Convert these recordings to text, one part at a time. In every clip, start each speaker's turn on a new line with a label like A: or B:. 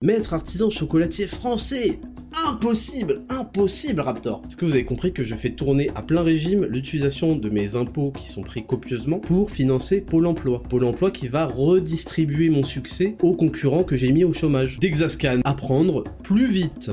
A: Maître artisan chocolatier français. Impossible Impossible, Raptor. Est-ce que vous avez compris que je fais tourner à plein régime l'utilisation de mes impôts qui sont pris copieusement pour financer Pôle emploi? Pôle emploi qui va redistribuer mon succès aux concurrents que j'ai mis au chômage. Dexascan, apprendre plus vite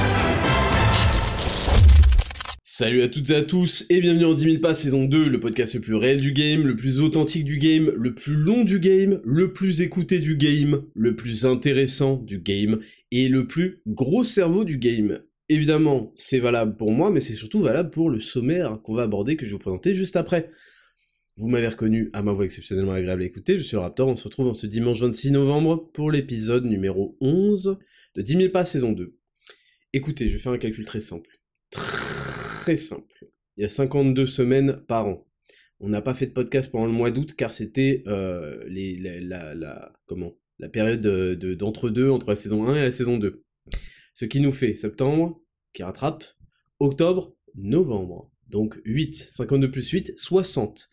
A: Salut à toutes et à tous et bienvenue en 10 000 pas saison 2, le podcast le plus réel du game, le plus authentique du game, le plus long du game, le plus écouté du game, le plus intéressant du game et le plus gros cerveau du game. Évidemment, c'est valable pour moi, mais c'est surtout valable pour le sommaire qu'on va aborder que je vais vous présenter juste après. Vous m'avez reconnu à ma voix exceptionnellement agréable à écouter, je suis le Raptor, on se retrouve en ce dimanche 26 novembre pour l'épisode numéro 11 de 10 000 pas saison 2. Écoutez, je vais faire un calcul très simple très simple. Il y a 52 semaines par an. On n'a pas fait de podcast pendant le mois d'août car c'était euh, la, la, période d'entre-deux entre la saison 1 et la saison 2. Ce qui nous fait septembre, qui rattrape, octobre, novembre. Donc 8, 52 plus 8, 60.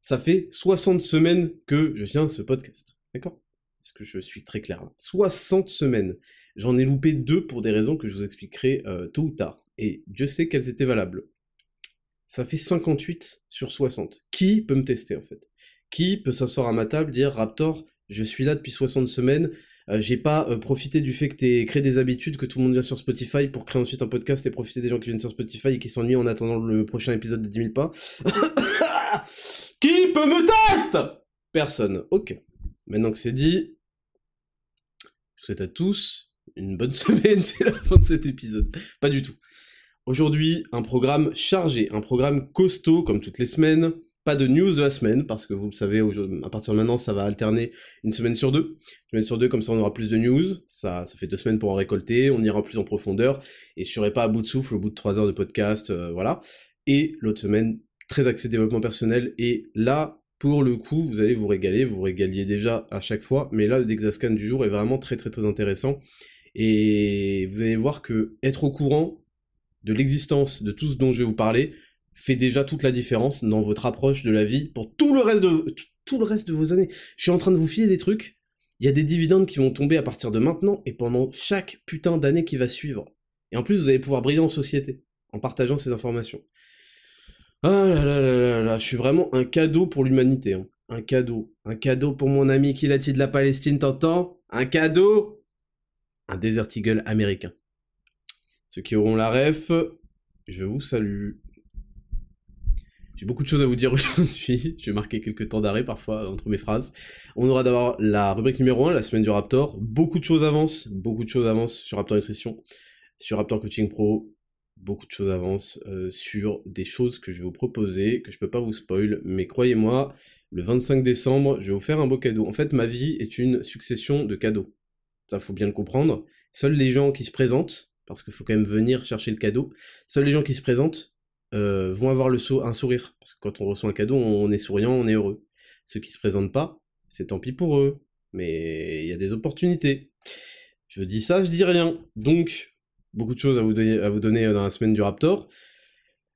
A: Ça fait 60 semaines que je viens ce podcast. D'accord? Est-ce que je suis très clair là 60 semaines. J'en ai loupé deux pour des raisons que je vous expliquerai euh, tôt ou tard et Dieu sait qu'elles étaient valables. Ça fait 58 sur 60. Qui peut me tester en fait? Qui peut s'asseoir à ma table, dire Raptor, je suis là depuis 60 semaines, euh, j'ai pas euh, profité du fait que t'aies créé des habitudes, que tout le monde vient sur Spotify pour créer ensuite un podcast et profiter des gens qui viennent sur Spotify et qui s'ennuient en attendant le prochain épisode de 10 000 pas. qui peut me tester? Personne. Ok. Maintenant que c'est dit, je vous souhaite à tous une bonne semaine, c'est la fin de cet épisode. Pas du tout. Aujourd'hui, un programme chargé, un programme costaud comme toutes les semaines. Pas de news de la semaine, parce que vous le savez, à partir de maintenant, ça va alterner une semaine sur deux. Une semaine sur deux, comme ça on aura plus de news. Ça, ça fait deux semaines pour en récolter, on ira plus en profondeur, et je serai pas à bout de souffle au bout de trois heures de podcast, euh, voilà. Et l'autre semaine, très axé développement personnel, et là, pour le coup, vous allez vous régaler, vous régaliez déjà à chaque fois, mais là, le Dexascan du jour est vraiment très très très intéressant. Et vous allez voir que être au courant de l'existence de tout ce dont je vais vous parler fait déjà toute la différence dans votre approche de la vie pour tout le reste de, tout le reste de vos années. Je suis en train de vous filer des trucs, il y a des dividendes qui vont tomber à partir de maintenant et pendant chaque putain d'année qui va suivre. Et en plus, vous allez pouvoir briller en société en partageant ces informations. Ah là là là là là, je suis vraiment un cadeau pour l'humanité. Hein. Un cadeau. Un cadeau pour mon ami qui dit de la Palestine, t'entends? Un cadeau Un Desert Eagle américain. Ceux qui auront la ref, je vous salue. J'ai beaucoup de choses à vous dire aujourd'hui. Je vais marquer quelques temps d'arrêt parfois entre mes phrases. On aura d'abord la rubrique numéro 1, la semaine du Raptor. Beaucoup de choses avancent. Beaucoup de choses avancent sur Raptor Nutrition, sur Raptor Coaching Pro. Beaucoup de choses avancent euh, sur des choses que je vais vous proposer, que je peux pas vous spoil. Mais croyez-moi, le 25 décembre, je vais vous faire un beau cadeau. En fait, ma vie est une succession de cadeaux. Ça, faut bien le comprendre. Seuls les gens qui se présentent parce qu'il faut quand même venir chercher le cadeau. Seuls les gens qui se présentent euh, vont avoir un sourire, parce que quand on reçoit un cadeau, on est souriant, on est heureux. Ceux qui se présentent pas, c'est tant pis pour eux, mais il y a des opportunités. Je dis ça, je dis rien. Donc, beaucoup de choses à vous donner, à vous donner dans la semaine du Raptor.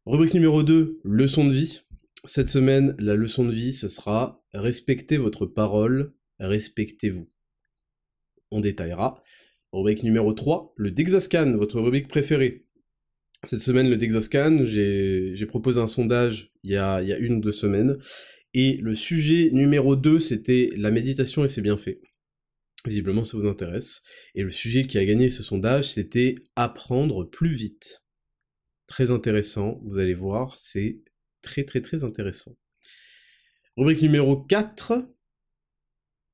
A: Rubrique numéro 2, leçon de vie. Cette semaine, la leçon de vie, ce sera respectez votre parole, respectez-vous. On détaillera. Rubrique numéro 3, le Dexascan, votre rubrique préférée. Cette semaine, le Dexascan, j'ai proposé un sondage il y, a, une ou deux semaines, et le sujet numéro 2, c'était la méditation et c'est bien fait. Visiblement, ça vous intéresse. Et le sujet qui a gagné ce sondage, c'était apprendre plus vite. Très intéressant, vous allez voir, c'est très très très intéressant. Rubrique numéro 4,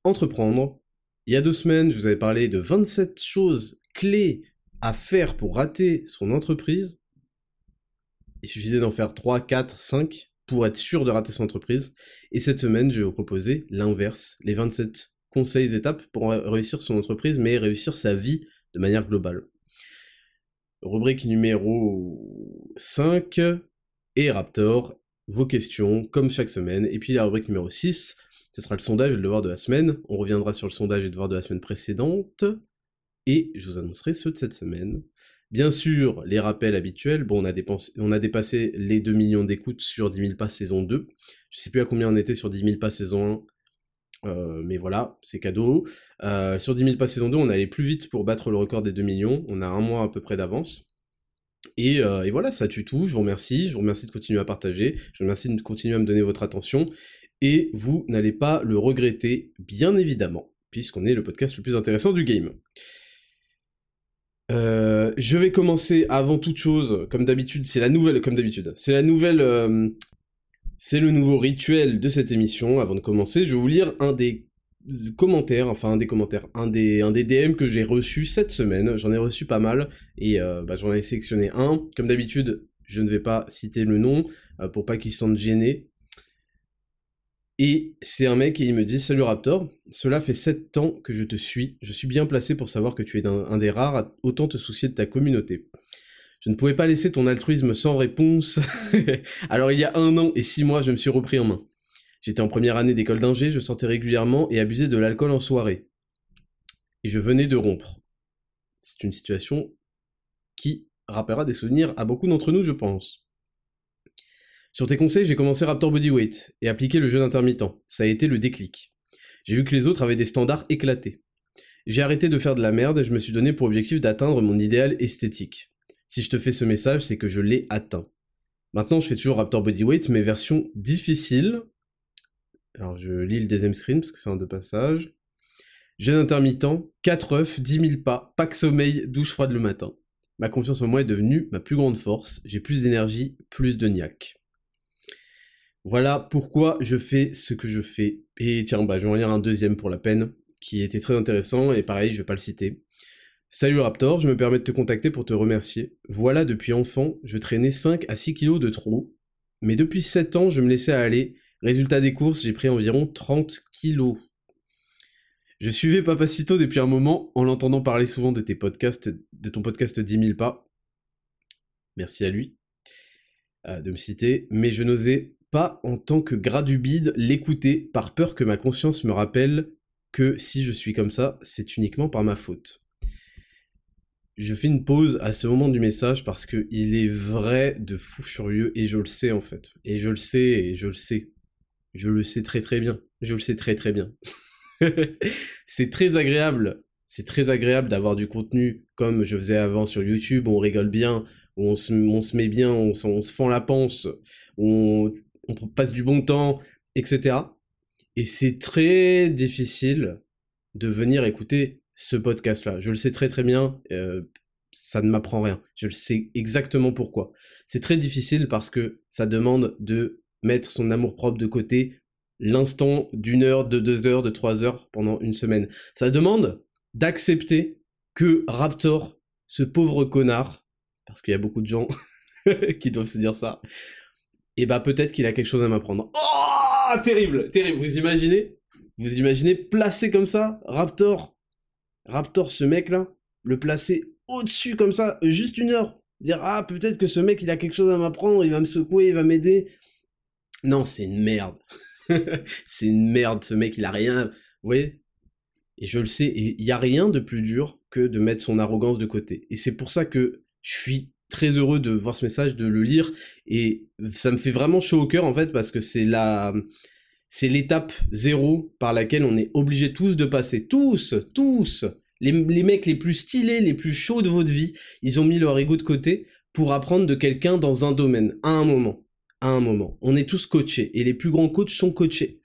A: entreprendre. Il y a deux semaines, je vous avais parlé de 27 choses clés à faire pour rater son entreprise. Il suffisait d'en faire 3, 4, 5 pour être sûr de rater son entreprise. Et cette semaine, je vais vous proposer l'inverse, les 27 conseils, étapes pour réussir son entreprise, mais réussir sa vie de manière globale. Rubrique numéro 5, et Raptor, vos questions, comme chaque semaine. Et puis la rubrique numéro 6, ce sera le sondage et le devoir de la semaine. On reviendra sur le sondage et le devoir de la semaine précédente. Et je vous annoncerai ceux de cette semaine. Bien sûr, les rappels habituels. Bon, on a, on a dépassé les 2 millions d'écoutes sur 10 000 pas saison 2. Je sais plus à combien on était sur 10 000 pas saison 1. Euh, mais voilà, c'est cadeau. Euh, sur 10 000 pas saison 2, on allait plus vite pour battre le record des 2 millions. On a un mois à peu près d'avance. Et, euh, et, voilà, ça tue tout. Je vous remercie. Je vous remercie de continuer à partager. Je vous remercie de continuer à me donner votre attention. Et vous n'allez pas le regretter, bien évidemment, puisqu'on est le podcast le plus intéressant du game. Euh, je vais commencer avant toute chose, comme d'habitude, c'est la nouvelle, comme d'habitude, c'est la nouvelle, euh, c'est le nouveau rituel de cette émission. Avant de commencer, je vais vous lire un des commentaires, enfin un des commentaires, un des, un DM que j'ai reçu cette semaine. J'en ai reçu pas mal et euh, bah, j'en ai sélectionné un. Comme d'habitude, je ne vais pas citer le nom pour pas qu'ils se gênés. Et c'est un mec et il me dit Salut Raptor, cela fait 7 ans que je te suis, je suis bien placé pour savoir que tu es un, des rares à autant te soucier de ta communauté. Je ne pouvais pas laisser ton altruisme sans réponse. Alors il y a un an et 6 mois, je me suis repris en main. J'étais en première année d'école d'ingé, je sortais régulièrement et abusais de l'alcool en soirée. Et je venais de rompre. C'est une situation qui rappellera des souvenirs à beaucoup d'entre nous, je pense. Sur tes conseils, j'ai commencé Raptor Bodyweight et appliqué le jeûne intermittent. Ça a été le déclic. J'ai vu que les autres avaient des standards éclatés. J'ai arrêté de faire de la merde et je me suis donné pour objectif d'atteindre mon idéal esthétique. Si je te fais ce message, c'est que je l'ai atteint. Maintenant, je fais toujours Raptor Bodyweight, mais version difficile. Alors, je lis le deuxième screen parce que c'est un deux passages. Jeûne intermittent, 4 œufs, 10 000 pas, pas que sommeil, douche froide le matin. Ma confiance en moi est devenue ma plus grande force. J'ai plus d'énergie, plus de niaque. Voilà pourquoi je fais ce que je fais. Et tiens, bah, je vais en lire un deuxième pour la peine, qui était très intéressant, et pareil, je vais pas le citer. Salut Raptor, je me permets de te contacter pour te remercier. Voilà, depuis enfant, je traînais 5 à 6 kilos de trop, mais depuis 7 ans, je me laissais aller. Résultat des courses, j'ai pris environ 30 kilos. Je suivais Papacito depuis un moment, en l'entendant parler souvent de tes podcasts, de ton podcast 10 000 pas. Merci à lui euh, de me citer, mais je n'osais pas en tant que gras du bide l'écouter par peur que ma conscience me rappelle que si je suis comme ça, c'est uniquement par ma faute. Je fais une pause à ce moment du message parce que il est vrai de fou furieux et je le sais en fait. Et je le sais et je le sais. Je le sais très très bien. Je le sais très très bien. c'est très agréable. C'est très agréable d'avoir du contenu comme je faisais avant sur YouTube, on rigole bien, où on se, met bien, on, on se fend la panse, on, on passe du bon temps, etc. Et c'est très difficile de venir écouter ce podcast-là. Je le sais très très bien, euh, ça ne m'apprend rien. Je le sais exactement pourquoi. C'est très difficile parce que ça demande de mettre son amour-propre de côté l'instant d'une heure, de deux heures, de trois heures pendant une semaine. Ça demande d'accepter que Raptor, ce pauvre connard, parce qu'il y a beaucoup de gens qui doivent se dire ça, et bah peut-être qu'il a quelque chose à m'apprendre. Oh Terrible, terrible. Vous imaginez Vous imaginez placer comme ça Raptor Raptor, ce mec-là, le placer au-dessus comme ça, juste une heure. Dire ah peut-être que ce mec il a quelque chose à m'apprendre, il va me secouer, il va m'aider. Non, c'est une merde. c'est une merde, ce mec il a rien. Vous voyez? Et je le sais, il y a rien de plus dur que de mettre son arrogance de côté. Et c'est pour ça que je suis très heureux de voir ce message, de le lire, et ça me fait vraiment chaud au cœur en fait, parce que c'est la... C'est l'étape zéro par laquelle on est obligé tous de passer. Tous, tous les, les mecs les plus stylés, les plus chauds de votre vie, ils ont mis leur ego de côté pour apprendre de quelqu'un dans un domaine, à un moment. À un moment. On est tous coachés, et les plus grands coachs sont coachés.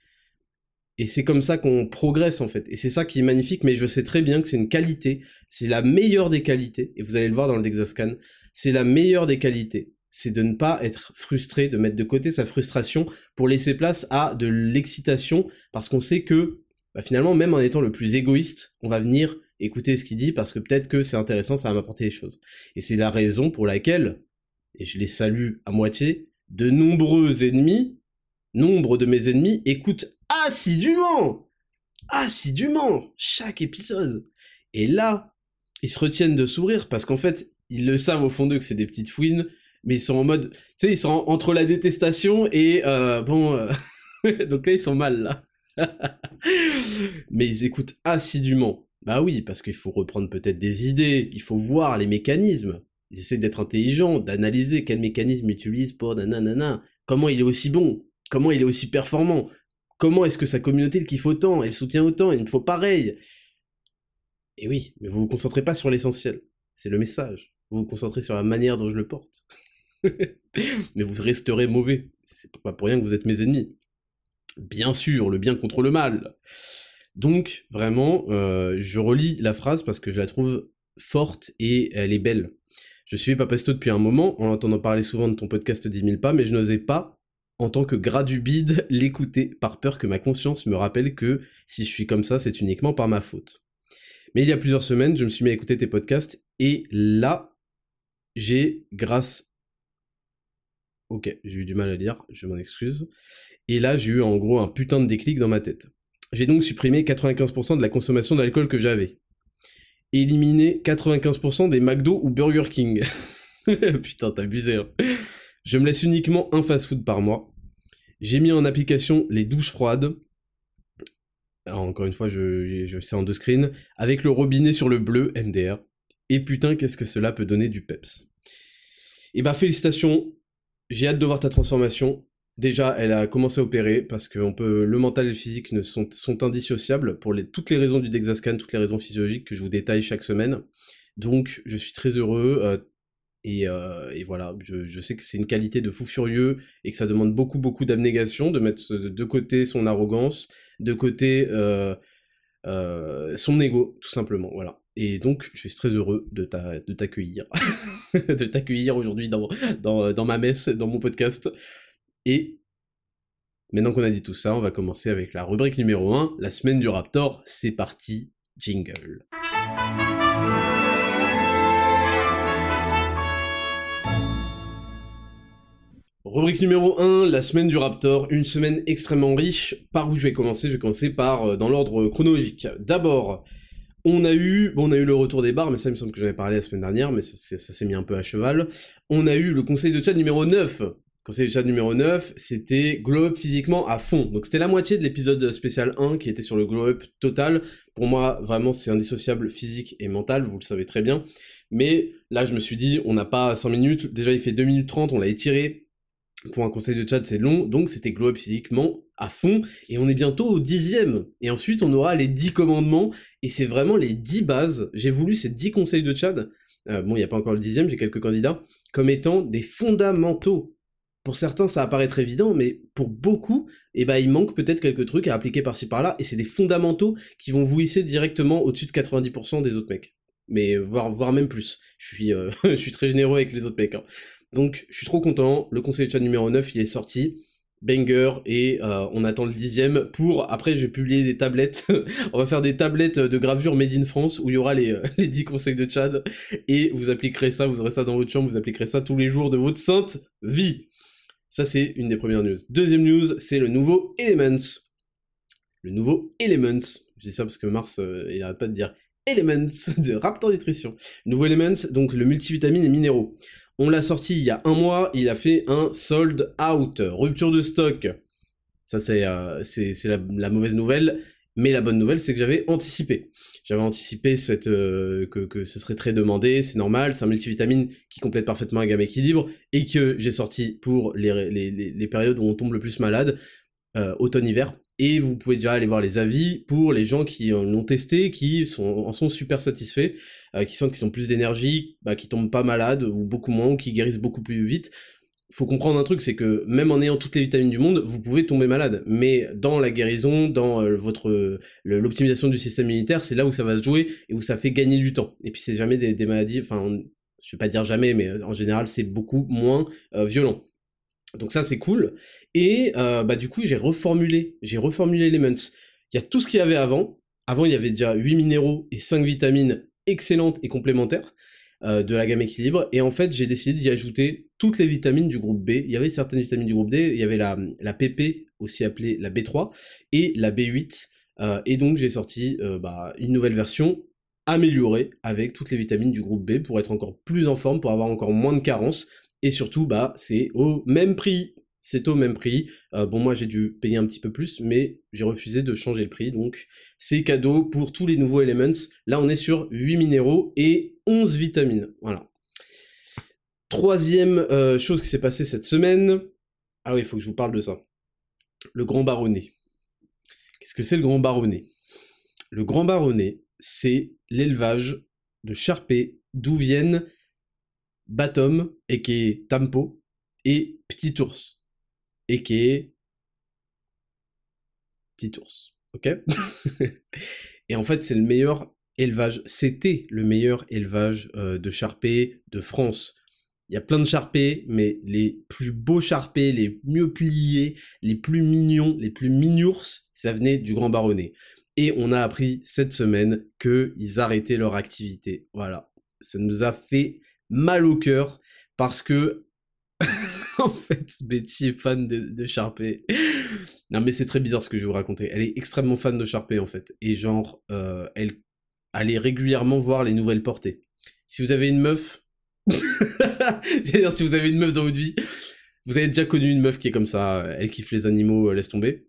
A: Et c'est comme ça qu'on progresse en fait. Et c'est ça qui est magnifique, mais je sais très bien que c'est une qualité, c'est la meilleure des qualités, et vous allez le voir dans le Dexascan, c'est la meilleure des qualités. C'est de ne pas être frustré, de mettre de côté sa frustration pour laisser place à de l'excitation, parce qu'on sait que bah, finalement, même en étant le plus égoïste, on va venir écouter ce qu'il dit parce que peut-être que c'est intéressant, ça va m'apporter des choses. Et c'est la raison pour laquelle, et je les salue à moitié, de nombreux ennemis, nombre de mes ennemis écoutent assidûment, assidûment chaque épisode. Et là, ils se retiennent de sourire parce qu'en fait, ils le savent au fond d'eux que c'est des petites fouines, mais ils sont en mode, tu sais, ils sont entre la détestation et euh, bon, euh, donc là ils sont mal là. mais ils écoutent assidûment. Bah oui, parce qu'il faut reprendre peut-être des idées, il faut voir les mécanismes. Ils essaient d'être intelligents, d'analyser quel mécanisme ils utilisent pour nanana, comment il est aussi bon, comment il est aussi performant, comment est-ce que sa communauté le kiffe autant, elle soutient autant, il me faut pareil. Et oui, mais vous vous concentrez pas sur l'essentiel, c'est le message. Vous vous concentrez sur la manière dont je le porte. mais vous resterez mauvais. C'est pas pour rien que vous êtes mes ennemis. Bien sûr, le bien contre le mal. Donc, vraiment, euh, je relis la phrase parce que je la trouve forte et elle est belle. Je suis Papasto depuis un moment, en entendant parler souvent de ton podcast 10 000 pas, mais je n'osais pas, en tant que gras du bide, l'écouter par peur que ma conscience me rappelle que si je suis comme ça, c'est uniquement par ma faute. Mais il y a plusieurs semaines, je me suis mis à écouter tes podcasts et là, j'ai, grâce... Ok, j'ai eu du mal à lire, je m'en excuse. Et là, j'ai eu en gros un putain de déclic dans ma tête. J'ai donc supprimé 95% de la consommation d'alcool que j'avais. Éliminé 95% des McDo ou Burger King. Putain, abusé. Hein. Je me laisse uniquement un fast-food par mois. J'ai mis en application les douches froides. encore une fois, je, je sais en deux screens. Avec le robinet sur le bleu, MDR. Et putain, qu'est-ce que cela peut donner du peps. Et eh bah félicitations, j'ai hâte de voir ta transformation. Déjà, elle a commencé à opérer parce que le mental et le physique ne sont, indissociables pour toutes les raisons du Dexascan, toutes les raisons physiologiques que je vous détaille chaque semaine. Donc, je suis très heureux. Euh, et, euh, et, voilà, je, sais que c'est une qualité de fou furieux et que ça demande beaucoup, beaucoup d'abnégation, de mettre de côté son arrogance, de côté euh, son ego, tout simplement. Voilà. Et donc, je suis très heureux de t'accueillir, de t'accueillir aujourd'hui dans, dans, ma messe, dans mon podcast. Et maintenant qu'on a dit tout ça, on va commencer avec la rubrique numéro 1, la semaine du Raptor. C'est parti, jingle. Rubrique numéro 1, la semaine du Raptor, une semaine extrêmement riche. Par où je vais commencer? Je vais commencer par euh, dans l'ordre chronologique. D'abord, on a eu, bon, on a eu le retour des bars, mais ça me semble que j'avais parlé la semaine dernière, mais ça, s'est mis un peu à cheval. On a eu le conseil de chat numéro 9, Conseil de chat numéro 9, c'était glow up physiquement à fond. Donc c'était la moitié de l'épisode spécial 1 qui était sur le glow up total. Pour moi, vraiment, c'est indissociable physique et mental, vous le savez très bien. Mais là, je me suis dit, on n'a pas 100 minutes. Déjà, il fait 2 minutes 30, on l'a étiré. Pour un conseil de chat, c'est long. Donc c'était glow up physiquement à fond. Et on est bientôt au dixième. Et ensuite, on aura les 10 commandements. Et c'est vraiment les 10 bases. J'ai voulu ces 10 conseils de chat. Euh, bon, il n'y a pas encore le dixième, j'ai quelques candidats. Comme étant des fondamentaux pour certains, ça apparaît très évident, mais pour beaucoup, eh ben, il manque peut-être quelques trucs à appliquer par-ci par-là, et c'est des fondamentaux qui vont vous hisser directement au-dessus de 90% des autres mecs. Mais voire, voire même plus. Je suis, euh, je suis très généreux avec les autres mecs. Hein. Donc, je suis trop content. Le conseil de chat numéro 9, il est sorti. Banger, et euh, on attend le dixième pour, après je vais publier des tablettes, on va faire des tablettes de gravure made in France où il y aura les, euh, les 10 conseils de Chad, et vous appliquerez ça, vous aurez ça dans votre chambre, vous appliquerez ça tous les jours de votre sainte vie. Ça, c'est une des premières news. Deuxième news, c'est le nouveau Elements. Le nouveau Elements. Je dis ça parce que Mars, euh, il arrête pas de dire Elements de Raptor Nutrition. Nouveau Elements, donc le multivitamine et minéraux. On l'a sorti il y a un mois, il a fait un sold out, rupture de stock. Ça, c'est euh, la, mauvaise nouvelle. Mais la bonne nouvelle, c'est que j'avais anticipé. J'avais anticipé euh, que, ce serait très demandé, c'est normal, c'est un multivitamine qui complète parfaitement un gamme équilibre, et que j'ai sorti pour les, périodes où on tombe le plus malade, euh, automne-hiver. Et vous pouvez déjà aller voir les avis pour les gens qui l'ont testé, qui en sont super satisfaits, euh, qui sentent qu'ils ont plus d'énergie, bah, qui tombent pas malades, ou beaucoup moins, ou qui guérissent beaucoup plus vite faut comprendre un truc, c'est que même en ayant toutes les vitamines du monde, vous pouvez tomber malade. Mais dans la guérison, dans euh, votre l'optimisation du système immunitaire, c'est là où ça va se jouer et où ça fait gagner du temps. Et puis c'est jamais des, maladies, enfin, je vais pas dire jamais, mais en général c'est beaucoup moins euh, violent. Donc ça c'est cool. Et euh, bah du coup j'ai reformulé, j'ai reformulé Elements. Il y a tout ce qu'il y avait avant. Avant il y avait déjà 8 minéraux et 5 vitamines excellentes et complémentaires. Euh, de la gamme équilibre. Et en fait, j'ai décidé d'y ajouter toutes les vitamines du groupe B. Il y avait certaines vitamines du groupe D, il y avait la, la PP, aussi appelée la B3, et la B8. Euh, et donc j'ai sorti euh, bah, une nouvelle version améliorée avec toutes les vitamines du groupe B pour être encore plus en forme, pour avoir encore moins de carences. Et surtout, bah, c'est au même prix. C'est au même prix. Euh, bon, moi, j'ai dû payer un petit peu plus, mais j'ai refusé de changer le prix. Donc, c'est cadeau pour tous les nouveaux Elements. Là, on est sur 8 minéraux et 11 vitamines. Voilà. Troisième euh, chose qui s'est passée cette semaine. Ah oui, il faut que je vous parle de ça. Le grand baronnet. Qu'est-ce que c'est le grand baronnet? Le grand baronnet, c'est l'élevage de charpés d'où viennent Batom, et Tampo, et Petit Ours, et qui est Petit Ours. Ok? Et en fait, c'est le meilleur élevage, c'était le meilleur élevage euh, de charpés de France. Il y a plein de charpés, mais les plus beaux charpés, les mieux pliés, les plus mignons, les plus minours, ça venait du Grand Baronnet. Et on a appris cette semaine qu'ils arrêtaient leur activité. Voilà. Ça nous a fait mal au cœur parce que en fait, Betty est fan de, de Sharpay. Non, mais c'est très bizarre ce que je vais vous raconter. Elle est extrêmement fan de Sharpay, en fait. Et genre, euh, elle allait régulièrement voir les nouvelles portées. Si vous avez une meuf, dire, si vous avez une meuf dans votre vie, vous avez déjà connu une meuf qui est comme ça, elle kiffe les animaux, euh, laisse tomber.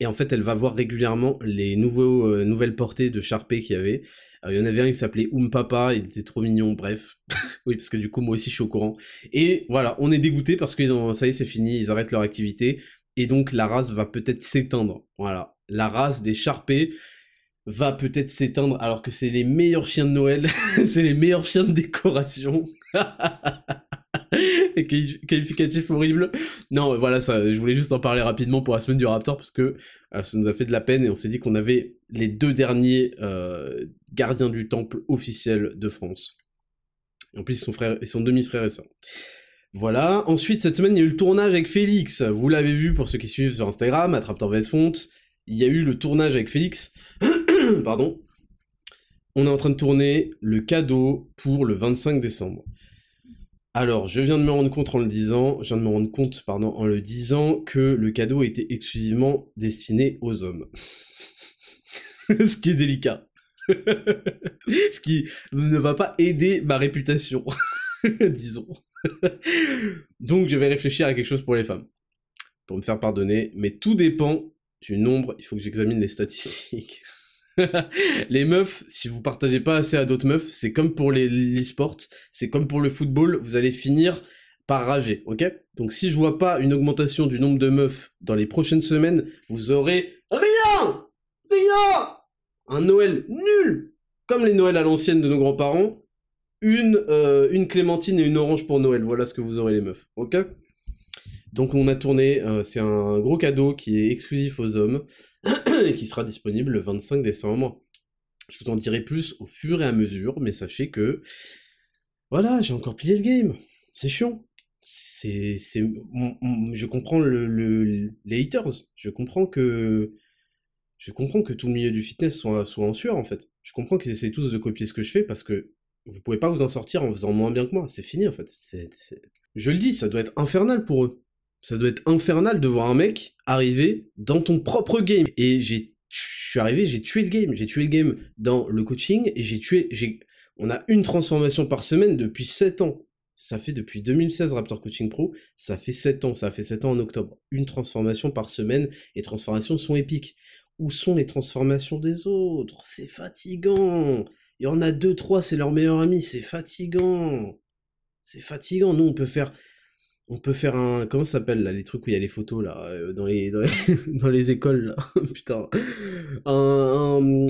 A: Et en fait, elle va voir régulièrement les euh, nouvelles portées de Sharpay qu'il y avait. Il y en avait un qui s'appelait Oum Papa, il était trop mignon, bref. oui, parce que du coup, moi aussi, je suis au courant. Et voilà, on est dégoûté parce que ont, ça y est, c'est fini, ils arrêtent leur activité. Et donc, la race va peut-être s'éteindre. Voilà. La race des Sharpay va peut-être s'éteindre alors que c'est les meilleurs chiens de Noël, c'est les meilleurs chiens de décoration. Qualificatif horrible. Non, voilà, ça, je voulais juste en parler rapidement pour la semaine du Raptor parce que euh, ça nous a fait de la peine et on s'est dit qu'on avait les deux derniers euh, gardiens du temple officiels de France. En plus, ils sont, frères, ils sont demi-frères et sœurs. Voilà. Ensuite, cette semaine, il y a eu le tournage avec Félix. Vous l'avez vu pour ceux qui suivent sur Instagram, à Raptor vs Font. Il y a eu le tournage avec Félix. Pardon. On est en train de tourner le cadeau pour le 25 décembre. Alors, je viens de me rendre compte en le disant, je viens de me rendre compte, en le disant que le cadeau était exclusivement destiné aux hommes. Ce qui est délicat. Ce qui ne va pas aider ma réputation, disons. Donc, je vais réfléchir à quelque chose pour les femmes, pour me faire pardonner, mais tout dépend du nombre, il faut que j'examine les statistiques. les meufs, si vous partagez pas assez à d'autres meufs, c'est comme pour les l'e-sport, c'est comme pour le football, vous allez finir par rager, ok? Donc si je vois pas une augmentation du nombre de meufs dans les prochaines semaines, vous aurez rien Rien Un Noël nul Comme les Noëls à l'ancienne de nos grands-parents, une, euh, une clémentine et une orange pour Noël, voilà ce que vous aurez les meufs, ok? Donc on a tourné, euh, c'est un gros cadeau qui est exclusif aux hommes et qui sera disponible le 25 décembre. Je vous en dirai plus au fur et à mesure, mais sachez que voilà, j'ai encore plié le game. C'est chiant. C'est, je comprends le, les haters. Je comprends que, je comprends que tout le milieu du fitness soit, soit en sueur en fait. Je comprends qu'ils essaient tous de copier ce que je fais parce que vous pouvez pas vous en sortir en faisant moins bien que moi. C'est fini en fait. C'est, Je le dis, ça doit être infernal pour eux ça doit être infernal de voir un mec arriver dans ton propre game. Et j'ai, je suis arrivé, j'ai tué le game. J'ai tué le game dans le coaching et j'ai tué, on a une transformation par semaine depuis 7 ans. Ça fait depuis 2016 Raptor Coaching Pro, ça fait 7 ans, ça fait 7 ans en octobre. Une transformation par semaine, et transformations sont épiques. Où sont les transformations des autres? C'est fatigant. Il y en a deux, trois, c'est leur meilleur ami, c'est fatigant. C'est fatigant. Nous, on peut faire on peut faire un comment ça s'appelle là les trucs où il y a les photos là euh, dans les dans les, écoles là? Putain. Un,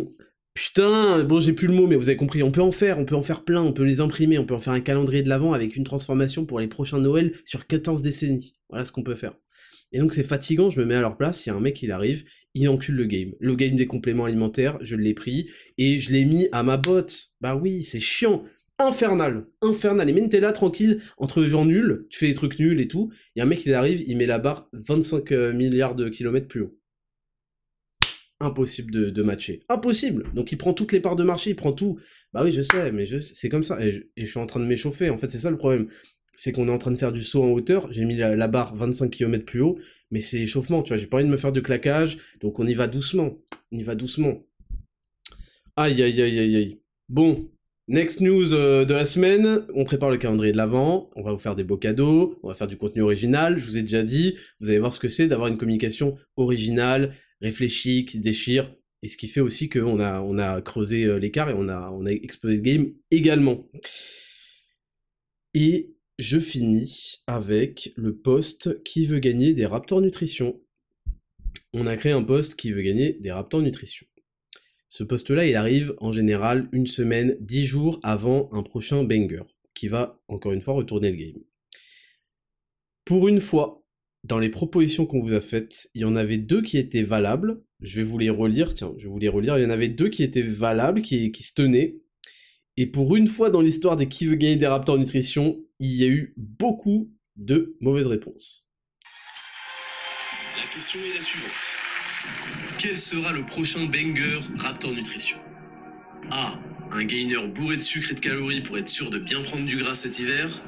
A: putain bon j'ai plus le mot mais vous avez compris. On peut en faire on peut en faire plein on peut les imprimer on peut en faire un calendrier de l'avant avec une transformation pour les prochains Noël sur 14 décennies. Voilà ce qu'on peut faire. Et donc c'est fatigant. Je me mets à leur place. Il y a un mec qui arrive il encule le game le game des compléments alimentaires je l'ai pris et je l'ai mis à ma botte bah oui c'est chiant infernal, infernal. Et même t'es là tranquille, entre gens nuls, tu fais des trucs nuls et tout, il y a un mec qui arrive, il met la barre 25 euh, milliards de kilomètres plus haut. Impossible de, matcher. Impossible Donc il prend toutes les parts de marché, il prend tout. Bah oui, je sais, mais c'est comme ça. Et je, suis en train de m'échauffer, en fait, c'est ça le problème. C'est qu'on est en train de faire du saut en hauteur, j'ai mis la, barre 25 km plus haut, mais c'est échauffement, tu vois, j'ai pas envie de me faire de claquage, donc on y va doucement. On y va doucement. Aïe, aïe, aïe, aïe, aïe. Bon, Next news euh, de la semaine, on prépare le calendrier de l'avant, on va vous faire des beaux cadeaux, on va faire du contenu original, je vous ai déjà dit, vous allez voir ce que c'est d'avoir une communication originale, réfléchie, qui déchire, et ce qui fait aussi qu'on a, on a creusé euh, l'écart et on a, on a explosé le game également. Et je finis avec le poste qui veut gagner des Raptors Nutrition. On a créé un poste qui veut gagner des Raptors Nutrition. Ce poste-là, il arrive en général une semaine, dix jours avant un prochain banger, qui va encore une fois retourner le game. Pour une fois, dans les propositions qu'on vous a faites, il y en avait deux qui étaient valables. Je vais vous les relire, tiens, je vais vous les relire. Il y en avait deux qui étaient valables, qui, qui se tenaient. Et pour une fois dans l'histoire des qui veut gagner des Raptors Nutrition, il y a eu beaucoup de mauvaises réponses.
B: La question est la suivante. Quel sera le prochain banger Raptor Nutrition? A. Un gainer bourré de sucre et de calories pour être sûr de bien prendre du gras cet hiver.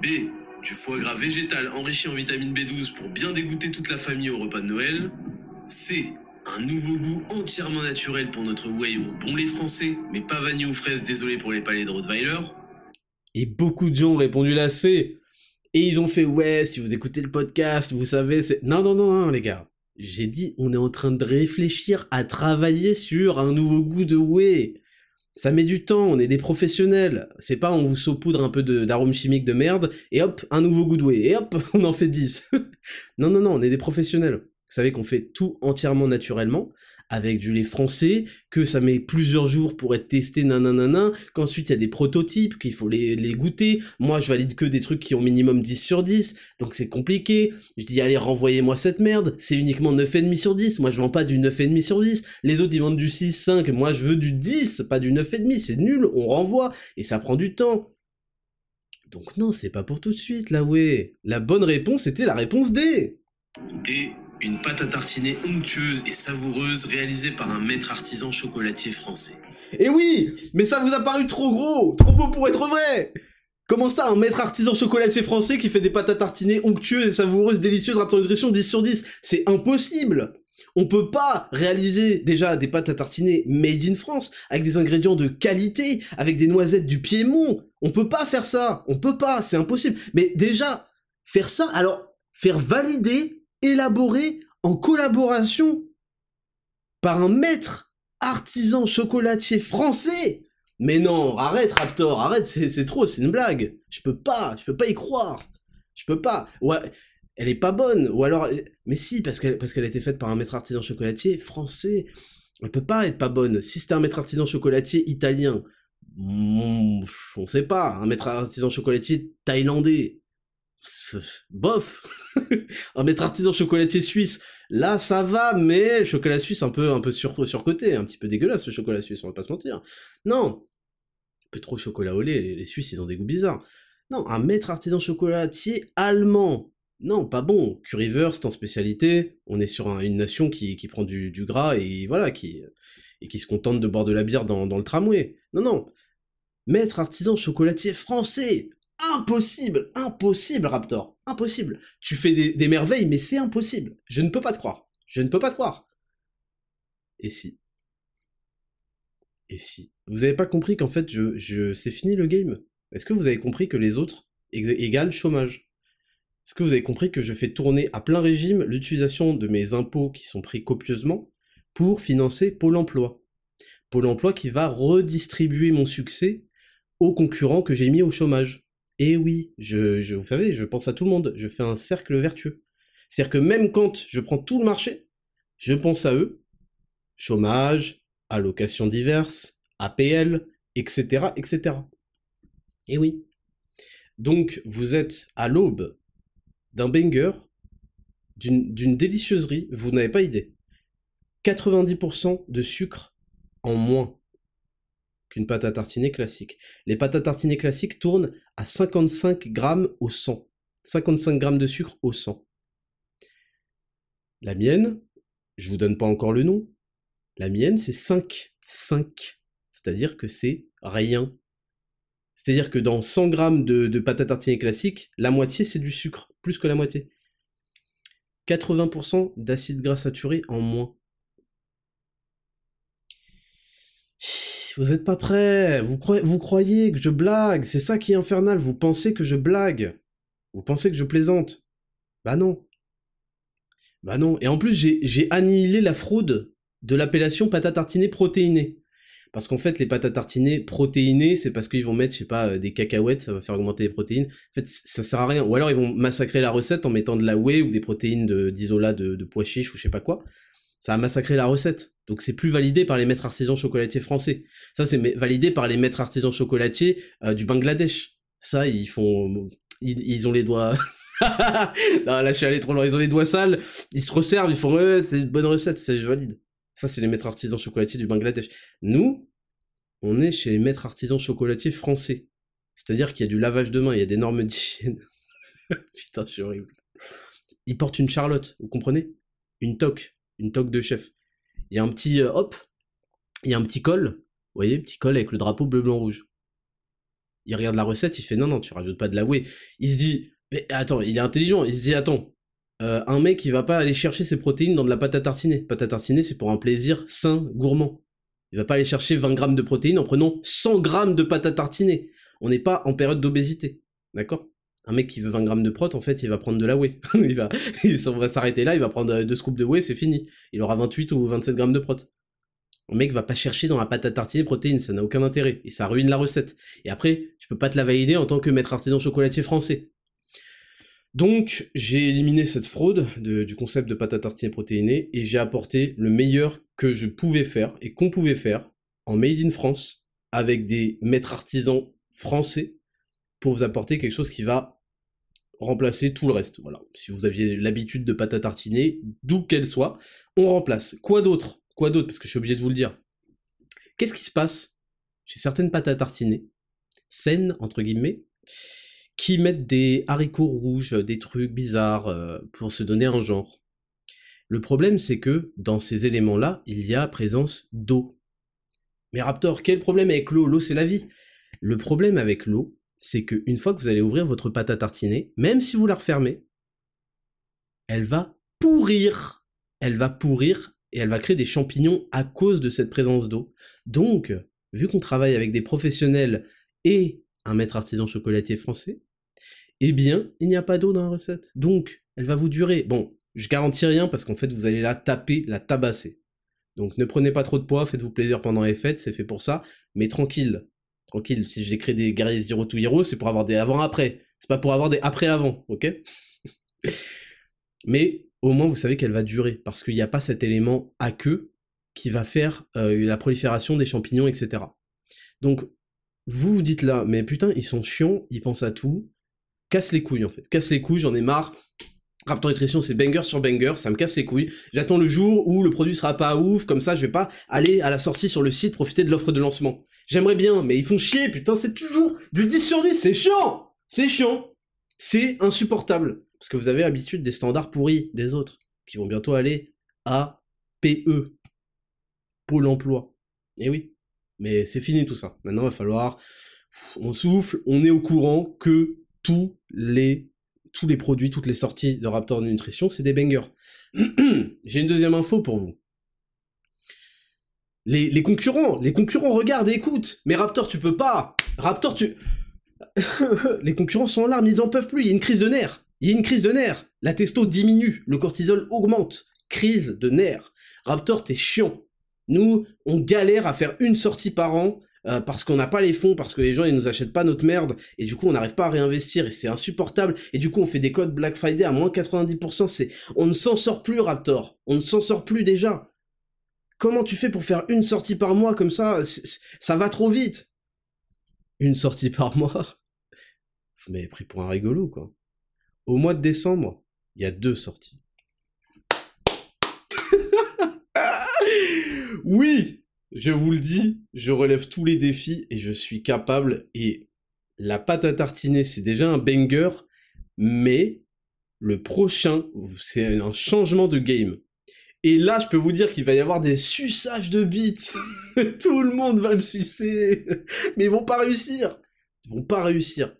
B: B. Du foie gras végétal enrichi en vitamine B12 pour bien dégoûter toute la famille au repas de Noël. C. Un nouveau goût entièrement naturel pour notre whey au bon lait français, mais pas vanille ou fraise, désolé pour les palais de Rottweiler.
A: Et beaucoup de gens ont répondu la C. Et ils ont fait ouais, si vous écoutez le podcast, vous savez, c'est... Non, non, non, non, les gars. J'ai dit, on est en train de réfléchir à travailler sur un nouveau goût de whey. Ça met du temps, on est des professionnels. C'est pas on vous saupoudre un peu d'arômes chimiques de merde, et hop, un nouveau goût de whey, et hop, on en fait 10. non, non, non, on est des professionnels. Vous savez qu'on fait tout entièrement naturellement, avec du lait français, que ça met plusieurs jours pour être testé, nanana, qu'ensuite il y a des prototypes, qu'il faut les, les, goûter. Moi, je valide que des trucs qui ont minimum 10 sur 10, donc c'est compliqué. Je dis, allez, renvoyez-moi cette merde, c'est uniquement 9,5 sur 10. Moi, je vends pas du 9,5 sur 10. Les autres, ils vendent du 6, 5. Moi, je veux du 10, pas du 9,5. C'est nul, on renvoie, et ça prend du temps. Donc non, c'est pas pour tout de suite, là, ouais. La bonne réponse était la réponse D.
B: D une pâte à tartiner onctueuse et savoureuse réalisée par un maître artisan chocolatier français.
A: Et oui Mais ça vous a paru trop gros Trop beau pour être vrai Comment ça, un maître artisan chocolatier français qui fait des pâtes à tartiner onctueuses et savoureuses, délicieuses, Raptor Nutrition 10 sur 10 C'est impossible on peut pas réaliser déjà des pâtes à tartiner made in France avec des ingrédients de qualité, avec des noisettes du Piémont. On peut pas faire ça. On peut pas, c'est impossible. Mais déjà, faire ça, alors faire valider élaboré en collaboration par un maître artisan chocolatier français. Mais non, arrête Raptor, arrête, c'est trop, c'est une blague. Je peux pas, je peux pas y croire. Je peux pas. Ouais, elle est pas bonne. Ou alors, mais si, parce qu'elle parce qu'elle a été faite par un maître artisan chocolatier français. Elle peut pas être pas bonne. Si c'était un maître artisan chocolatier italien, on sait pas. Un maître artisan chocolatier thaïlandais, bof un maître artisan chocolatier suisse. Là ça va mais chocolat suisse un peu un peu sur surcoté un petit peu dégueulasse le chocolat suisse on va pas se mentir. Non. Un peu trop chocolat au lait les, suisses ils ont des goûts bizarres. Non un maître artisan chocolatier allemand. Non pas bon. Currywurst en spécialité. On est sur une nation qui, qui prend du, du, gras et voilà qui et qui se contente de boire de la bière dans, dans le tramway. Non non. Maître artisan chocolatier français. Impossible, impossible, Raptor, impossible. Tu fais des, merveilles, mais c'est impossible. Je ne peux pas te croire. Je ne peux pas te croire. Et si? Et si? Vous avez pas compris qu'en fait, je, je c'est fini le game? Est-ce que vous avez compris que les autres égale chômage? Est-ce que vous avez compris que je fais tourner à plein régime l'utilisation de mes impôts qui sont pris copieusement pour financer Pôle emploi? Pôle emploi qui va redistribuer mon succès aux concurrents que j'ai mis au chômage. Et oui, je, vous savez, je pense à tout le monde, je fais un cercle vertueux. C'est-à-dire que même quand je prends tout le marché, je pense à eux, chômage, allocations diverses, APL, etc., etc. Et oui. Donc, vous êtes à l'aube d'un banger, d'une délicieuserie, vous n'avez pas idée. 90% de sucre en moins qu'une pâte à tartiner classique. Les pâtes à tartiner classiques tournent à 55 grammes au 100. 55 grammes de sucre au 100. La mienne, je vous donne pas encore le nom, la mienne c'est 5. 5. C'est-à-dire que c'est rien. C'est-à-dire que dans 100 grammes de, de pâte à tartiner classique, la moitié c'est du sucre, plus que la moitié. 80% d'acide gras saturé en moins Vous êtes pas prêts. Vous, croyez, que je blague. C'est ça qui est infernal. Vous pensez que je blague. Vous pensez que je plaisante. Bah non. Bah non. Et en plus, j'ai annihilé la fraude de l'appellation pâte à tartiner protéinée. Parce qu'en fait, les pâtes à protéinées, c'est parce qu'ils vont mettre, je sais pas, euh, des cacahuètes, ça va faire augmenter les protéines. En fait, ça sert à rien. Ou alors ils vont massacrer la recette en mettant de la whey ou des protéines d'isolat de, de, pois chiches ou je sais pas quoi. Ça va massacrer la recette. Donc c'est plus validé par les maîtres artisans chocolatiers français. Ça, c'est validé par les maîtres artisans chocolatiers euh, du Bangladesh. Ça, ils font... Ils, ont les doigts... non, là, je suis allé trop loin. Ils ont les doigts sales. Ils se resservent, ils font... Ouais, c'est une bonne recette, c'est valide. Ça, c'est les maîtres artisans chocolatiers du Bangladesh. Nous, on est chez les maîtres artisans chocolatiers français. C'est-à-dire qu'il y a du lavage de main, il y a des normes d'hygiène. Putain, je suis horrible. Ils portent une charlotte, vous comprenez? Une toque, une toque de chef. Il y a un petit euh, hop, il y a un petit col, vous voyez, petit col avec le drapeau bleu, blanc, rouge. Il regarde la recette, il fait non, non, tu rajoutes pas de la whey. Il se dit, mais attends, il est intelligent, il se dit, attends, euh, un mec il va pas aller chercher ses protéines dans de la pâte à tartiner. Pâte à tartiner c'est pour un plaisir sain, gourmand. Il va pas aller chercher 20 grammes de protéines en prenant 100 grammes de pâte à tartiner. On n'est pas en période d'obésité, d'accord? Un mec qui veut 20 grammes de prot, en fait, il va prendre de la whey. il va, s'arrêter là, il va prendre deux scoops de whey, c'est fini. Il aura 28 ou 27 grammes de prot. Un mec va pas chercher dans la pâte à tartiner protéines, ça n'a aucun intérêt et ça ruine la recette. Et après, je peux pas te la valider en tant que maître artisan chocolatier français. Donc, j'ai éliminé cette fraude du concept de pâte à tartiner protéinée et j'ai apporté le meilleur que je pouvais faire et qu'on pouvait faire en Made in France avec des maîtres artisans français pour vous apporter quelque chose qui va remplacer tout le reste. Voilà. Si vous aviez l'habitude de pâte à tartiner, d'où qu'elle soit, on remplace. Quoi d'autre? Quoi d'autre? Parce que je suis obligé de vous le dire. Qu'est-ce qui se passe chez certaines pâtes à tartiner, saines, entre guillemets, qui mettent des haricots rouges, des trucs bizarres euh, pour se donner un genre? Le problème, c'est que dans ces éléments-là, il y a présence d'eau. Mais Raptor, quel problème avec l'eau? L'eau, c'est la vie. Le problème avec l'eau, c'est qu'une fois que vous allez ouvrir votre pâte à tartiner, même si vous la refermez, elle va pourrir. Elle va pourrir et elle va créer des champignons à cause de cette présence d'eau. Donc, vu qu'on travaille avec des professionnels et un maître artisan chocolatier français, eh bien, il n'y a pas d'eau dans la recette. Donc, elle va vous durer. Bon, je garantis rien parce qu'en fait, vous allez la taper, la tabasser. Donc, ne prenez pas trop de poids, faites-vous plaisir pendant les fêtes, c'est fait pour ça. Mais tranquille, tranquille, si j'ai créé des guerriers Zero to Hero, c'est pour avoir des avant-après. C'est pas pour avoir des après-avant, ok? Mais au moins, vous savez qu'elle va durer parce qu'il n'y a pas cet élément à queue qui va faire euh, la prolifération des champignons, etc. Donc, vous vous dites là, mais putain, ils sont chiants, ils pensent à tout, casse les couilles en fait. Casse les couilles, j'en ai marre. Raptor Nutrition, c'est banger sur banger, ça me casse les couilles. J'attends le jour où le produit sera pas ouf, comme ça je vais pas aller à la sortie sur le site profiter de l'offre de lancement. J'aimerais bien, mais ils font chier, putain, c'est toujours du 10 sur 10, c'est chiant C'est chiant C'est insupportable. Parce que vous avez l'habitude des standards pourris des autres, qui vont bientôt aller à PE. Pôle emploi. Eh oui. Mais c'est fini tout ça. Maintenant, il va falloir... On souffle, on est au courant que tous les, tous les produits, toutes les sorties de Raptor Nutrition, c'est des bangers. J'ai une deuxième info pour vous. Les, concurrents, les concurrents regardent et écoutent. Mais Raptor, tu peux pas. Raptor, tu... les concurrents sont en larmes, ils en peuvent plus. Il y a une crise de nerfs. Il y a une crise de nerfs. La testo diminue, le cortisol augmente. Crise de nerfs. Raptor, t'es chiant. Nous, on galère à faire une sortie par an euh, parce qu'on n'a pas les fonds, parce que les gens ils nous achètent pas notre merde, et du coup on n'arrive pas à réinvestir, et c'est insupportable, et du coup on fait des codes Black Friday à moins 90%, c'est... On ne s'en sort plus Raptor, on ne s'en sort plus déjà. Comment tu fais pour faire une sortie par mois comme ça Ça va trop vite Une sortie par mois? Vous m'avez pris pour un rigolo, quoi. Au mois de décembre, il y a deux sorties. oui je vous le dis, je relève tous les défis et je suis capable. Et la pâte à tartiner, c'est déjà un banger, mais le prochain, c'est un changement de game. Et là, je peux vous dire qu'il va y avoir des suçages de bits. Tout le monde va me sucer. Mais ils vont pas réussir. Ils vont pas réussir.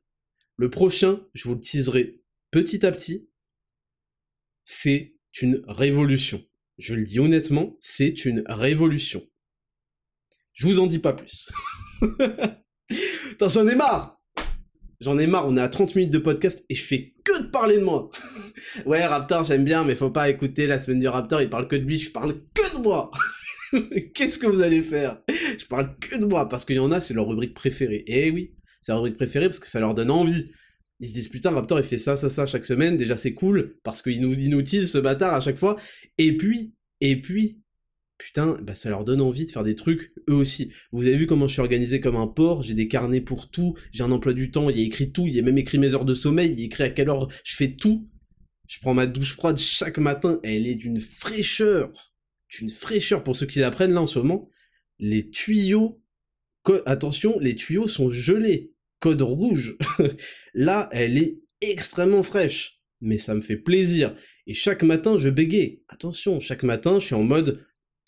A: Le prochain, je vous le teaserai petit à petit. C'est une révolution. Je le dis honnêtement, c'est une révolution. Je vous en dis pas plus. J'en ai marre J'en ai marre, on est à 30 minutes de podcast et je fais de parler de moi. ouais, Raptor, j'aime bien, mais faut pas écouter la semaine du Raptor, il parle que de lui, je parle que de moi. Qu'est-ce que vous allez faire? Je parle que de moi, parce qu'il y en a, c'est leur rubrique préférée. Eh oui, c'est leur rubrique préférée parce que ça leur donne envie. Ils se disent putain, Raptor il fait ça, ça, ça chaque semaine, déjà c'est cool, parce qu'il nous, il nous utilise ce bâtard à chaque fois. Et puis, et puis, putain, bah ça leur donne envie de faire des trucs, eux aussi. Vous avez vu comment je suis organisé comme un porc, j'ai des carnets pour tout, j'ai un emploi du temps, il y a écrit tout, il y a même écrit mes heures de sommeil, il y a écrit à quelle heure je fais tout. Je prends ma douche froide chaque matin, elle est d'une fraîcheur, d'une fraîcheur pour ceux qui l'apprennent là en ce moment. Les tuyaux, attention, les tuyaux sont gelés, code rouge. là, elle est extrêmement fraîche, mais ça me fait plaisir. Et chaque matin, je bégaye. Attention, chaque matin, je suis en mode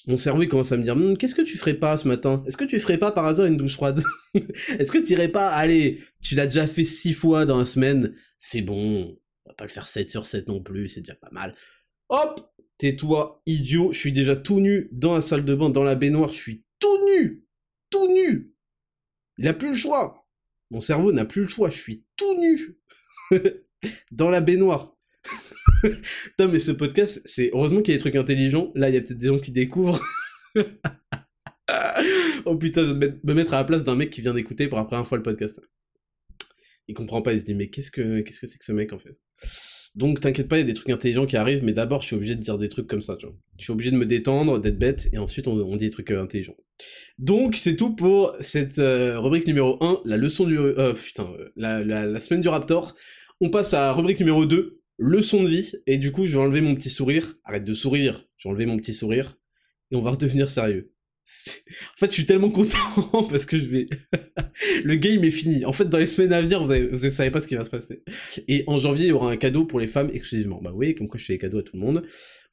A: mon cerveau il commence à me dire hm, qu'est-ce que tu ferais pas ce matin? Est-ce que tu ferais pas par hasard une douche froide? Est-ce que tu irais pas Allez, tu l'as déjà fait six fois dans la semaine, c'est bon. On va pas le faire 7 sur 7 non plus, c'est déjà pas mal. Hop! Tais-toi, idiot, je suis déjà tout nu dans la salle de bain, dans la baignoire, je suis tout nu Tout nu. Il a plus le choix. Mon cerveau n'a plus le choix, je suis tout nu. Dans la baignoire non, mais ce podcast, c'est heureusement qu'il y a des trucs intelligents. Là, il y a peut-être des gens qui découvrent. oh putain, je vais me mettre à la place d'un mec qui vient d'écouter pour la première fois le podcast. Il comprend pas, il se dit mais qu'est-ce que qu'est-ce que c'est que ce mec en fait? Donc t'inquiète pas, il y a des trucs intelligents qui arrivent, mais d'abord je suis obligé de dire des trucs comme ça, tu vois. Je suis obligé de me détendre, d'être bête, et ensuite on, dit des trucs euh, intelligents. Donc c'est tout pour cette euh, rubrique numéro 1, la leçon du... Euh, putain, la, la, la semaine du Raptor. On passe à rubrique numéro 2, leçon de vie, et du coup, je vais enlever mon petit sourire. Arrête de sourire, j'ai enlevé mon petit sourire, et on va redevenir sérieux. En fait, je suis tellement content parce que je vais. le game est fini. En fait, dans les semaines à venir, vous, ne savez pas ce qui va se passer. Et en janvier, il y aura un cadeau pour les femmes exclusivement. Bah oui, comme quoi je fais des cadeaux à tout le monde. Vous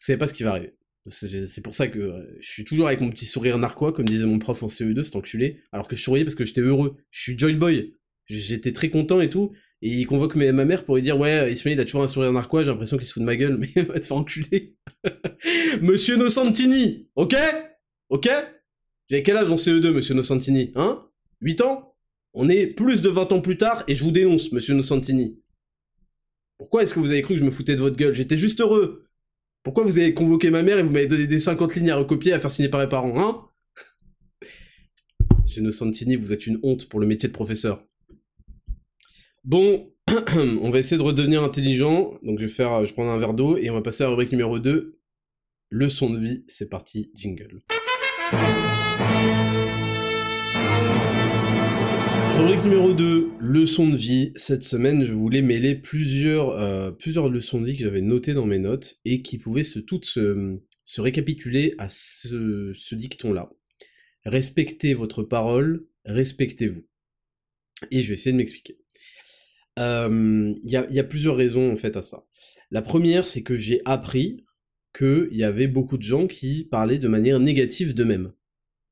A: savez pas ce qui va arriver. C'est pour ça que euh, je suis toujours avec mon petit sourire narquois, comme disait mon prof en CE2, c'est enculé. Alors que je souriais parce que j'étais heureux. Je suis Joy Boy. J'étais très content et tout. Et il convoque ma mère pour lui dire Ouais, Ismail il a toujours un sourire narquois, j'ai l'impression qu'il se fout de ma gueule, mais va te faire enculer. monsieur Nocentini, ok? Ok? J'ai quel âge en CE2, monsieur Nocentini Hein? 8 ans? On est plus de 20 ans plus tard et je vous dénonce, monsieur Nocentini. Pourquoi est-ce que vous avez cru que je me foutais de votre gueule? J'étais juste heureux. Pourquoi vous avez convoqué ma mère et vous m'avez donné des 50 lignes à recopier à faire signer par les parents, hein? Monsieur Nocentini, vous êtes une honte pour le métier de professeur. Bon, on va essayer de redevenir intelligent. Donc je vais faire, prends un verre d'eau et on va passer à la rubrique numéro 2. Leçon de vie, c'est parti, jingle. Rubrique numéro 2, leçon de vie. Cette semaine, je voulais mêler plusieurs, euh, plusieurs leçons de vie que j'avais notées dans mes notes et qui pouvaient se, toutes se, récapituler à ce dicton-là. Respectez votre parole, respectez-vous. Et je vais essayer de m'expliquer. Il y, a, plusieurs raisons en fait à ça. La première, c'est que j'ai appris qu'il y avait beaucoup de gens qui parlaient de manière négative d'eux-mêmes.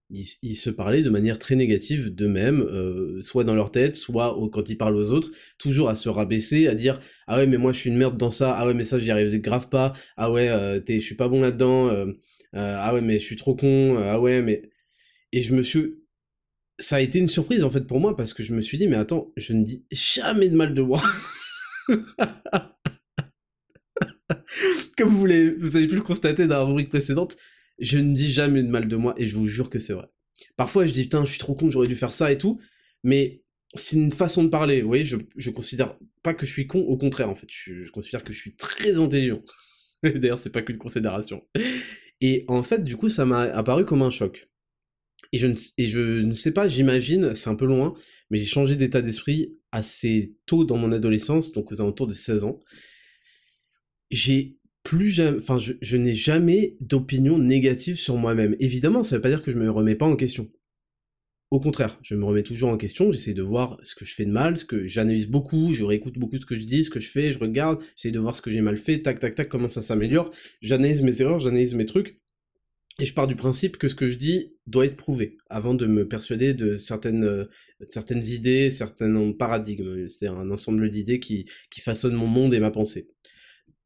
A: Ils, se parlaient de manière très négative d'eux-mêmes, euh, soit dans leur tête, soit quand ils parlent aux autres, toujours à se rabaisser, à dire ah ouais mais moi je suis une merde dans ça, ah ouais mais ça j'y arrive grave pas, ah ouais euh, je suis pas bon là-dedans, euh, ah ouais mais je suis trop con, ah ouais mais et je me suis ça a été une surprise en fait pour moi parce que je me suis dit mais attends, je ne dis jamais de mal de moi. Comme vous, vous avez pu le constater dans la rubrique précédente, je ne dis jamais de mal de moi et je vous jure que c'est vrai. Parfois je dis putain je suis trop con, j'aurais dû faire ça et tout, mais c'est une façon de parler, vous voyez, je, je considère pas que je suis con, au contraire en fait, je, je considère que je suis très intelligent. D'ailleurs c'est pas qu'une considération. Et en fait du coup ça m'a apparu comme un choc. Et je, ne, sais pas, j'imagine, c'est un peu loin, mais j'ai changé d'état d'esprit assez tôt dans mon adolescence, donc aux alentours de 16 ans. J'ai plus enfin, je, je n'ai jamais d'opinion négative sur moi-même. Évidemment, ça ne veut pas dire que je me remets pas en question. Au contraire, je me remets toujours en question, j'essaie de voir ce que je fais de mal, ce que j'analyse beaucoup, je réécoute beaucoup ce que je dis, ce que je fais, je regarde, j'essaie de voir ce que j'ai mal fait, tac tac tac, comment ça s'améliore, j'analyse mes erreurs, j'analyse mes trucs, et je pars du principe que ce que je dis doit être prouvé avant de me persuader de certaines, euh, certaines idées, certains paradigmes, c'est-à-dire un ensemble d'idées qui, qui façonnent mon monde et ma pensée.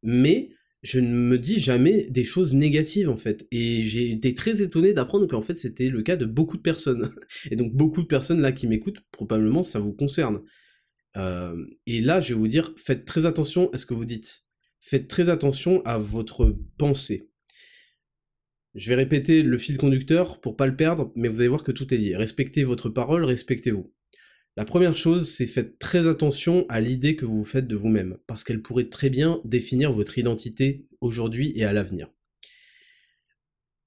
A: Mais je ne me dis jamais des choses négatives en fait. Et j'ai été très étonné d'apprendre qu'en fait c'était le cas de beaucoup de personnes. Et donc beaucoup de personnes là qui m'écoutent, probablement ça vous concerne. Euh, et là, je vais vous dire, faites très attention à ce que vous dites. Faites très attention à votre pensée. Je vais répéter le fil conducteur pour pas le perdre, mais vous allez voir que tout est lié. Respectez votre parole, respectez-vous. La première chose, c'est faites très attention à l'idée que vous faites de vous-même, parce qu'elle pourrait très bien définir votre identité aujourd'hui et à l'avenir.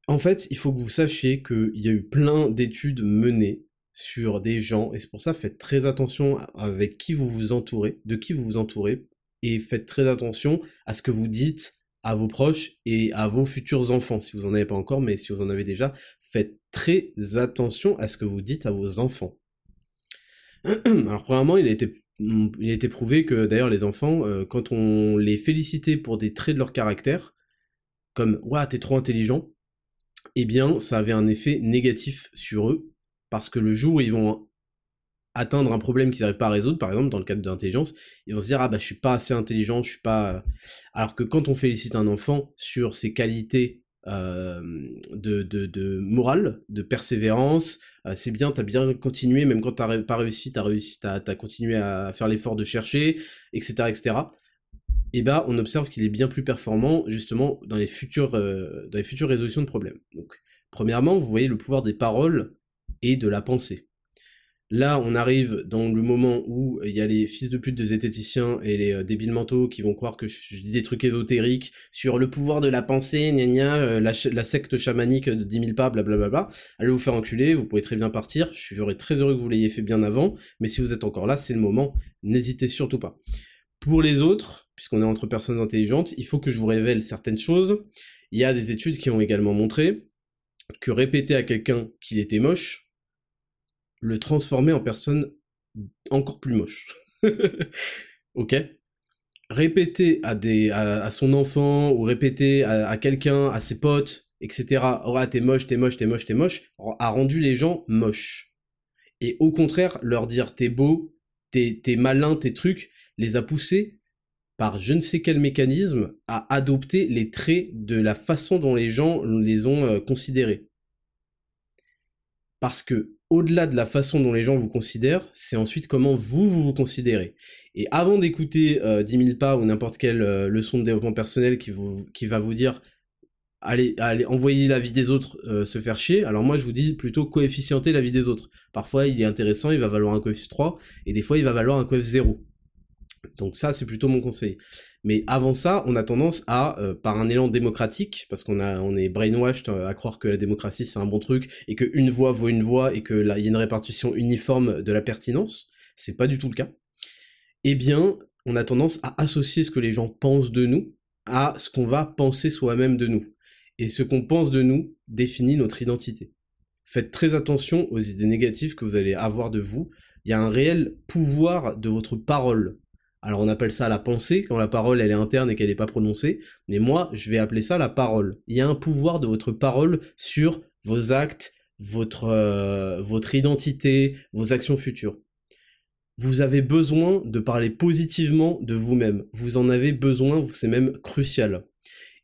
A: En fait, il faut que vous sachiez qu'il y a eu plein d'études menées sur des gens, et c'est pour ça faites très attention avec qui vous vous entourez, de qui vous vous entourez, et faites très attention à ce que vous dites à vos proches et à vos futurs enfants, si vous en avez pas encore, mais si vous en avez déjà, faites très attention à ce que vous dites à vos enfants. Alors premièrement, il a été, il a été prouvé que d'ailleurs les enfants, euh, quand on les félicitait pour des traits de leur caractère, comme « Ouah, t'es trop intelligent », eh bien, ça avait un effet négatif sur eux, parce que le jour où ils vont atteindre un problème qu'ils n'arrivent pas à résoudre, par exemple dans le cadre de l'intelligence, ils vont se dire ah bah je suis pas assez intelligent, je suis pas. Alors que quand on félicite un enfant sur ses qualités euh, de, morale, de persévérance, euh, c'est bien, t'as bien continué, même quand t'as pas réussi, t'as réussi, t'as as continué à faire l'effort de chercher, etc., etc. Et bah on observe qu'il est bien plus performant justement dans les futures euh, dans les futures résolutions de problèmes. Donc premièrement, vous voyez le pouvoir des paroles et de la pensée. Là, on arrive dans le moment où il y a les fils de pute de zététiciens et les euh, débiles mentaux qui vont croire que je, dis des trucs ésotériques sur le pouvoir de la pensée, gna gna, euh, la, secte chamanique de 10 000 pas, blablabla. Allez vous faire enculer, vous pouvez très bien partir. Je serais très heureux que vous l'ayez fait bien avant, mais si vous êtes encore là, c'est le moment. N'hésitez surtout pas. Pour les autres, puisqu'on est entre personnes intelligentes, il faut que je vous révèle certaines choses. Il y a des études qui ont également montré que répéter à quelqu'un qu'il était moche, le transformer en personne encore plus moche. ok? Répéter à, son enfant ou répéter à, quelqu'un, à ses potes, etc. Oh, ah, t'es moche, t'es moche, t'es moche, t'es moche, a rendu les gens moches. Et au contraire, leur dire t'es beau, t'es malin, tes trucs, les a poussés par je ne sais quel mécanisme à adopter les traits de la façon dont les gens les ont euh, considérés. Parce que au-delà de la façon dont les gens vous considèrent, c'est ensuite comment vous, vous considérez. Et avant d'écouter euh, 10 000 pas ou n'importe quelle euh, leçon de développement personnel qui, va vous dire allez, envoyer la vie des autres euh, se faire chier, alors moi je vous dis plutôt coefficienter la vie des autres. Parfois il est intéressant, il va valoir un coefficient 3, et des fois il va valoir un coefficient 0. Donc ça c'est plutôt mon conseil. Mais avant ça, on a tendance à, euh, par un élan démocratique, parce qu'on est brainwashed euh, à croire que la démocratie c'est un bon truc et qu'une voix vaut une voix et que là y a une répartition uniforme de la pertinence, c'est pas du tout le cas. Eh bien, on a tendance à associer ce que les gens pensent de nous à ce qu'on va penser soi-même de nous. Et ce qu'on pense de nous définit notre identité. Faites très attention aux idées négatives que vous allez avoir de vous. Il y a un réel pouvoir de votre parole alors on appelle ça la pensée quand la parole elle est interne et qu'elle n'est pas prononcée, mais moi je vais appeler ça la parole. Il y a un pouvoir de votre parole sur vos actes, votre, euh, votre identité, vos actions futures. Vous avez besoin de parler positivement de vous-même. Vous en avez besoin, c'est même crucial.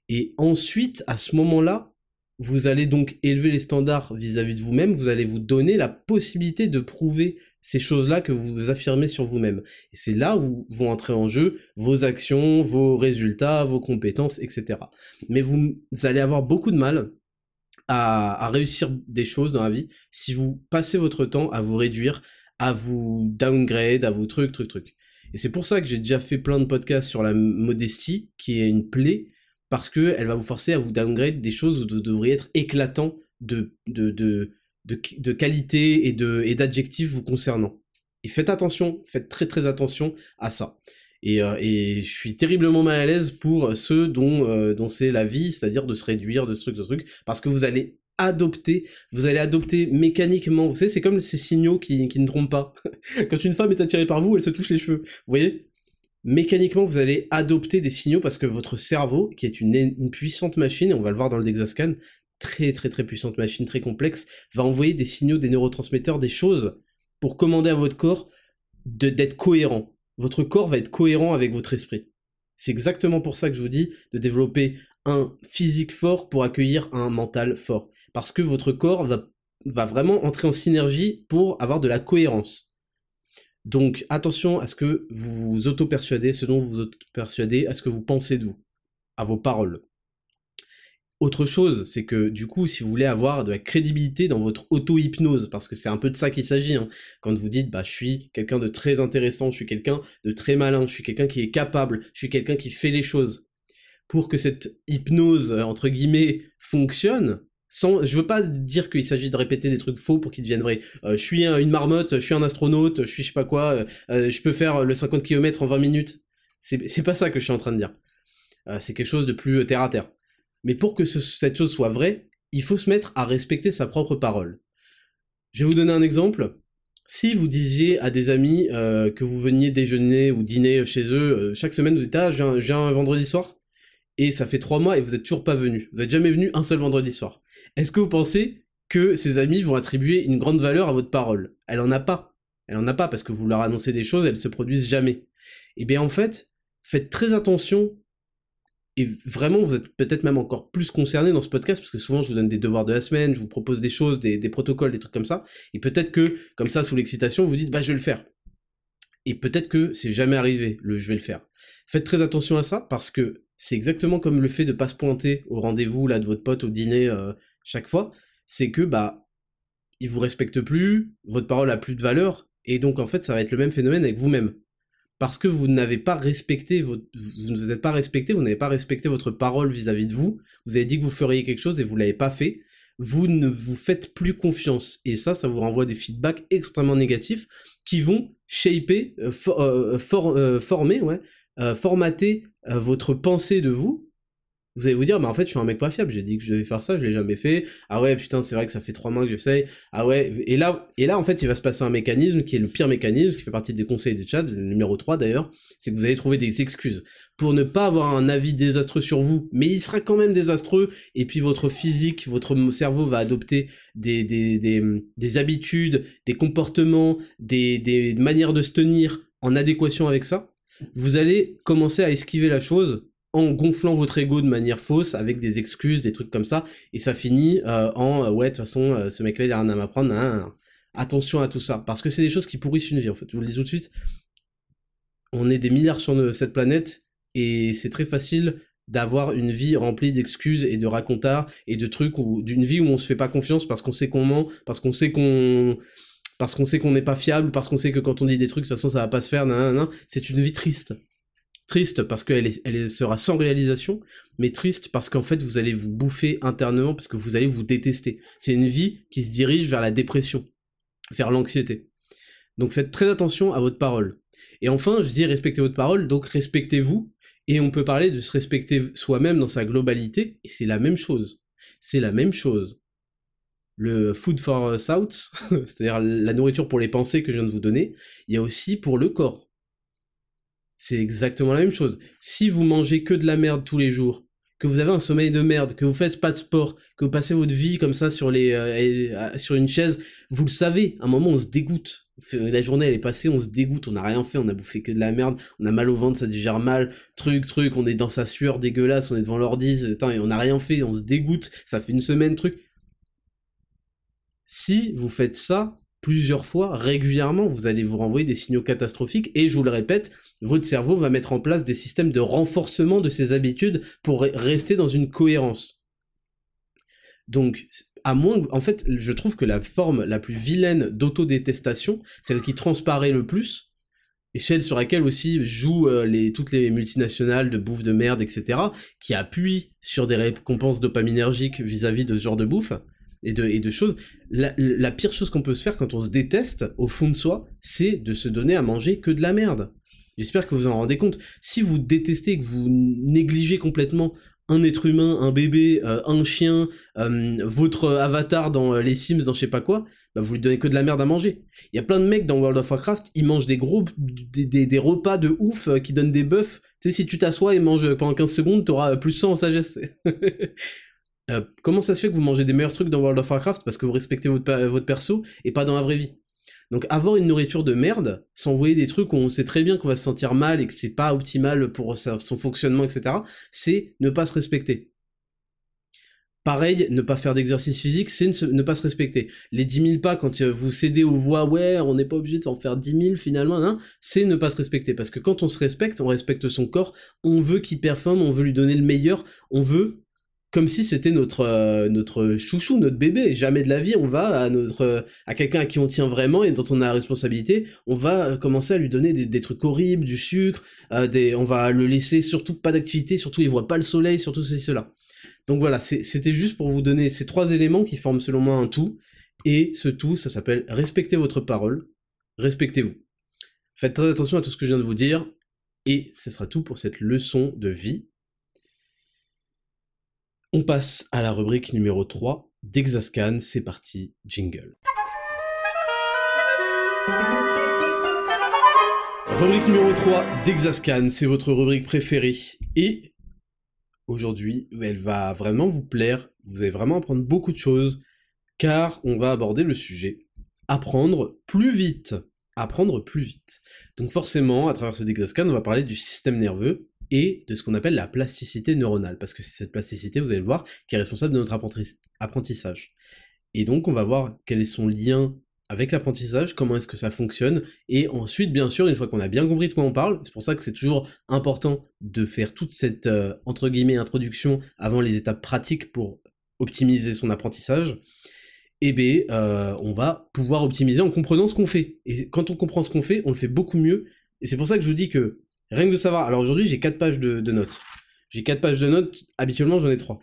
A: Et ensuite, à ce moment-là, vous allez donc élever les standards vis-à-vis de vous-même, vous allez vous donner la possibilité de prouver ces choses-là que vous affirmez sur vous-même. Et c'est là où vont entrer en jeu vos actions, vos résultats, vos compétences, etc. Mais vous allez avoir beaucoup de mal à, réussir des choses dans la vie si vous passez votre temps à vous réduire, à vous downgrade, à vous truc, truc, truc. Et c'est pour ça que j'ai déjà fait plein de podcasts sur la modestie, qui est une plaie, parce que elle va vous forcer à vous downgrade des choses où vous devriez être éclatant de, de, qualité et et d'adjectifs vous concernant. Et faites attention, faites très très attention à ça. Et, euh, et je suis terriblement mal à l'aise pour ceux dont, euh, dont c'est la vie, c'est-à-dire de se réduire, de ce truc, de ce truc, parce que vous allez adopter, vous allez adopter mécaniquement, vous savez, c'est comme ces signaux qui, qui ne trompent pas. Quand une femme est attirée par vous, elle se touche les cheveux. Vous voyez? Mécaniquement, vous allez adopter des signaux parce que votre cerveau, qui est une, une puissante machine, et on va le voir dans le Dexascan, très très très puissante machine, très complexe, va envoyer des signaux, des neurotransmetteurs, des choses pour commander à votre corps d'être cohérent. Votre corps va être cohérent avec votre esprit. C'est exactement pour ça que je vous dis de développer un physique fort pour accueillir un mental fort. Parce que votre corps va, vraiment entrer en synergie pour avoir de la cohérence. Donc attention à ce que vous vous auto-persuadez, ce dont vous vous auto-persuadez, à ce que vous pensez de vous, à vos paroles. Autre chose, c'est que du coup, si vous voulez avoir de la crédibilité dans votre auto-hypnose, parce que c'est un peu de ça qu'il s'agit, hein, quand vous dites, bah, je suis quelqu'un de très intéressant, je suis quelqu'un de très malin, je suis quelqu'un qui est capable, je suis quelqu'un qui fait les choses. Pour que cette hypnose, euh, entre guillemets, fonctionne, sans, je veux pas dire qu'il s'agit de répéter des trucs faux pour qu'ils deviennent vrais. Euh, je suis une marmotte, je suis un astronaute, je suis je sais pas quoi, euh, je peux faire le 50 km en 20 minutes. C'est pas ça que je suis en train de dire. c'est quelque chose de plus terre à terre. Mais pour que cette chose soit vraie, il faut se mettre à respecter sa propre parole. Je vais vous donner un exemple. Si vous disiez à des amis euh, que vous veniez déjeuner ou dîner chez eux euh, chaque semaine, vous dites ah j'ai un, vendredi soir et ça fait trois mois et vous êtes toujours pas venu. Vous n'êtes jamais venu un seul vendredi soir. Est-ce que vous pensez que ces amis vont attribuer une grande valeur à votre parole? Elle en a pas. Elle en a pas parce que vous leur annoncez des choses, elles se produisent jamais. Eh bien en fait, faites très attention et vraiment, vous êtes peut-être même encore plus concerné dans ce podcast, parce que souvent, je vous donne des devoirs de la semaine, je vous propose des choses, des, protocoles, des trucs comme ça, et peut-être que, comme ça, sous l'excitation, vous dites, bah, je vais le faire. Et peut-être que c'est jamais arrivé, le je vais le faire. Faites très attention à ça, parce que c'est exactement comme le fait de pas se pointer au rendez-vous, là, de votre pote, au dîner, euh, chaque fois, c'est que, bah, il vous respecte plus, votre parole a plus de valeur, et donc, en fait, ça va être le même phénomène avec vous-même parce que vous n'avez pas respecté votre, vous vous êtes pas respecté, vous n'avez pas respecté votre parole vis-à-vis de vous. Vous avez dit que vous feriez quelque chose et vous l'avez pas fait. Vous ne vous faites plus confiance et ça, ça vous renvoie des feedbacks extrêmement négatifs qui vont shaper, euh, euh, euh, former, ouais, formater votre pensée de vous vous allez vous dire, mais en fait, je suis un mec pas fiable. J'ai dit que je devais faire ça, je l'ai jamais fait. Ah ouais, putain, c'est vrai que ça fait trois mois que j'essaye. Ah ouais, et là, et là, en fait, il va se passer un mécanisme qui est le pire mécanisme, qui fait partie des conseils de chat, le numéro 3 d'ailleurs, c'est que vous allez trouver des excuses pour ne pas avoir un avis désastreux sur vous, mais il sera quand même désastreux, et puis votre physique, votre cerveau va adopter des, des, des, des habitudes, des comportements, des, des manières de se tenir en adéquation avec ça. Vous allez commencer à esquiver la chose en gonflant votre ego de manière fausse avec des excuses, des trucs comme ça, et ça finit euh, en euh, ouais de toute façon euh, ce mec-là il a rien à m'apprendre. Attention à tout ça, parce que c'est des choses qui pourrissent une vie en fait. Je vous le dis tout de suite. On est des milliards sur cette planète et c'est très facile d'avoir une vie remplie d'excuses et de racontards et de trucs ou d'une vie où on se fait pas confiance parce qu'on sait qu'on ment, parce qu'on sait qu'on parce qu'on sait qu'on n'est pas fiable, parce qu'on sait que quand on dit des trucs, de toute façon ça va pas se faire, c'est une vie triste triste parce qu'elle elle sera sans réalisation, mais triste parce qu'en fait vous allez vous bouffer internement parce que vous allez vous détester. C'est une vie qui se dirige vers la dépression, vers l'anxiété. Donc faites très attention à votre parole. Et enfin, je dis respectez votre parole, donc respectez-vous, et on peut parler de se respecter soi-même dans sa globalité, et c'est la même chose. C'est la même chose. Le food for thoughts, c'est-à-dire la nourriture pour les pensées que je viens de vous donner, il y a aussi pour le corps c'est exactement la même chose. Si vous mangez que de la merde tous les jours, que vous avez un sommeil de merde, que vous faites pas de sport, que vous passez votre vie comme ça sur les euh, euh, sur une chaise, vous le savez, à un moment on se dégoûte. La journée elle est passée, on se dégoûte, on n'a rien fait, on a bouffé que de la merde, on a mal au ventre, ça digère mal, truc truc, on est dans sa sueur dégueulasse, on est devant l'ordi, et on n'a rien fait, on se dégoûte, ça fait une semaine truc. Si vous faites ça plusieurs fois, régulièrement, vous allez vous renvoyer des signaux catastrophiques et je vous le répète, votre cerveau va mettre en place des systèmes de renforcement de ses habitudes pour rester dans une cohérence. Donc, à moins, en fait, je trouve que la forme la plus vilaine d'autodétestation, celle qui transparaît le plus, et celle sur laquelle aussi jouent euh, toutes les multinationales de bouffe de merde, etc., qui appuient sur des récompenses dopaminergiques vis-à-vis de ce genre de bouffe, et de, et de choses, la, la pire chose qu'on peut se faire quand on se déteste, au fond de soi, c'est de se donner à manger que de la merde. J'espère que vous en rendez compte. Si vous détestez, que vous négligez complètement un être humain, un bébé, euh, un chien, euh, votre avatar dans euh, les Sims, dans je sais pas quoi, bah vous lui donnez que de la merde à manger. Il y a plein de mecs dans World of Warcraft, ils mangent des gros, des, des, repas de ouf qui donnent des buffs. Tu sais, si tu t'assois et manges pendant 15 secondes, t'auras plus 100 en sagesse. comment ça se fait que vous mangez des meilleurs trucs dans World of Warcraft parce que vous respectez votre, votre perso et pas dans la vraie vie? Donc avoir une nourriture de merde, s'envoyer des trucs où on sait très bien qu'on va se sentir mal et que c'est pas optimal pour son fonctionnement, etc., c'est ne pas se respecter. Pareil, ne pas faire d'exercice physique, c'est ne, pas se respecter. Les 10 000 pas, quand euh, vous cédez aux voix, ouais, on n'est pas obligé de s'en faire 10 000 finalement, hein, c'est ne pas se respecter. Parce que quand on se respecte, on respecte son corps, on veut qu'il performe, on veut lui donner le meilleur, on veut comme si c'était notre euh, notre chouchou, notre bébé. Jamais de la vie, on va à notre à quelqu'un à qui on tient vraiment et dont on a la responsabilité, on va commencer à lui donner des, trucs horribles, du sucre, euh, des, on va le laisser surtout pas d'activité, surtout il voit pas le soleil, surtout ceci cela. Donc voilà, c'était juste pour vous donner ces trois éléments qui forment selon moi un tout. Et ce tout, ça s'appelle respectez votre parole, respectez-vous. Faites très attention à tout ce que je viens de vous dire. Et ce sera tout pour cette leçon de vie. On passe à la rubrique numéro 3 d'Exascan, c'est parti, jingle. Rubrique numéro 3 d'Exascan, c'est votre rubrique préférée. Et aujourd'hui, elle va vraiment vous plaire, vous allez vraiment apprendre beaucoup de choses, car on va aborder le sujet apprendre plus vite. Apprendre plus vite. Donc forcément, à travers ce Dexascan, on va parler du système nerveux, et de ce qu'on appelle la plasticité neuronale, parce que c'est cette plasticité, vous allez le voir, qui est responsable de notre apprentissage. Et donc on va voir quel est son lien avec l'apprentissage, comment est-ce que ça fonctionne, et ensuite, bien sûr, une fois qu'on a bien compris de quoi on parle, c'est pour ça que c'est toujours important de faire toute cette, euh, entre guillemets, introduction avant les étapes pratiques pour optimiser son apprentissage, eh bien, euh, on va pouvoir optimiser en comprenant ce qu'on fait. Et quand on comprend ce qu'on fait, on le fait beaucoup mieux, et c'est pour ça que je vous dis que Rien que de savoir. Alors aujourd'hui, j'ai 4 pages de, notes. J'ai 4 pages de notes, habituellement j'en ai 3.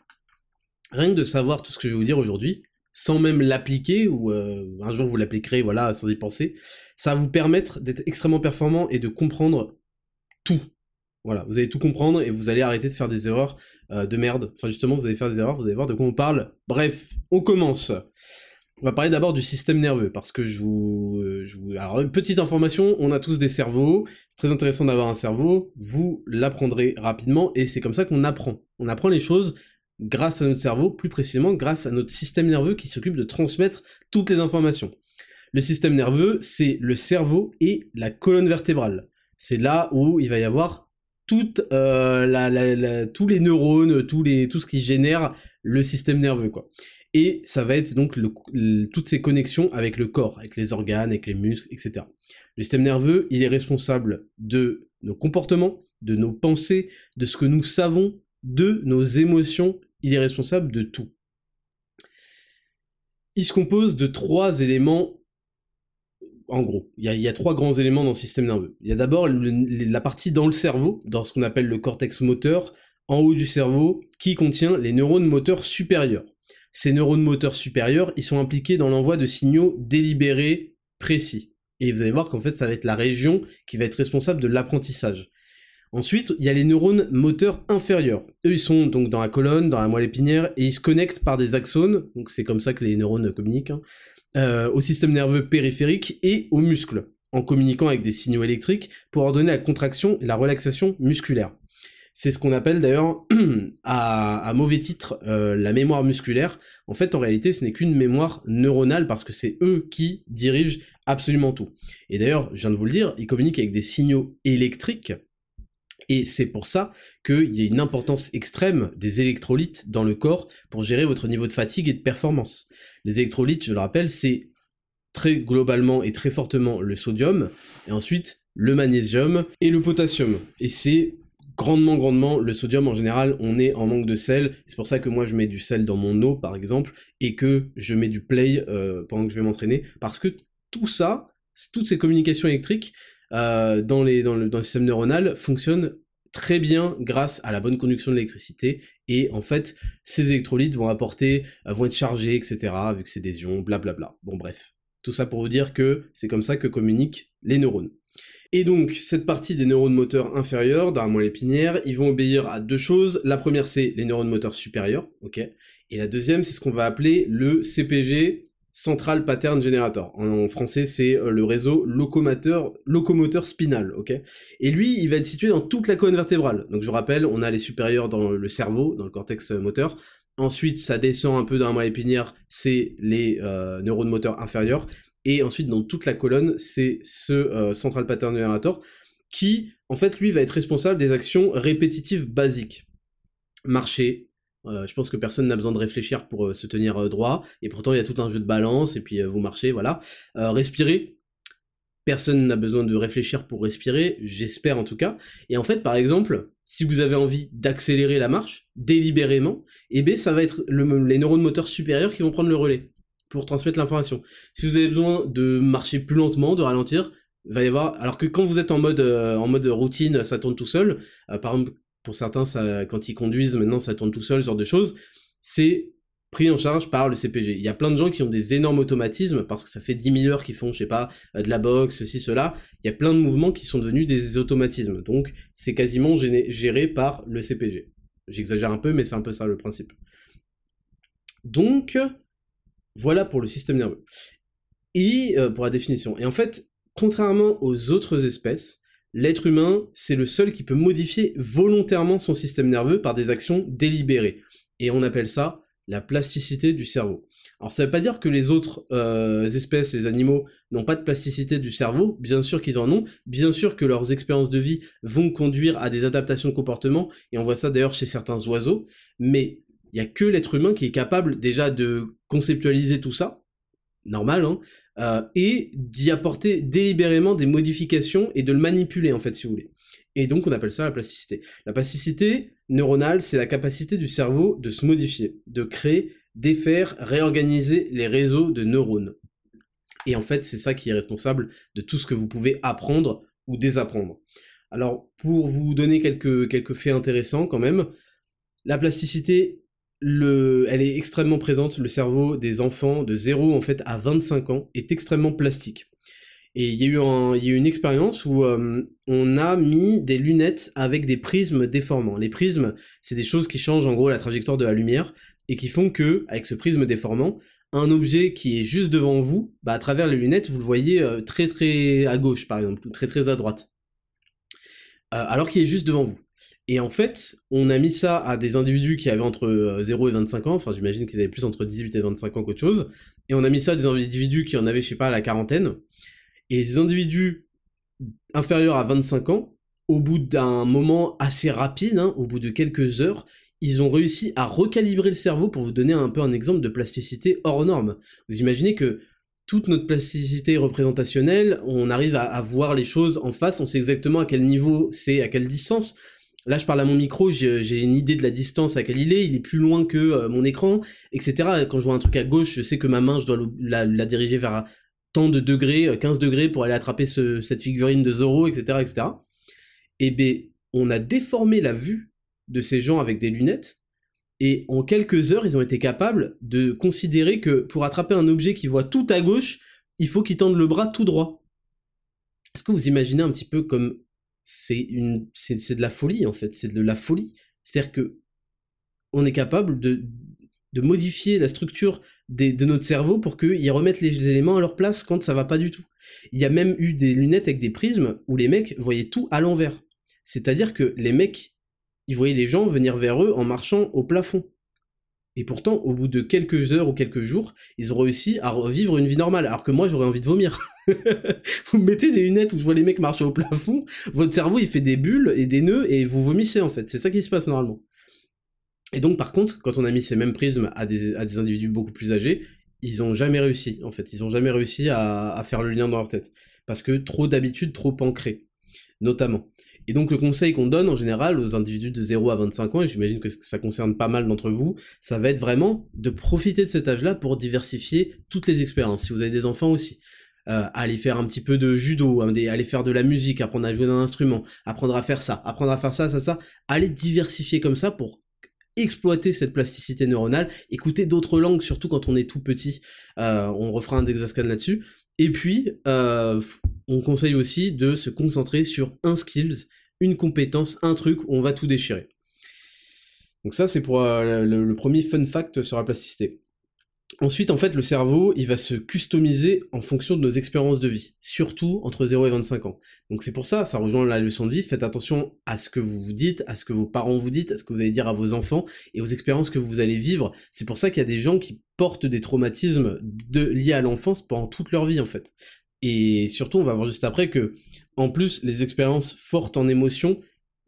A: Rien que de savoir tout ce que je vais vous dire aujourd'hui, sans même l'appliquer, ou euh, un jour vous l'appliquerez, voilà, sans y penser, ça va vous permettre d'être extrêmement performant et de comprendre tout. Voilà, vous allez tout comprendre et vous allez arrêter de faire des erreurs euh, de merde. Enfin justement, vous allez faire des erreurs, vous allez voir de quoi on parle. Bref, on commence. On va parler d'abord du système nerveux, parce que je vous, euh, je vous... Alors, une petite information, on a tous des cerveaux, c'est très intéressant d'avoir un cerveau, vous l'apprendrez rapidement, et c'est comme ça qu'on apprend. On apprend les choses grâce à notre cerveau, plus précisément grâce à notre système nerveux qui s'occupe de transmettre toutes les informations. Le système nerveux, c'est le cerveau et la colonne vertébrale. C'est là où il va y avoir euh, tous les neurones, tout ce qui génère le système nerveux, quoi. Et ça va être donc toutes ces connexions avec le corps, avec les organes, avec les muscles, etc. Le système nerveux, il est responsable de nos comportements, de nos pensées, de ce que nous savons, de nos émotions, il est responsable de tout. Il se compose de trois éléments, en gros. Il y a, trois grands éléments dans le système nerveux. Il y a d'abord la partie dans le cerveau, dans ce qu'on appelle le cortex moteur, en haut du cerveau, qui contient les neurones moteurs supérieurs. Ces neurones moteurs supérieurs, ils sont impliqués dans l'envoi de signaux délibérés précis. Et vous allez voir qu'en fait, ça va être la région qui va être responsable de l'apprentissage. Ensuite, il y a les neurones moteurs inférieurs. Eux, ils sont donc dans la colonne, dans la moelle épinière, et ils se connectent par des axones, donc c'est comme ça que les neurones communiquent, hein, euh, au système nerveux périphérique et aux muscles, en communiquant avec des signaux électriques pour ordonner la contraction et la relaxation musculaire. C'est ce qu'on appelle d'ailleurs, à, mauvais titre, euh, la mémoire musculaire. En fait, en réalité, ce n'est qu'une mémoire neuronale parce que c'est eux qui dirigent absolument tout. Et d'ailleurs, je viens de vous le dire, ils communiquent avec des signaux électriques. Et c'est pour ça qu'il y a une importance extrême des électrolytes dans le corps pour gérer votre niveau de fatigue et de performance. Les électrolytes, je le rappelle, c'est très globalement et très fortement le sodium, et ensuite le magnésium et le potassium. Et c'est grandement, grandement, le sodium. En général, on est en manque de sel. C'est pour ça que moi je mets du sel dans mon eau, par exemple, et que je mets du play euh, pendant que je vais m'entraîner, parce que tout ça, toutes ces communications électriques euh, dans, les, le système neuronal fonctionnent très bien grâce à la bonne conduction de l'électricité. Et en fait ces électrolytes vont apporter euh, vont être chargés etc vu que c'est des ions blablabla. Bon bref. Tout ça pour vous dire que c'est comme ça que communiquent les neurones et donc, cette partie des neurones moteurs inférieurs, dans la moelle épinière, ils vont obéir à deux choses. La première, c'est les neurones moteurs supérieurs, ok Et la deuxième, c'est ce qu'on va appeler le CPG, Central Pattern Generator. En français, c'est euh, le réseau locomoteur, spinal, ok Et lui, il va être situé dans toute la colonne vertébrale. Donc je rappelle, on a les supérieurs dans le cerveau, dans le cortex moteur. Ensuite, ça descend un peu dans la moelle épinière, c'est les euh, neurones moteurs inférieurs. Et ensuite dans toute la colonne, c'est ce central pattern generator qui, en fait, lui va être responsable des actions répétitives basiques. Marcher, je pense que personne n'a besoin de réfléchir pour se tenir droit, et pourtant il y a tout un jeu de balance, et puis vous marchez, voilà. respirer, Personne n'a besoin de réfléchir pour respirer, j'espère en tout cas. Et en fait, par exemple, si vous avez envie d'accélérer la marche, délibérément, eh bien ça va être les neurones moteurs supérieurs qui vont prendre le relais pour transmettre l'information. Si vous avez besoin de marcher plus lentement, de ralentir, il va y avoir... Alors que quand vous êtes en mode, euh, en mode routine, ça tourne tout seul. Euh, par exemple, pour certains, ça, quand ils conduisent, maintenant, ça tourne tout seul, ce genre de choses. C'est pris en charge par le CPG. Il y a plein de gens qui ont des énormes automatismes parce que ça fait 10 000 heures qu'ils font, je sais pas, euh, de la boxe, ceci, cela. Il y a plein de mouvements qui sont devenus des automatismes. Donc, c'est quasiment géré par le CPG. J'exagère un peu, mais c'est un peu ça le principe. Donc, voilà pour le système nerveux. Et euh, pour la définition. Et en fait, contrairement aux autres espèces, l'être humain, c'est le seul qui peut modifier volontairement son système nerveux par des actions délibérées. Et on appelle ça la plasticité du cerveau. Alors ça veut pas dire que les autres euh, espèces, les animaux, n'ont pas de plasticité du cerveau, bien sûr qu'ils en ont, bien sûr que leurs expériences de vie vont conduire à des adaptations de comportement, et on voit ça d'ailleurs chez certains oiseaux, mais il y a que l'être humain qui est capable déjà de conceptualiser tout ça, normal, hein, euh, et d'y apporter délibérément des modifications et de le manipuler en fait si vous voulez. Et donc on appelle ça la plasticité. La plasticité neuronale, c'est la capacité du cerveau de se modifier, de créer, défaire, réorganiser les réseaux de neurones. Et en fait, c'est ça qui est responsable de tout ce que vous pouvez apprendre ou désapprendre. Alors, pour vous donner quelques, quelques faits intéressants quand même, la plasticité, le, elle est extrêmement présente. Le cerveau des enfants de 0 en fait à 25 ans est extrêmement plastique. Et il y, a eu il y a eu une expérience où euh, on a mis des lunettes avec des prismes déformants. Les prismes, c'est des choses qui changent en gros la trajectoire de la lumière et qui font que, avec ce prisme déformant, un objet qui est juste devant vous, bah, à travers les lunettes, vous le voyez euh, très très à gauche par exemple, ou très très à droite. Euh, alors qu'il est juste devant vous. Et en fait, on a mis ça à des individus qui avaient entre 0 et 25 ans, enfin j'imagine qu'ils avaient plus entre 18 et 25 ans qu'autre chose, et on a mis ça à des individus qui en avaient, je sais pas, la quarantaine, et les individus inférieurs à 25 ans, au bout d'un moment assez rapide, hein, au bout de quelques heures, ils ont réussi à recalibrer le cerveau pour vous donner un peu un exemple de plasticité hors norme. Vous imaginez que toute notre plasticité représentationnelle, on arrive à, voir les choses en face, on sait exactement à quel niveau c'est, à quelle distance. Là, je parle à mon micro, j'ai une idée de la distance à laquelle il est, il est plus loin que euh, mon écran, etc. Quand je vois un truc à gauche, je sais que ma main, je dois la, diriger vers tant de degrés, 15 euh, degrés pour aller attraper cette figurine de Zoro, etc., etc. Et ben, on a déformé la vue de ces gens avec des lunettes, et en quelques heures, ils ont été capables de considérer que pour attraper un objet qui voit tout à gauche, il faut qu'ils tendent le bras tout droit. Est-ce que vous imaginez un petit peu comme c'est une, c'est de la folie en fait, c'est de la folie. C'est-à-dire que on est capable de de modifier la structure de notre cerveau pour qu'ils remettent les éléments à leur place quand ça va pas du tout. Il y a même eu des lunettes avec des prismes où les mecs voyaient tout à l'envers. C'est-à-dire que les mecs, ils voyaient les gens venir vers eux en marchant au plafond. Et pourtant, au bout de quelques heures ou quelques jours, ils ont réussi à revivre une vie normale. Alors que moi, j'aurais envie de vomir. vous mettez des lunettes où je vois les mecs marcher au plafond, votre cerveau, il fait des bulles et des nœuds et vous vomissez, en fait. C'est ça qui se passe normalement. Et donc, par contre, quand on a mis ces mêmes prismes à des, individus beaucoup plus âgés, ils ont jamais réussi, en fait. Ils ont jamais réussi à, faire le lien dans leur tête. Parce que trop d'habitudes, trop ancrées. Notamment. Et donc, le conseil qu'on donne, en général, aux individus de 0 à 25 ans, et j'imagine que ça concerne pas mal d'entre vous, ça va être vraiment de profiter de cet âge-là pour diversifier toutes les expériences. Si vous avez des enfants aussi. Euh, aller faire un petit peu de judo, hein, aller faire de la musique, apprendre à jouer d'un instrument, apprendre à faire ça, apprendre à faire ça, ça, ça, aller diversifier comme ça pour exploiter cette plasticité neuronale, écouter d'autres langues, surtout quand on est tout petit. Euh, on refera un Dexascan là-dessus. Et puis, euh, on conseille aussi de se concentrer sur un skills, une compétence, un truc on va tout déchirer. Donc ça, c'est pour euh, le, premier fun fact sur la plasticité. Ensuite, en fait, le cerveau, il va se customiser en fonction de nos expériences de vie, surtout entre 0 et 25 ans. Donc c'est pour ça, ça rejoint la leçon de vie, faites attention à ce que vous vous dites, à ce que vos parents vous dites, à ce que vous allez dire à vos enfants et aux expériences que vous allez vivre. C'est pour ça qu'il y a des gens qui portent des traumatismes liés à l'enfance pendant toute leur vie, en fait. Et surtout, on va voir juste après que, en plus, les expériences fortes en émotion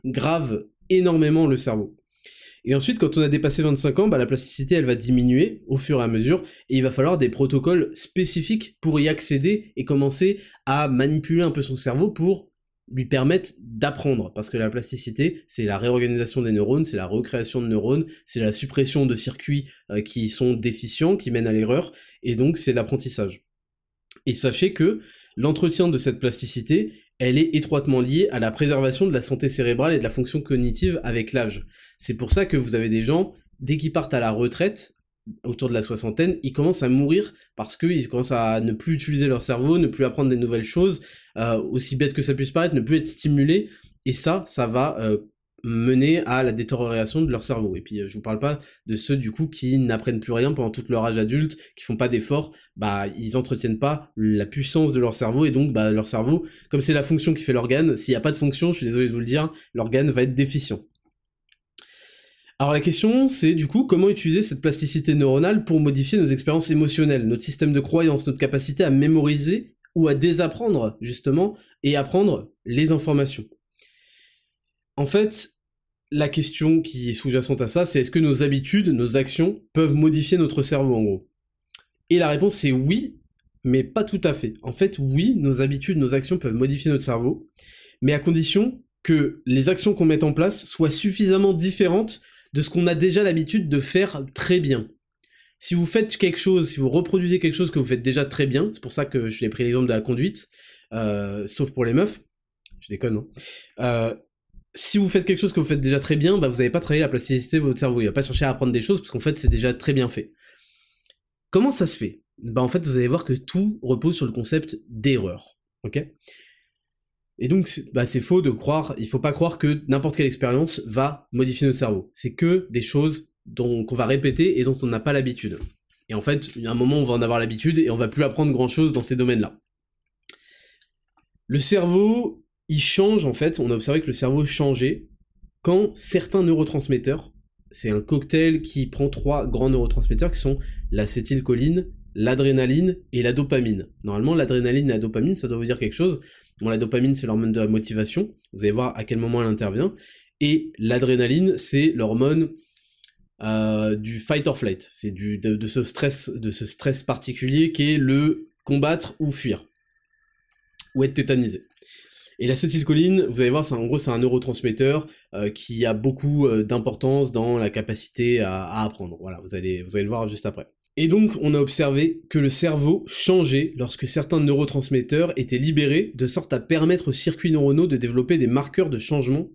A: gravent énormément le cerveau. Et ensuite, quand on a dépassé 25 ans, bah, la plasticité, elle va diminuer au fur et à mesure, et il va falloir des protocoles spécifiques pour y accéder et commencer à manipuler un peu son cerveau pour lui permettre d'apprendre. Parce que la plasticité, c'est la réorganisation des neurones, c'est la recréation de neurones, c'est la suppression de circuits euh, qui sont déficients, qui mènent à l'erreur, et donc c'est l'apprentissage. Et sachez que l'entretien de cette plasticité, elle est étroitement liée à la préservation de la santé cérébrale et de la fonction cognitive avec l'âge. C'est pour ça que vous avez des gens, dès qu'ils partent à la retraite, autour de la soixantaine, ils commencent à mourir parce qu'ils commencent à ne plus utiliser leur cerveau, ne plus apprendre des nouvelles choses, euh, aussi bête que ça puisse paraître, ne plus être stimulés. Et ça, ça va euh, mener à la détérioration de leur cerveau. Et puis euh, je vous parle pas de ceux du coup qui n'apprennent plus rien pendant toute leur âge adulte, qui font pas d'efforts, bah ils entretiennent pas la puissance de leur cerveau et donc bah leur cerveau, comme c'est la fonction qui fait l'organe, s'il n'y a pas de fonction, je suis désolé de vous le dire, l'organe va être déficient. Alors la question c'est du coup comment utiliser cette plasticité neuronale pour modifier nos expériences émotionnelles, notre système de croyance, notre capacité à mémoriser ou à désapprendre justement et apprendre les informations? En fait, la question qui est sous-jacente à ça, c'est est-ce que nos habitudes, nos actions peuvent modifier notre cerveau en gros? Et la réponse c'est oui, mais pas tout à fait. En fait, oui, nos habitudes, nos actions peuvent modifier notre cerveau, mais à condition que les actions qu'on met en place soient suffisamment différentes de ce qu'on a déjà l'habitude de faire très bien. Si vous faites quelque chose, si vous reproduisez quelque chose que vous faites déjà très bien, c'est pour ça que je l'ai pris l'exemple de la conduite, euh, sauf pour les meufs, je déconne, non hein. euh, si vous faites quelque chose que vous faites déjà très bien, bah vous n'avez pas travaillé la plasticité de votre cerveau. Il va pas chercher à apprendre des choses parce qu'en fait c'est déjà très bien fait. Comment ça se fait? Bah en fait vous allez voir que tout repose sur le concept d'erreur. Et donc bah, c'est faux de croire, il faut pas croire que n'importe quelle expérience va modifier notre cerveau. C'est que des choses qu'on va répéter et dont on n'a pas l'habitude. Et en fait, a un moment on va en avoir l'habitude et on va plus apprendre grand chose dans ces domaines-là. Le cerveau, il change en fait, on a observé que le cerveau changeait quand certains neurotransmetteurs, c'est un cocktail qui prend trois grands neurotransmetteurs qui sont l'acétylcholine, l'adrénaline et la dopamine. Normalement, l'adrénaline et la dopamine, ça doit vous dire quelque chose. Bon, la dopamine, c'est l'hormone de la motivation. Vous allez voir à quel moment elle intervient. Et l'adrénaline, c'est l'hormone euh, du fight or flight. C'est du de, ce stress, de ce stress particulier qui est le combattre ou fuir, ou être tétanisé. Et l'acétylcholine, vous allez voir, c'est en gros c'est un neurotransmetteur euh, qui a beaucoup euh, d'importance dans la capacité à, apprendre. Voilà, vous allez, vous allez le voir juste après. Et donc, on a observé que le cerveau changeait lorsque certains neurotransmetteurs étaient libérés, de sorte à permettre aux circuits neuronaux de développer des marqueurs de changement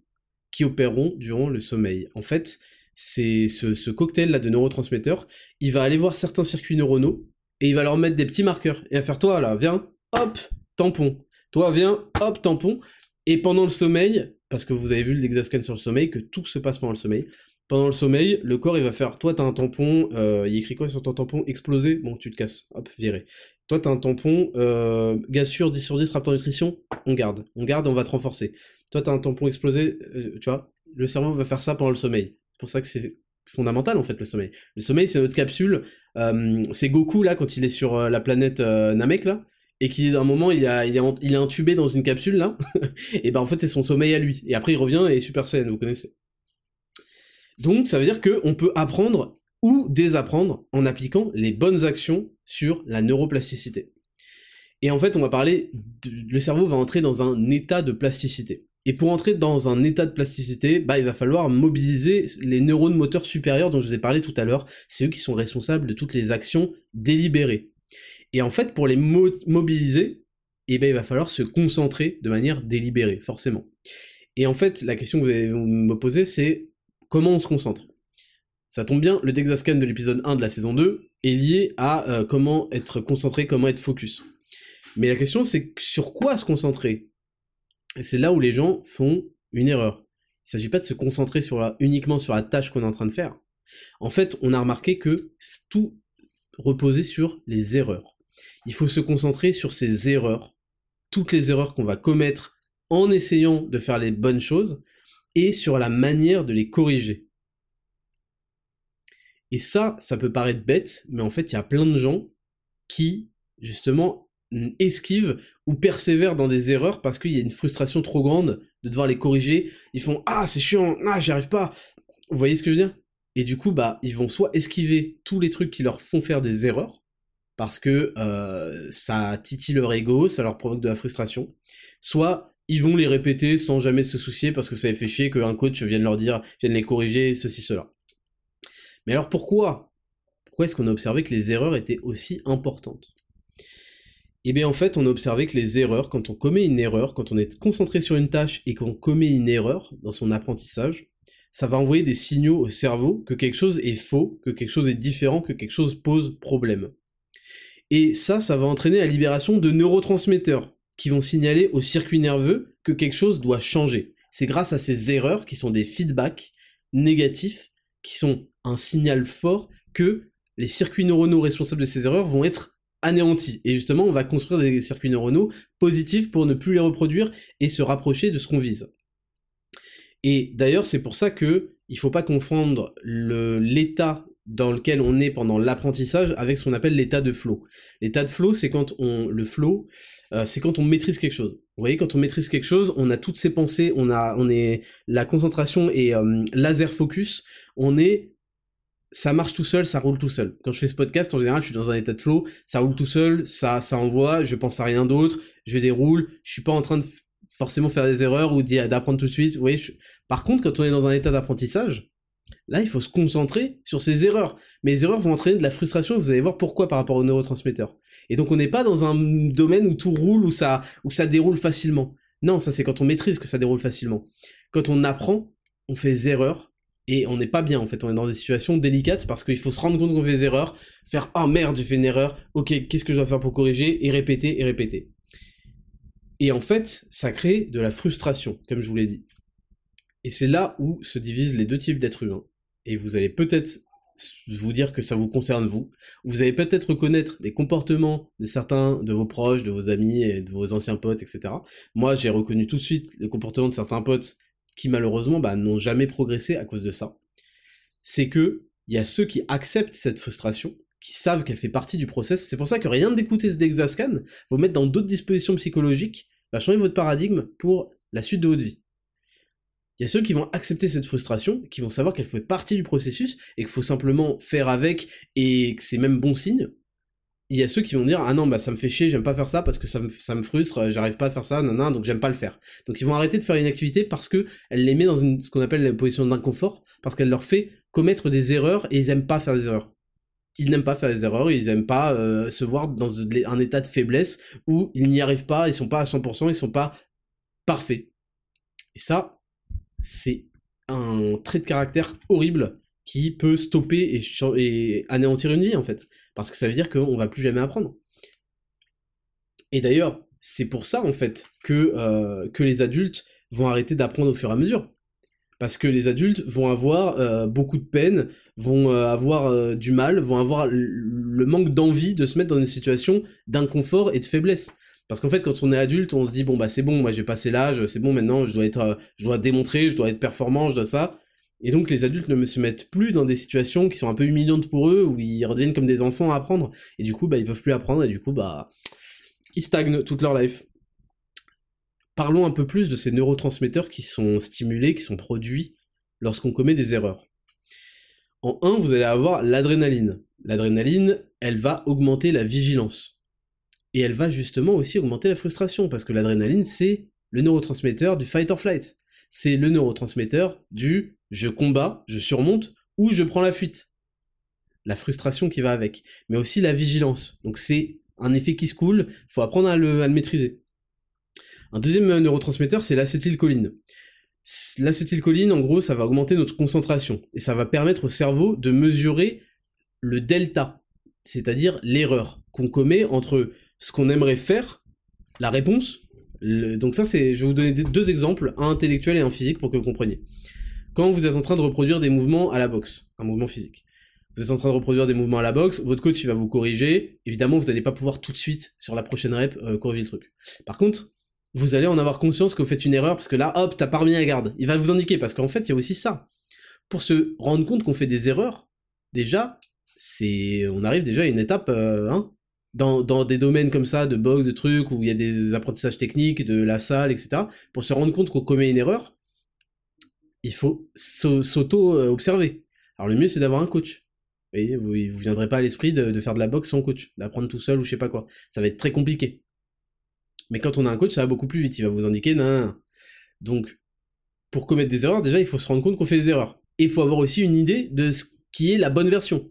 A: qui opéreront durant le sommeil. En fait, c'est ce, ce cocktail-là de neurotransmetteurs, il va aller voir certains circuits neuronaux, et il va leur mettre des petits marqueurs, et à faire toi là, viens, hop, tampon. Toi, viens, hop, tampon. Et pendant le sommeil, parce que vous avez vu l'exascan sur le sommeil, que tout se passe pendant le sommeil, pendant le sommeil, le corps il va faire, toi t'as un tampon, euh, il écrit quoi sur ton tampon? Explosé, bon tu te casses, hop, viré. Toi t'as un tampon, euh, gaz sûr 10 sur 10, Raptor Nutrition, on garde, on garde, on va te renforcer. Toi t'as un tampon explosé, euh, tu vois, le cerveau va faire ça pendant le sommeil. C'est pour ça que c'est fondamental en fait le sommeil. Le sommeil c'est notre capsule, c'est Goku là quand il est sur la planète Namek là, et qu'il un moment il, a, il, est est intubé dans une capsule là, et ben en fait c'est son sommeil à lui. Et après il revient et Super Saiyan, vous connaissez. Donc ça veut dire qu'on peut apprendre ou désapprendre en appliquant les bonnes actions sur la neuroplasticité. Et en fait on va parler, le cerveau va entrer dans un état de plasticité. Et pour entrer dans un état de plasticité, bah, il va falloir mobiliser les neurones moteurs supérieurs dont je vous ai parlé tout à l'heure. C'est eux qui sont responsables de toutes les actions délibérées. Et en fait, pour les mobiliser, eh ben, il va falloir se concentrer de manière délibérée, forcément. Et en fait, la question que vous allez me poser, c'est comment on se concentre? Ça tombe bien, le Dexascan de l'épisode 1 de la saison 2 est lié à euh, comment être concentré, comment être focus. Mais la question, c'est sur quoi se concentrer? Et c'est là où les gens font une erreur. Il ne s'agit pas de se concentrer uniquement sur la tâche qu'on est en train de faire. En fait, on a remarqué que tout reposer sur les erreurs. Il faut se concentrer sur ces erreurs, toutes les erreurs qu'on va commettre en essayant de faire les bonnes choses, et sur la manière de les corriger. Et ça, ça peut paraître bête, mais en fait, il y a plein de gens qui, justement, esquivent ou persévèrent dans des erreurs parce qu'il y a une frustration trop grande de devoir les corriger. Ils font Ah, c'est chiant, ah, j'y arrive pas. Vous voyez ce que je veux dire? Et du coup, bah, ils vont soit esquiver tous les trucs qui leur font faire des erreurs, parce que euh, ça titille leur ego, ça leur provoque de la frustration, soit ils vont les répéter sans jamais se soucier parce que ça les fait chier qu'un coach vienne leur dire, vienne les corriger, ceci, cela. Mais alors pourquoi? Pourquoi est-ce qu'on a observé que les erreurs étaient aussi importantes? Eh bien en fait, on a observé que les erreurs, quand on commet une erreur, quand on est concentré sur une tâche et qu'on commet une erreur dans son apprentissage, ça va envoyer des signaux au cerveau que quelque chose est faux, que quelque chose est différent, que quelque chose pose problème. Et ça, ça va entraîner la libération de neurotransmetteurs qui vont signaler au circuit nerveux que quelque chose doit changer. C'est grâce à ces erreurs qui sont des feedbacks négatifs, qui sont un signal fort que les circuits neuronaux responsables de ces erreurs vont être anéantis. Et justement, on va construire des circuits neuronaux positifs pour ne plus les reproduire et se rapprocher de ce qu'on vise. Et d'ailleurs, c'est pour ça que il faut pas confondre l'état dans lequel on est pendant l'apprentissage avec ce qu'on appelle l'état de flow. L'état de flow, c'est quand on le flow, euh, c'est quand on maîtrise quelque chose. Vous voyez, quand on maîtrise quelque chose, on a toutes ses pensées, on a, on est la concentration et euh, laser focus, on est ça marche tout seul, ça roule tout seul. Quand je fais ce podcast, en général, je suis dans un état de flow, ça roule tout seul, ça, ça envoie, je pense à rien d'autre, je déroule, je suis pas en train de forcément faire des erreurs ou d'apprendre tout de suite. Vous voyez, par contre, quand on est dans un état d'apprentissage, Là, il faut se concentrer sur ces erreurs. Mais les erreurs vont entraîner de la frustration, vous allez voir pourquoi par rapport aux neurotransmetteurs. Et donc on n'est pas dans un domaine où tout roule, où ça, ça déroule facilement. Non, ça c'est quand on maîtrise que ça déroule facilement. Quand on apprend, on fait des erreurs, et on n'est pas bien en fait, on est dans des situations délicates parce qu'il faut se rendre compte qu'on fait des erreurs, faire « oh merde, j'ai fait une erreur, ok, qu'est-ce que je dois faire pour corriger ?» et répéter et répéter. Et en fait, ça crée de la frustration, comme je vous l'ai dit. Et c'est là où se divisent les deux types d'êtres humains et vous allez peut-être vous dire que ça vous concerne vous. Vous allez peut-être reconnaître les comportements de certains de vos proches, de vos amis et de vos anciens potes, etc. Moi, j'ai reconnu tout de suite les comportements de certains potes qui malheureusement bah, n'ont jamais progressé à cause de ça. C'est que il y a ceux qui acceptent cette frustration, qui savent qu'elle fait partie du process. C'est pour ça que rien d'écouter ce Dexascan, vous mettre dans d'autres dispositions psychologiques, va changer votre paradigme pour la suite de votre vie. Il y a ceux qui vont accepter cette frustration, qui vont savoir qu'elle fait partie du processus et qu'il faut simplement faire avec et que c'est même bon signe. Il y a ceux qui vont dire ah non bah ça me fait chier, j'aime pas faire ça parce que ça me, ça me frustre, j'arrive pas à faire ça, non donc j'aime pas le faire. Donc ils vont arrêter de faire une activité parce que elle les met dans une, ce qu'on appelle la position d'inconfort, parce qu'elle leur fait commettre des erreurs et ils aiment pas faire des erreurs. Ils n'aiment pas faire des erreurs, ils aiment pas euh, se voir dans un état de faiblesse où ils n'y arrivent pas, ils sont pas à 100%, ils sont pas parfaits. Et ça, c'est un trait de caractère horrible qui peut stopper et, anéantir une vie en fait. Parce que ça veut dire qu'on va plus jamais apprendre. Et d'ailleurs, c'est pour ça en fait que, euh, les adultes vont arrêter d'apprendre au fur et à mesure. Parce que les adultes vont avoir euh, beaucoup de peine, vont euh, avoir du mal, vont avoir le manque d'envie de se mettre dans une situation d'inconfort et de faiblesse. Parce qu'en fait, quand on est adulte, on se dit bon bah c'est bon, moi j'ai passé l'âge, c'est bon maintenant, je dois être, euh, je dois démontrer, je dois être performant, je dois ça. Et donc les adultes ne se mettent plus dans des situations qui sont un peu humiliantes pour eux, où ils redeviennent comme des enfants à apprendre. Et du coup, bah ils peuvent plus apprendre et du coup, bah ils stagnent toute leur life. Parlons un peu plus de ces neurotransmetteurs qui sont stimulés, qui sont produits lorsqu'on commet des erreurs. En 1, vous allez avoir l'adrénaline. L'adrénaline, elle va augmenter la vigilance et elle va justement aussi augmenter la frustration, parce que l'adrénaline, c'est le neurotransmetteur du fight or flight. C'est le neurotransmetteur du je combats, je surmonte, ou je prends la fuite. La frustration qui va avec. Mais aussi la vigilance. Donc c'est un effet qui se coule, faut apprendre à le, maîtriser. Un deuxième neurotransmetteur, c'est l'acétylcholine. L'acétylcholine, en gros, ça va augmenter notre concentration, et ça va permettre au cerveau de mesurer le delta, c'est-à-dire l'erreur qu'on commet entre ce qu'on aimerait faire, la réponse. donc ça, c'est, je vais vous donner deux exemples, un intellectuel et un physique pour que vous compreniez. Quand vous êtes en train de reproduire des mouvements à la boxe, un mouvement physique, vous êtes en train de reproduire des mouvements à la boxe, votre coach il va vous corriger, évidemment vous n'allez pas pouvoir tout de suite, sur la prochaine rep, euh, corriger le truc. Par contre, vous allez en avoir conscience que vous faites une erreur, parce que là, hop, t'as pas remis la garde. Il va vous indiquer, parce qu'en fait, il y a aussi ça. Pour se rendre compte qu'on fait des erreurs, déjà, c'est, on arrive déjà à une étape, euh, dans, dans, des domaines comme ça, de boxe, de trucs, où il y a des apprentissages techniques, de la salle, etc., pour se rendre compte qu'on commet une erreur, il faut s'auto-observer. Alors le mieux, c'est d'avoir un coach. Vous, vous, vous viendrez pas à l'esprit de, de, faire de la boxe sans coach, d'apprendre tout seul ou je sais pas quoi. Ça va être très compliqué. Mais quand on a un coach, ça va beaucoup plus vite. Il va vous indiquer, non. Donc, pour commettre des erreurs, déjà, il faut se rendre compte qu'on fait des erreurs. Et il faut avoir aussi une idée de ce qui est la bonne version.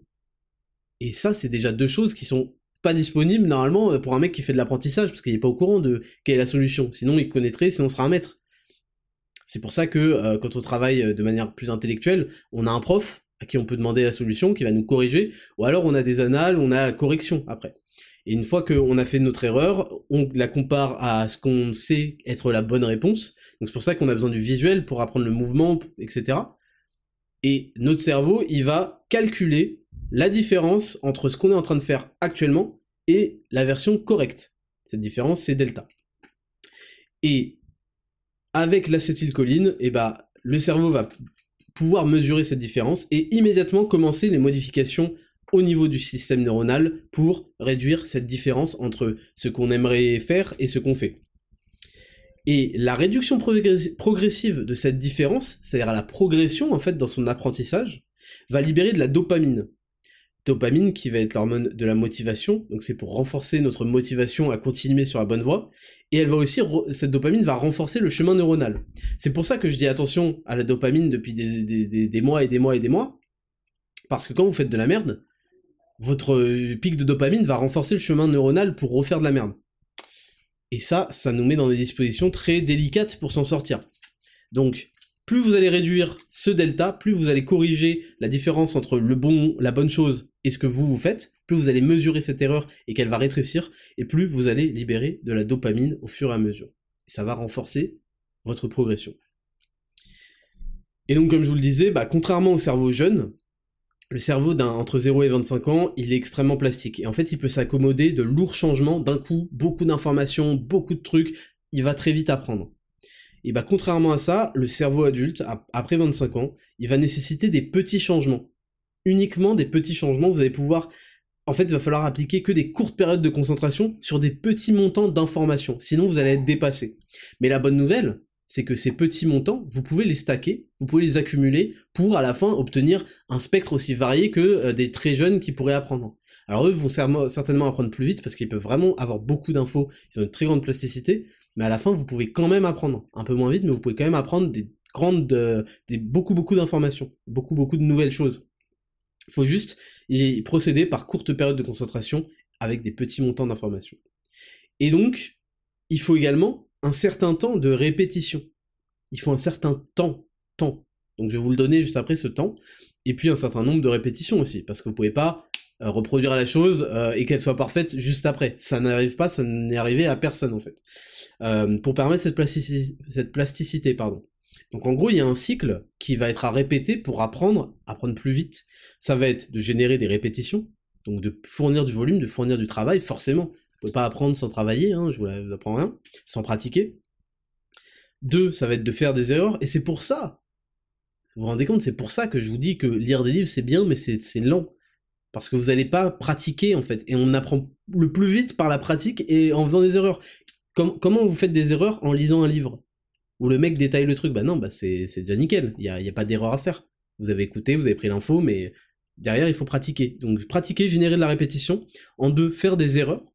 A: Et ça, c'est déjà deux choses qui sont pas disponibles normalement pour un mec qui fait de l'apprentissage, parce qu'il n'est pas au courant de quelle est la solution. Sinon, il connaîtrait, sinon on sera un maître. C'est pour ça que euh, quand on travaille de manière plus intellectuelle, on a un prof à qui on peut demander la solution, qui va nous corriger, ou alors on a des annales, on a correction après. Et une fois qu'on a fait notre erreur, on la compare à ce qu'on sait être la bonne réponse. Donc c'est pour ça qu'on a besoin du visuel pour apprendre le mouvement, etc. Et notre cerveau, il va calculer la différence entre ce qu'on est en train de faire actuellement et la version correcte. Cette différence, c'est delta. Et avec l'acétylcholine, eh ben, le cerveau va pouvoir mesurer cette différence et immédiatement commencer les modifications au niveau du système neuronal pour réduire cette différence entre ce qu'on aimerait faire et ce qu'on fait. Et la réduction progressive de cette différence, c'est-à-dire la progression en fait dans son apprentissage, va libérer de la dopamine. Dopamine qui va être l'hormone de la motivation, donc c'est pour renforcer notre motivation à continuer sur la bonne voie, et elle va aussi, cette dopamine va renforcer le chemin neuronal. C'est pour ça que je dis attention à la dopamine depuis des, mois et des mois et des mois, parce que quand vous faites de la merde, votre euh, pic de dopamine va renforcer le chemin neuronal pour refaire de la merde. Et ça, ça nous met dans des dispositions très délicates pour s'en sortir. Donc, plus vous allez réduire ce delta, plus vous allez corriger la différence entre le bon, la bonne chose et ce que vous vous faites, plus vous allez mesurer cette erreur et qu'elle va rétrécir, et plus vous allez libérer de la dopamine au fur et à mesure. Ça va renforcer votre progression. Et donc, comme je vous le disais, bah, contrairement au cerveau jeune, le cerveau d'un entre 0 et 25 ans, il est extrêmement plastique. Et en fait, il peut s'accommoder de lourds changements d'un coup, beaucoup d'informations, beaucoup de trucs, il va très vite apprendre. Et bah contrairement à ça, le cerveau adulte, après 25 ans, il va nécessiter des petits changements. Uniquement des petits changements, vous allez pouvoir... En fait, il va falloir appliquer que des courtes périodes de concentration sur des petits montants d'informations, sinon vous allez être dépassé. Mais la bonne nouvelle, c'est que ces petits montants, vous pouvez les stacker, vous pouvez les accumuler pour à la fin obtenir un spectre aussi varié que euh, des très jeunes qui pourraient apprendre. Alors eux vont certainement apprendre plus vite parce qu'ils peuvent vraiment avoir beaucoup d'infos, ils ont une très grande plasticité, mais à la fin vous pouvez quand même apprendre, un peu moins vite, mais vous pouvez quand même apprendre des grandes, euh, des beaucoup beaucoup d'informations, beaucoup beaucoup de nouvelles choses. Il faut juste procéder par courtes périodes de concentration avec des petits montants d'informations. Et donc, il faut également un certain temps de répétition. Il faut un certain temps, temps. Donc je vais vous le donner juste après ce temps, et puis un certain nombre de répétitions aussi, parce que vous pouvez pas reproduire la chose euh, et qu'elle soit parfaite juste après. Ça n'arrive pas, ça n'est arrivé à personne en fait. Euh, pour permettre cette, plasticité, pardon. Donc en gros, il y a un cycle qui va être à répéter pour apprendre, apprendre plus vite. Ça va être de générer des répétitions, donc de fournir du volume, de fournir du travail, forcément pouvez pas apprendre sans travailler, hein, je vous, vous apprends rien, sans pratiquer. Deux, ça va être de faire des erreurs, et c'est pour ça, vous vous rendez compte, c'est pour ça que je vous dis que lire des livres c'est bien, mais c'est lent. Parce que vous n'allez pas pratiquer en fait, et on apprend le plus vite par la pratique et en faisant des erreurs. comment vous faites des erreurs en lisant un livre? Où le mec détaille le truc Bah non, bah c'est déjà nickel, il n'y a, pas d'erreur à faire. Vous avez écouté, vous avez pris l'info, mais derrière il faut pratiquer. Donc pratiquer, générer de la répétition. En deux, faire des erreurs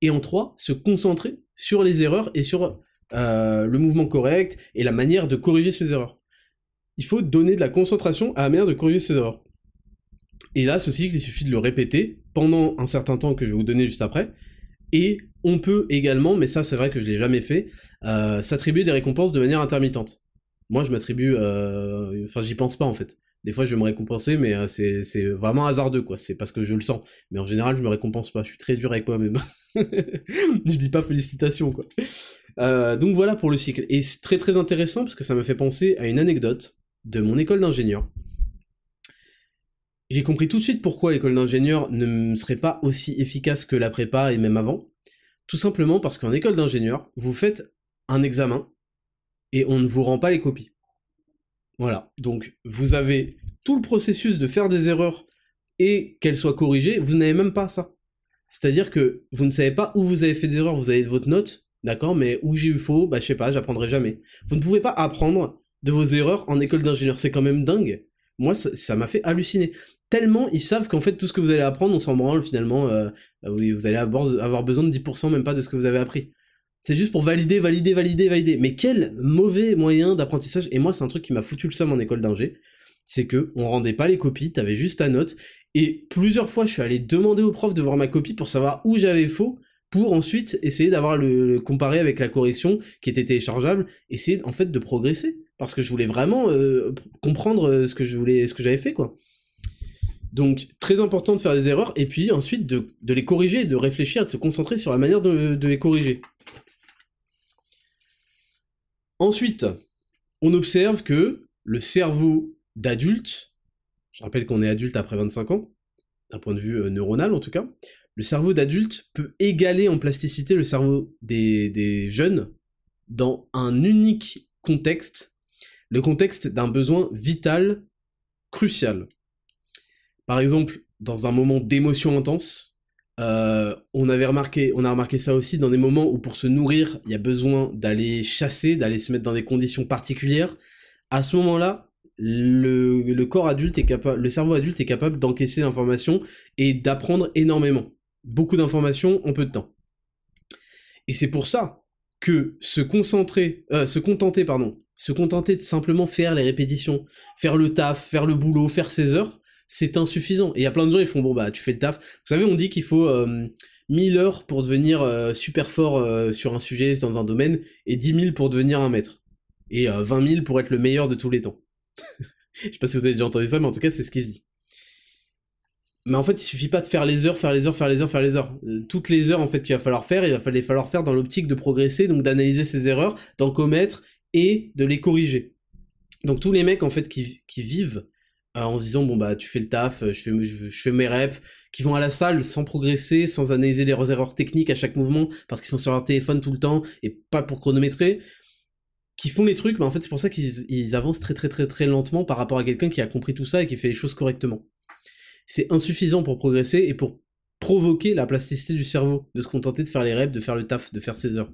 A: et en trois, se concentrer sur les erreurs et sur euh, le mouvement correct et la manière de corriger ces erreurs. Il faut donner de la concentration à la manière de corriger ces erreurs. Et là, ce cycle, il suffit de le répéter pendant un certain temps que je vais vous donner juste après. Et on peut également, mais ça c'est vrai que je l'ai jamais fait, euh, s'attribuer des récompenses de manière intermittente. Moi, je m'attribue, euh, enfin, j'y pense pas en fait. Des fois, je vais me récompenser, mais euh, c'est vraiment hasardeux, quoi. C'est parce que je le sens. Mais en général, je me récompense pas. Je suis très dur avec moi-même. je dis pas félicitations, quoi. Donc voilà pour le cycle. Et c'est très très intéressant parce que ça me fait penser à une anecdote de mon école d'ingénieur. J'ai compris tout de suite pourquoi l'école d'ingénieur ne serait pas aussi efficace que la prépa et même avant. Tout simplement parce qu'en école d'ingénieur, vous faites un examen et on ne vous rend pas les copies. Voilà. Donc, vous avez tout le processus de faire des erreurs et qu'elles soient corrigées, vous n'avez même pas ça. C'est-à-dire que vous ne savez pas où vous avez fait des erreurs, vous avez votre note, d'accord, mais où j'ai eu faux, bah je sais pas, j'apprendrai jamais. Vous ne pouvez pas apprendre de vos erreurs en école d'ingénieur, c'est quand même dingue. Moi, ça m'a fait halluciner. Tellement ils savent qu'en fait tout ce que vous allez apprendre, on s'en branle finalement. Euh, oui, vous allez avoir, besoin de 10% même pas de ce que vous avez appris. C'est juste pour valider, valider, valider, valider. Mais quel mauvais moyen d'apprentissage. Et moi, c'est un truc qui m'a foutu le somme en école d'ingé. C'est que on rendait pas les copies, t'avais juste ta note. Et plusieurs fois, je suis allé demander au prof de voir ma copie pour savoir où j'avais faux, pour ensuite essayer d'avoir le, comparé avec la correction qui était téléchargeable, essayer en fait de progresser. Parce que je voulais vraiment euh, comprendre euh, ce que ce que j'avais fait, quoi. Donc, très important de faire des erreurs, et puis ensuite de, les corriger, de réfléchir, de se concentrer sur la manière de les corriger. Ensuite, on observe que le cerveau d'adulte, je rappelle qu'on est adulte après 25 ans, d'un point de vue euh, neuronal en tout cas, le cerveau d'adulte peut égaler en plasticité le cerveau des, jeunes dans un unique contexte, le contexte d'un besoin vital crucial. Par exemple, dans un moment d'émotion intense, euh, on avait remarqué, on a remarqué ça aussi dans des moments où pour se nourrir, il y a besoin d'aller chasser, d'aller se mettre dans des conditions particulières. À ce moment-là, le, corps adulte est capable, le cerveau adulte est capable d'encaisser l'information et d'apprendre énormément, beaucoup d'informations en peu de temps. Et c'est pour ça que se concentrer, euh, se contenter, pardon, se contenter de simplement faire les répétitions, faire le taf, faire le boulot, faire ses heures, c'est insuffisant. Et il y a plein de gens, ils font, bon, bah, tu fais le taf. Vous savez, on dit qu'il faut 1000 euh, heures pour devenir euh, super fort euh, sur un sujet, dans un domaine, et 10 000 pour devenir un maître. Et 20 000 pour être le meilleur de tous les temps. Je sais pas si vous avez déjà entendu ça, mais en tout cas, c'est ce qui se dit. Mais en fait, il suffit pas de faire les heures, faire les heures, faire les heures, faire les heures. toutes les heures, en fait, qu'il va falloir faire, il va falloir faire dans l'optique de progresser, donc d'analyser ses erreurs, d'en commettre et de les corriger. Donc tous les mecs, en fait, qui, qui vivent euh, en se disant bon bah tu fais le taf, je fais, je, fais mes reps, qui vont à la salle sans progresser, sans analyser les erreurs techniques à chaque mouvement, parce qu'ils sont sur leur téléphone tout le temps et pas pour chronométrer, qui font les trucs, mais en fait c'est pour ça qu'ils avancent très très très très lentement par rapport à quelqu'un qui a compris tout ça et qui fait les choses correctement. C'est insuffisant pour progresser et pour provoquer la plasticité du cerveau, de se contenter de faire les reps, de faire le taf, de faire ses heures.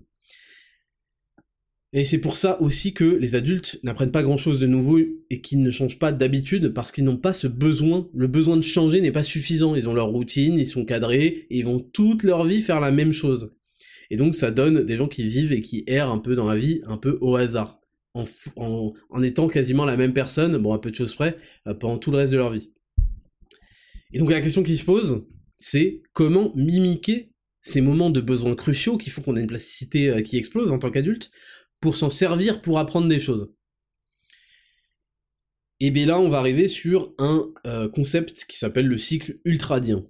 A: Et c'est pour ça aussi que les adultes n'apprennent pas grand chose de nouveau et qu'ils ne changent pas d'habitude parce qu'ils n'ont pas ce besoin. Le besoin de changer n'est pas suffisant. Ils ont leur routine, ils sont cadrés et ils vont toute leur vie faire la même chose. Et donc ça donne des gens qui vivent et qui errent un peu dans la vie, un peu au hasard. En, étant quasiment la même personne, bon, un peu de choses près, euh, pendant tout le reste de leur vie. Et donc la question qui se pose, c'est comment mimiquer ces moments de besoins cruciaux qui font qu'on a une plasticité euh, qui explose en tant qu'adulte, pour s'en servir pour apprendre des choses. Et bien là, on va arriver sur un euh, concept qui s'appelle le cycle ultradien.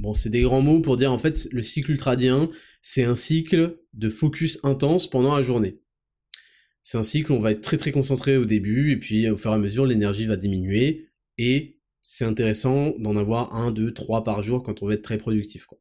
A: Bon, c'est des grands mots pour dire en fait, le cycle ultradien, c'est un cycle de focus intense pendant la journée. C'est un cycle où on va être très très concentré au début, et puis au fur et à mesure, l'énergie va diminuer, et c'est intéressant d'en avoir un, deux, trois par jour quand on va être très productif. Quoi.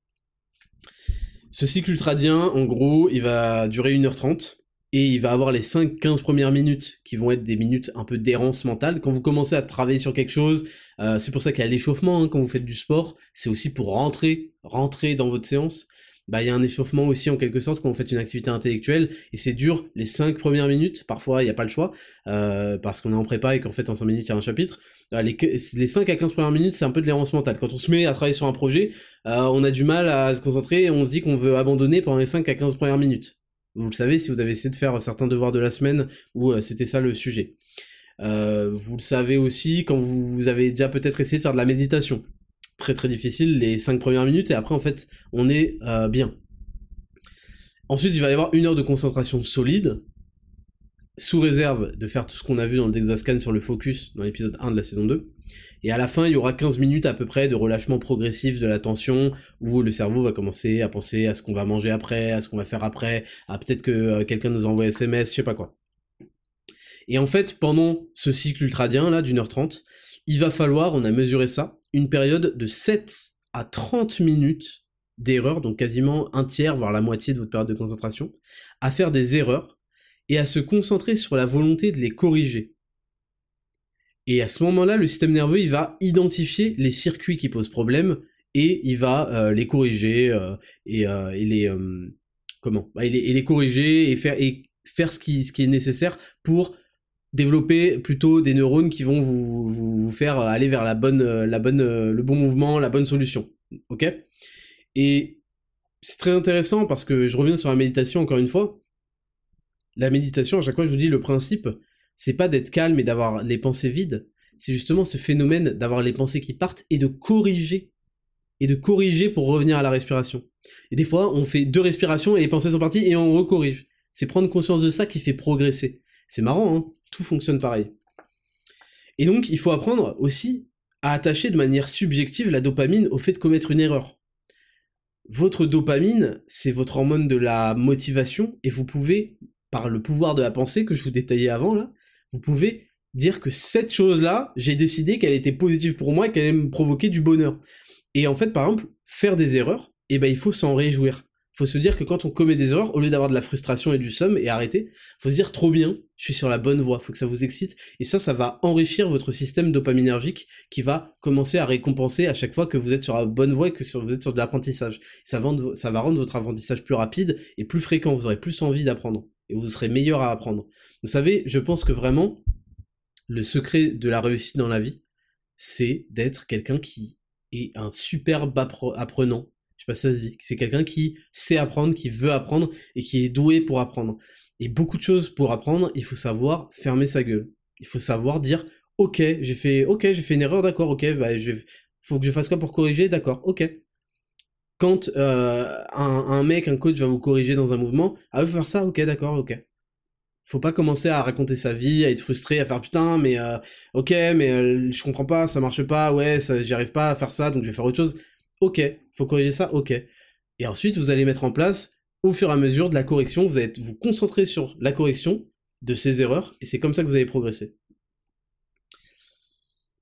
A: Ce cycle ultradien, en gros, il va durer 1h30, et il va avoir les 5-15 premières minutes qui vont être des minutes un peu d'errance mentale. Quand vous commencez à travailler sur quelque chose, euh, c'est pour ça qu'il y a l'échauffement hein, quand vous faites du sport, c'est aussi pour rentrer, rentrer dans votre séance. Bah, il y a un échauffement aussi en quelque sorte quand vous faites une activité intellectuelle et c'est dur les 5 premières minutes, parfois il n'y a pas le choix, euh, parce qu'on est en prépa et qu'en fait en 5 minutes il y a un chapitre. Euh, les, les 5 à 15 premières minutes c'est un peu de l'errance mentale. Quand on se met à travailler sur un projet, on a du mal à se concentrer et on se dit qu'on veut abandonner pendant les 5 à 15 premières minutes. Vous le savez si vous avez essayé de faire certains devoirs de la semaine où euh, c'était ça le sujet. Euh, vous le savez aussi quand vous, avez déjà peut-être essayé de faire de la méditation. Très très difficile les 5 premières minutes et après en fait on est euh, bien. Ensuite il va y avoir une heure de concentration solide, sous réserve de faire tout ce qu'on a vu dans le Dexascan sur le focus dans l'épisode 1 de la saison 2. Et à la fin, il y aura 15 minutes à peu près de relâchement progressif de l'attention, où le cerveau va commencer à penser à ce qu'on va manger après, à ce qu'on va faire après, à peut-être que euh, quelqu'un nous envoie SMS, je sais pas quoi. Et en fait, pendant ce cycle ultradien, là, d'une heure trente, il va falloir, on a mesuré ça, une période de 7 à 30 minutes d'erreur, donc quasiment un tiers, voire la moitié de votre période de concentration, à faire des erreurs et à se concentrer sur la volonté de les corriger. Et à ce moment-là, le système nerveux, il va identifier les circuits qui posent problème et il va euh, les corriger euh, et, euh, et, les comment bah, et, les, les, corriger et faire et faire ce qui ce qui est nécessaire pour développer plutôt des neurones qui vont vous, vous, vous faire aller vers la bonne la bonne le bon mouvement, la bonne solution. OK? Et c'est très intéressant parce que je reviens sur la méditation encore une fois. La méditation, à chaque fois je vous dis le principe, c'est pas d'être calme et d'avoir les pensées vides, c'est justement ce phénomène d'avoir les pensées qui partent et de corriger et de corriger pour revenir à la respiration. Et des fois, on fait deux respirations et les pensées sont parties et on recorrige. C'est prendre conscience de ça qui fait progresser. C'est marrant, hein Tout fonctionne pareil. Et donc, il faut apprendre aussi à attacher de manière subjective la dopamine au fait de commettre une erreur. Votre dopamine, c'est votre hormone de la motivation et vous pouvez, par le pouvoir de la pensée que je vous détaillais avant là, vous pouvez dire que cette chose-là, j'ai décidé qu'elle était positive pour moi et qu'elle allait me provoquer du bonheur. Et en fait, par exemple, faire des erreurs, eh ben, il faut s'en réjouir. Il faut se dire que quand on commet des erreurs, au lieu d'avoir de la frustration et du somme et arrêter, faut se dire trop bien, je suis sur la bonne voie, faut que ça vous excite, et ça, ça va enrichir votre système dopaminergique qui va commencer à récompenser à chaque fois que vous êtes sur la bonne voie et que vous êtes sur de l'apprentissage. Ça, ça va rendre votre apprentissage plus rapide et plus fréquent, vous aurez plus envie d'apprendre, et vous serez meilleur à apprendre. Vous savez, je pense que vraiment, le secret de la réussite dans la vie, c'est d'être quelqu'un qui est un superbe apprenant. Je sais pas si ça se dit. C'est quelqu'un qui sait apprendre, qui veut apprendre et qui est doué pour apprendre. Et beaucoup de choses pour apprendre, il faut savoir fermer sa gueule. Il faut savoir dire OK, j'ai fait OK, fait une erreur, d'accord, OK, bah je faut que je fasse quoi pour corriger, d'accord, OK. Quand euh, un, mec, un coach va vous corriger dans un mouvement, ah, veut faire ça, OK, d'accord, OK. Faut pas commencer à raconter sa vie, à être frustré, à faire putain, mais euh, ok, mais euh, je comprends pas, ça marche pas, ouais, j'y arrive pas à faire ça, donc je vais faire autre chose. Ok, faut corriger ça, ok. Et ensuite, vous allez mettre en place, au fur et à mesure de la correction, vous allez vous concentrer sur la correction de ces erreurs, et c'est comme ça que vous allez progresser.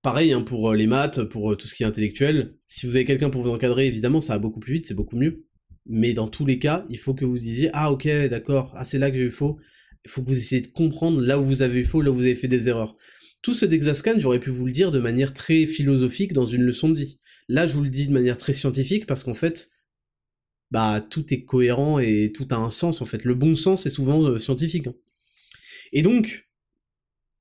A: Pareil hein, pour euh, les maths, pour tout ce qui est intellectuel. Si vous avez quelqu'un pour vous encadrer, évidemment, ça va beaucoup plus vite, c'est beaucoup mieux. Mais dans tous les cas, il faut que vous disiez ah ok, d'accord, ah c'est là que j'ai eu faux il faut que vous essayez de comprendre là où vous avez eu faux, là où vous avez fait des erreurs. Tout ce Dexascan, j'aurais pu vous le dire de manière très philosophique dans une leçon de vie. Là, je vous le dis de manière très scientifique parce qu'en fait, bah, tout est cohérent et tout a un sens, en fait. Le bon sens est souvent euh, scientifique. Hein. Et donc,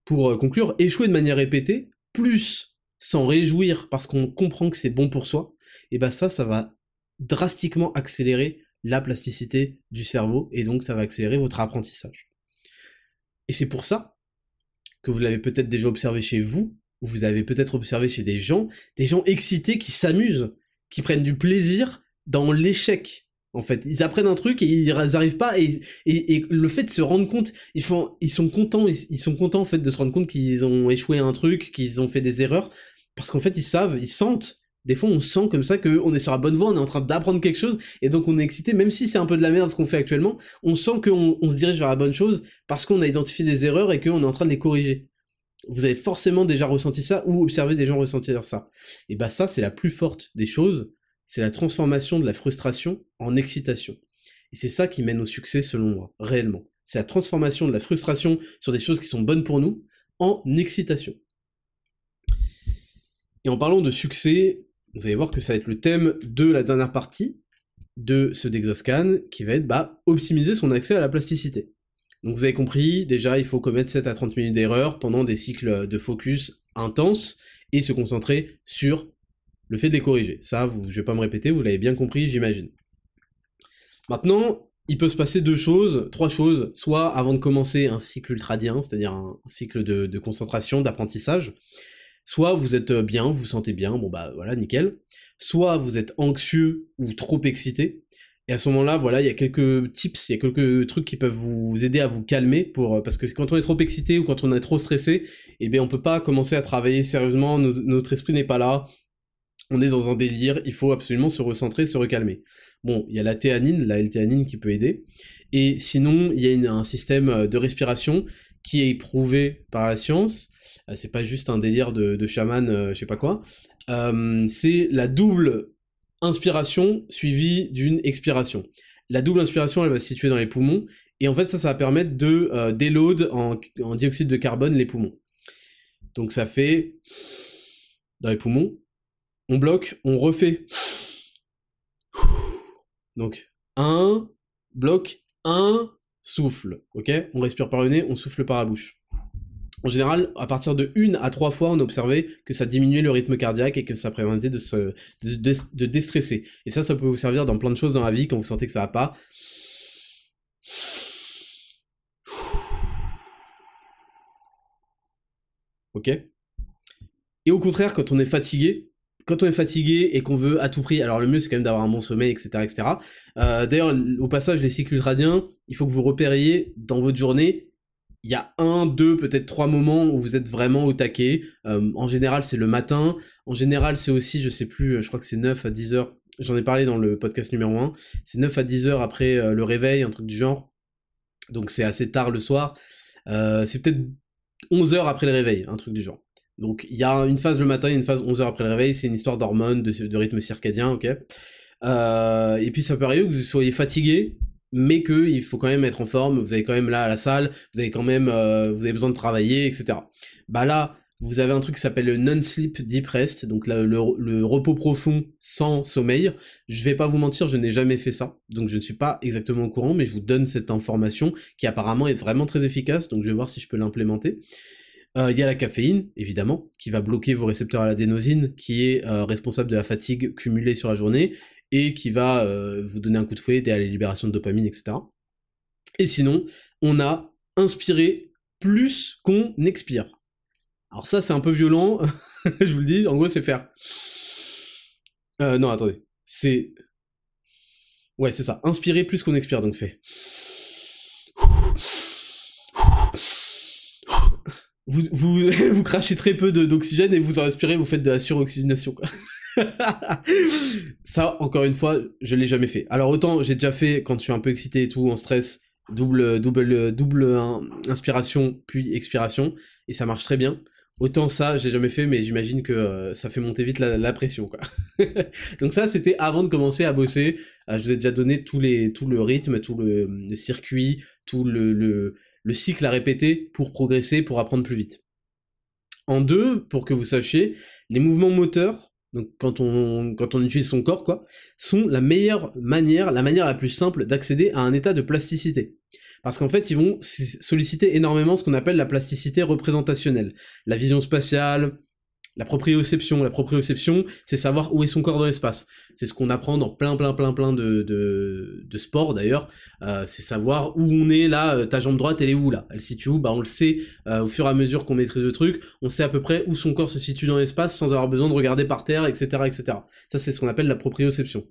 A: pour euh, conclure, échouer de manière répétée, plus s'en réjouir parce qu'on comprend que c'est bon pour soi, et bah ça, ça va drastiquement accélérer la plasticité du cerveau et donc ça va accélérer votre apprentissage. Et c'est pour ça que vous l'avez peut-être déjà observé chez vous, ou vous avez peut-être observé chez des gens, des gens excités qui s'amusent, qui prennent du plaisir dans l'échec. En fait, ils apprennent un truc et ils n'arrivent pas et, le fait de se rendre compte, ils sont contents, ils, sont contents en fait de se rendre compte qu'ils ont échoué à un truc, qu'ils ont fait des erreurs, parce qu'en fait ils savent, ils sentent des fois on sent comme ça qu'on est sur la bonne voie, on est en train d'apprendre quelque chose, et donc on est excité, même si c'est un peu de la merde ce qu'on fait actuellement, on sent qu'on on se dirige vers la bonne chose parce qu'on a identifié des erreurs et qu'on est en train de les corriger. Vous avez forcément déjà ressenti ça ou observé des gens ressentir ça. Et bah ça c'est la plus forte des choses, c'est la transformation de la frustration en excitation. Et c'est ça qui mène au succès selon moi, réellement. C'est la transformation de la frustration sur des choses qui sont bonnes pour nous en excitation. Et en parlant de succès, vous allez voir que ça va être le thème de la dernière partie de ce Dexascan, qui va être bah, optimiser son accès à la plasticité. Donc vous avez compris, déjà il faut commettre 7 à 30 minutes d'erreur pendant des cycles de focus intenses et se concentrer sur le fait de les corriger. Ça, je vais pas me répéter, vous l'avez bien compris, j'imagine. Maintenant, il peut se passer deux choses, trois choses, soit avant de commencer un cycle ultradien, c'est-à-dire un, cycle de, concentration, d'apprentissage, Soit vous êtes bien, vous vous sentez bien, bon bah voilà, nickel. Soit vous êtes anxieux ou trop excité. Et à ce moment-là, voilà, il y a quelques tips, il y a quelques trucs qui peuvent vous aider à vous calmer euh, parce que quand on est trop excité ou quand on est trop stressé, eh bien on peut pas commencer à travailler sérieusement, notre esprit n'est pas là. On est dans un délire, il faut absolument se recentrer, se recalmer. Bon, il y a la théanine, la L-théanine qui peut aider. Et sinon, il y a un système euh, de respiration qui est prouvé par la science, euh, c'est pas juste un délire de, chaman, euh, je sais pas quoi. euh, c'est la double inspiration suivie d'une expiration. La double inspiration, elle va se situer dans les poumons, et en fait, ça, ça va permettre de euh, déload en, en dioxyde de carbone les poumons. Donc ça fait dans les poumons, on bloque, on refait. Donc un bloc, un souffle, On respire par le nez, on souffle par la bouche. En général, à partir de une à trois fois, on a observé que ça diminuait le rythme cardiaque et que ça permettait de se déstresser. Et ça, ça peut vous servir dans plein de choses dans la vie quand vous sentez que ça va pas. Ok? Et au contraire, quand on est fatigué, quand on est fatigué et qu'on veut à tout prix, alors le mieux c'est quand même d'avoir un bon sommeil, etc. etc. Euh, D'ailleurs, au passage, les cycles ultradiens, il faut que vous repériez dans votre journée, il y a un, deux, peut-être trois moments où vous êtes vraiment au taquet. Euh, en général, c'est le matin. En général, c'est aussi, je sais plus, je crois que c'est 9 à 10 heures. J'en ai parlé dans le podcast numéro 1. C'est 9 à 10 heures après euh, le réveil, un truc du genre. Donc c'est assez tard le soir. Euh, c'est peut-être 11 heures après le réveil, un truc du genre. Donc il y a une phase le matin, une phase 11 heures après le réveil, c'est une histoire d'hormones, de, rythme circadien, ok. Euh, et puis ça peut arriver que vous soyez fatigué, mais que il faut quand même être en forme, vous avez quand même là à la salle, vous avez quand même, euh, vous avez besoin de travailler, etc. Bah là, vous avez un truc qui s'appelle le non-sleep deep rest, donc le, le, repos profond sans sommeil. Je vais pas vous mentir, je n'ai jamais fait ça, donc je ne suis pas exactement au courant, mais je vous donne cette information qui apparemment est vraiment très efficace, donc je vais voir si je peux l'implémenter. Euh, il y a la caféine, évidemment, qui va bloquer vos récepteurs à l'adénosine, qui est euh, responsable de la fatigue cumulée sur la journée, et qui va euh, vous donner un coup de fouet, aider à la libération de dopamine, etc. Et sinon, on a inspiré plus qu'on expire. Alors ça, c'est un peu violent, je vous le dis, en gros, c'est faire... non, attendez, c'est... Ouais, c'est ça, inspirer plus qu'on expire, donc fait vous, vous, vous crachez très peu d'oxygène et vous en respirez, vous faites de la suroxygénation, ça, encore une fois, je l'ai jamais fait. Alors autant j'ai déjà fait quand je suis un peu excité et tout, en stress, double, double, double inspiration puis expiration, et ça marche très bien. Autant ça, j'ai jamais fait, mais j'imagine que euh, ça fait monter vite la, pression, quoi. Donc ça, c'était avant de commencer à bosser. Euh, je vous ai déjà donné tous les, tout le rythme, tout le, circuit, tout le, le, le cycle à répéter pour progresser, pour apprendre plus vite. En deux, pour que vous sachiez, les mouvements moteurs, donc quand on, utilise son corps, quoi, sont la meilleure manière, la manière la plus simple d'accéder à un état de plasticité. Parce qu'en fait, ils vont solliciter énormément ce qu'on appelle la plasticité représentationnelle. La vision spatiale, la proprioception, la proprioception, c'est savoir où est son corps dans l'espace. C'est ce qu'on apprend dans plein, plein, plein, plein de, de, sports d'ailleurs. Euh, c'est savoir où on est là, euh, ta jambe droite, elle est où là? Elle se situe où? Bah on le sait euh, au fur et à mesure qu'on maîtrise le truc. On sait à peu près où son corps se situe dans l'espace sans avoir besoin de regarder par terre, etc., etc. Ça c'est ce qu'on appelle la proprioception.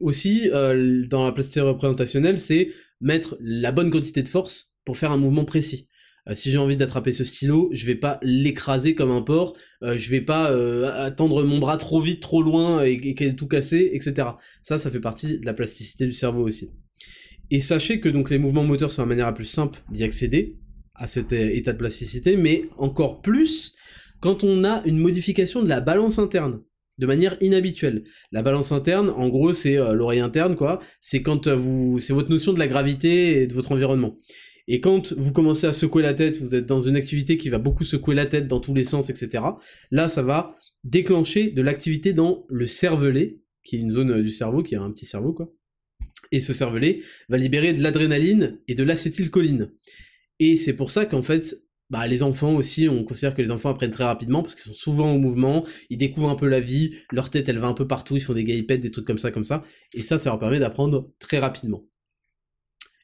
A: aussi, dans la plasticité représentationnelle, c'est mettre la bonne quantité de force pour faire un mouvement précis. Euh, si j'ai envie d'attraper ce stylo, je vais pas l'écraser comme un porc, euh, je vais pas euh, attendre mon bras trop vite, trop loin et, et, tout casser, etc. Ça, ça fait partie de la plasticité du cerveau aussi. Et sachez que donc les mouvements moteurs sont la manière la plus simple d'y accéder à cet état de plasticité, mais encore plus quand on a une modification de la balance interne de manière inhabituelle. La balance interne, en gros, c'est l'oreille interne, quoi. C'est quand vous, c'est votre notion de la gravité et de votre environnement. Et quand vous commencez à secouer la tête, vous êtes dans une activité qui va beaucoup secouer la tête dans tous les sens, etc. Là, ça va déclencher de l'activité dans le cervelet, qui est une zone euh, du cerveau, qui a un petit cerveau, quoi. Et ce cervelet va libérer de l'adrénaline et de l'acétylcholine. Et c'est pour ça qu'en fait, bah, les enfants aussi, on considère que les enfants apprennent très rapidement parce qu'ils sont souvent au mouvement, ils découvrent un peu la vie, leur tête elle va un peu partout, ils font des galipettes, des trucs comme ça, comme ça, et ça, ça leur permet d'apprendre très rapidement.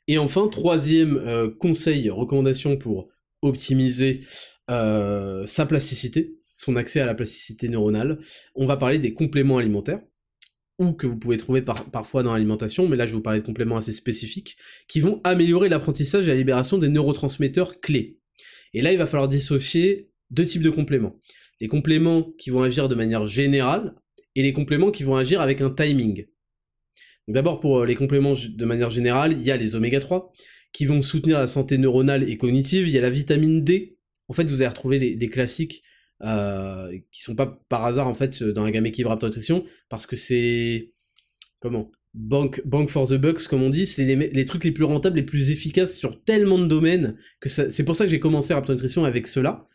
A: Et enfin, troisième euh, conseil, recommandation pour optimiser euh, sa plasticité, son accès à la plasticité neuronale, on va parler des compléments alimentaires, ou que vous pouvez trouver parfois dans l'alimentation, mais là je vais vous parler de compléments assez spécifiques, qui vont améliorer l'apprentissage et la libération des neurotransmetteurs clés. Et là, il va falloir dissocier deux types de compléments. Les compléments qui vont agir de manière générale, et les compléments qui vont agir avec un timing. D'abord, pour euh, les compléments de manière générale, il y a les oméga 3 qui vont soutenir la santé neuronale et cognitive. Il y a la vitamine D. En fait, vous allez retrouver les, classiques euh, qui sont pas par hasard en fait dans la gamme équilibre Nutrition, parce que c'est comment bank, for the bucks comme on dit, c'est les, trucs les plus rentables, les plus efficaces sur tellement de domaines que c'est pour ça que j'ai commencé Raptor Nutrition avec cela,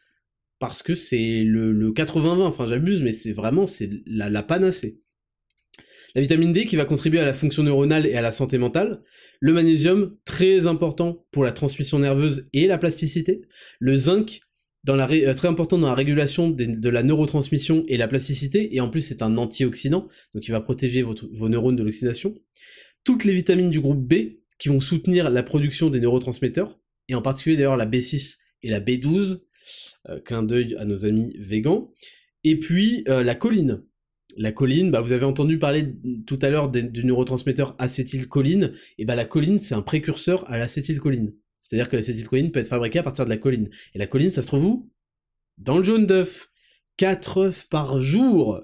A: parce que c'est le, le 80-20, enfin j'abuse, mais c'est vraiment c'est la panacée. La vitamine D qui va contribuer à la fonction neuronale et à la santé mentale. Le magnésium, très important pour la transmission nerveuse et la plasticité. Le zinc, euh, très important dans la régulation de, la neurotransmission et la plasticité, et en plus c'est un antioxydant, donc il va protéger vos neurones de l'oxydation. Toutes les vitamines du groupe B qui vont soutenir la production des neurotransmetteurs, et en particulier d'ailleurs la B6 et la B12, euh, clin d'œil à nos amis végans. Et puis euh, la choline, la choline, bah vous avez entendu parler tout à l'heure du neurotransmetteur acétylcholine, et bah la choline c'est un précurseur à l'acétylcholine. C'est-à-dire que l'acétylcholine peut être fabriquée à partir de la choline. Et la choline, ça se trouve où? Dans le jaune d'œuf. 4 œufs par jour.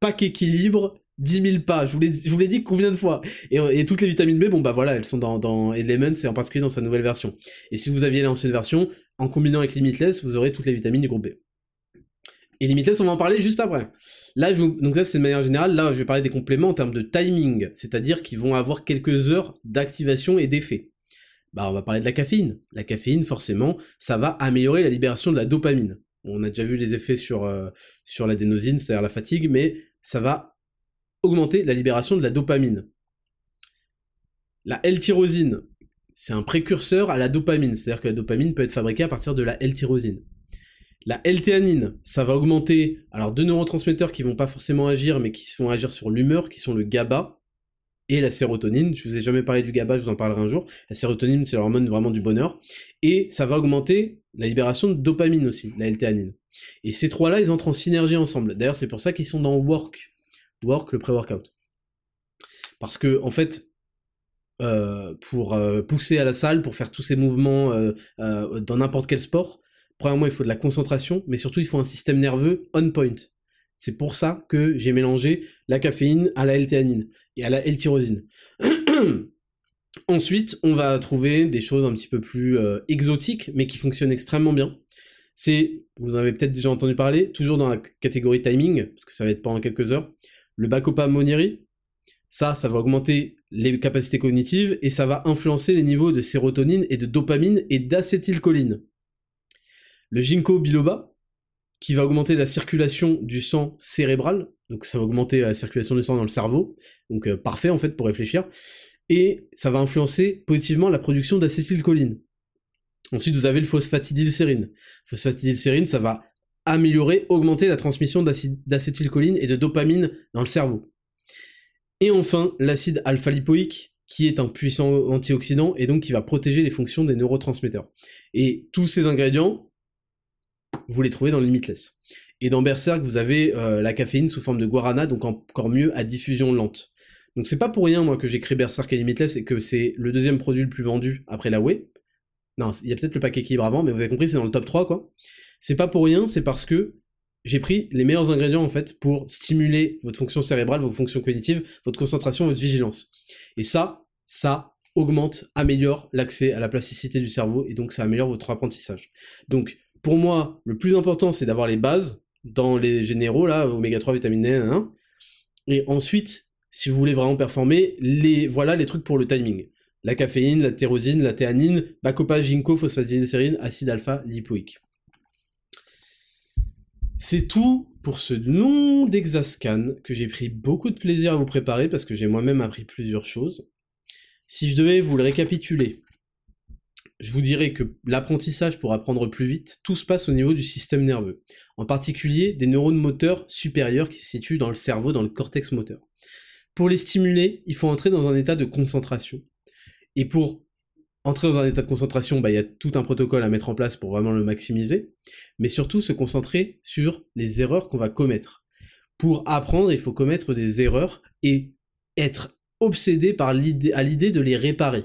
A: Pack équilibre, 10 000 pas. Je vous l'ai, je vous l'ai dit combien de fois? Et, toutes les vitamines B, bon bah voilà, elles sont dans, dans Elements et en particulier dans sa nouvelle version. Et si vous aviez l'ancienne version, en combinant avec Limitless, vous aurez toutes les vitamines du groupe B. Et Limitless, on va en parler juste après. Là, je donc ça c'est de manière générale, là je vais parler des compléments en termes de timing, c'est-à-dire qu'ils vont avoir quelques heures d'activation et d'effet. Bah on va parler de la caféine. La caféine, forcément, ça va améliorer la libération de la dopamine. On a déjà vu les effets sur, euh, sur l'adénosine, c'est-à-dire la fatigue, mais ça va augmenter la libération de la dopamine. La L-tyrosine, c'est un précurseur à la dopamine, c'est-à-dire que la dopamine peut être fabriquée à partir de la L-tyrosine. La L-théanine, ça va augmenter, alors deux neurotransmetteurs qui vont pas forcément agir, mais qui vont agir sur l'humeur, qui sont le GABA et la sérotonine. Je vous ai jamais parlé du GABA, je vous en parlerai un jour. La sérotonine, c'est l'hormone vraiment du bonheur. Et ça va augmenter la libération de dopamine aussi, la L-théanine. Et ces trois-là, ils entrent en synergie ensemble. D'ailleurs, c'est pour ça qu'ils sont dans Work. Work, le pré-workout. Parce que, en fait, euh, pour euh, pousser à la salle, pour faire tous ces mouvements euh, dans n'importe quel sport, Premièrement, il faut de la concentration, mais surtout, il faut un système nerveux on point. C'est pour ça que j'ai mélangé la caféine à la L-théanine et à la L-tyrosine. Ensuite, on va trouver des choses un petit peu plus euh, exotiques, mais qui fonctionnent extrêmement bien. C'est, vous en avez peut-être déjà entendu parler, toujours dans la catégorie timing, parce que ça va être pendant quelques heures, le Bacopa Monieri. Ça, ça va augmenter les capacités cognitives et ça va influencer les niveaux de sérotonine et de dopamine et d'acétylcholine le ginkgo biloba, qui va augmenter la circulation du sang cérébral, donc ça va augmenter la circulation du sang dans le cerveau, donc euh, parfait en fait pour réfléchir, et ça va influencer positivement la production d'acétylcholine. Ensuite, vous avez le phosphatidylsérine. Phosphatidylsérine, ça va améliorer, augmenter la transmission d'acétylcholine et de dopamine dans le cerveau. Et enfin, l'acide alpha-lipoïque, qui est un puissant antioxydant et donc qui va protéger les fonctions des neurotransmetteurs. Et tous ces ingrédients, vous les trouvez dans Limitless. Et dans Berserk, vous avez euh, la caféine sous forme de guarana, donc encore mieux à diffusion lente. Donc c'est pas pour rien, moi, que j'ai créé Berserk et Limitless et que c'est le deuxième produit le plus vendu après la Whey. Non, il y a peut-être le pack équilibre avant, mais vous avez compris, c'est dans le top 3, quoi. C'est pas pour rien, c'est parce que j'ai pris les meilleurs ingrédients, en fait, pour stimuler votre fonction cérébrale, vos fonctions cognitives, votre concentration, votre vigilance. Et ça, ça augmente, améliore l'accès à la plasticité du cerveau, et donc ça améliore votre apprentissage. Donc, pour moi, le plus important, c'est d'avoir les bases dans les généraux, là, oméga 3, vitamine D, et ensuite, si vous voulez vraiment performer, les, voilà les trucs pour le timing. La caféine, la tyrosine, la théanine, bacopa, ginkgo, phosphatidylsérine, acide alpha, lipoïque. C'est tout pour ce nom d'Exascan que j'ai pris beaucoup de plaisir à vous préparer parce que j'ai moi-même appris plusieurs choses. Si je devais vous le récapituler, je vous dirais que l'apprentissage pour apprendre plus vite, tout se passe au niveau du système nerveux, en particulier des neurones moteurs supérieurs qui se situent dans le cerveau, dans le cortex moteur. Pour les stimuler, il faut entrer dans un état de concentration. Et pour entrer dans un état de concentration, bah, il y a tout un protocole à mettre en place pour vraiment le maximiser, mais surtout se concentrer sur les erreurs qu'on va commettre. Pour apprendre, il faut commettre des erreurs et être obsédé par à l'idée de les réparer.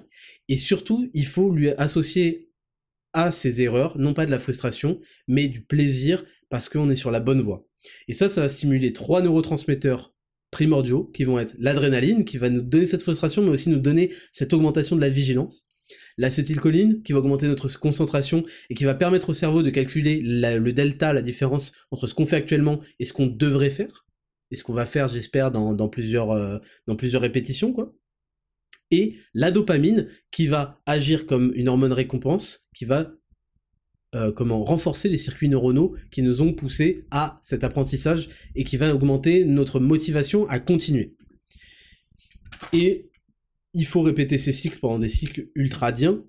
A: Et surtout, il faut lui associer à ses erreurs, non pas de la frustration, mais du plaisir, parce qu'on est sur la bonne voie. Et ça, ça va stimuler trois neurotransmetteurs primordiaux, qui vont être l'adrénaline, qui va nous donner cette frustration, mais aussi nous donner cette augmentation de la vigilance, l'acétylcholine, qui va augmenter notre concentration et qui va permettre au cerveau de calculer le delta, la différence entre ce qu'on fait actuellement et ce qu'on devrait faire, et ce qu'on va faire, j'espère, dans, plusieurs, euh, dans plusieurs répétitions, quoi. Et la dopamine, qui va agir comme une hormone récompense, qui va euh, comment renforcer les circuits neuronaux qui nous ont poussés à cet apprentissage et qui va augmenter notre motivation à continuer. Et il faut répéter ces cycles pendant des cycles ultradiens.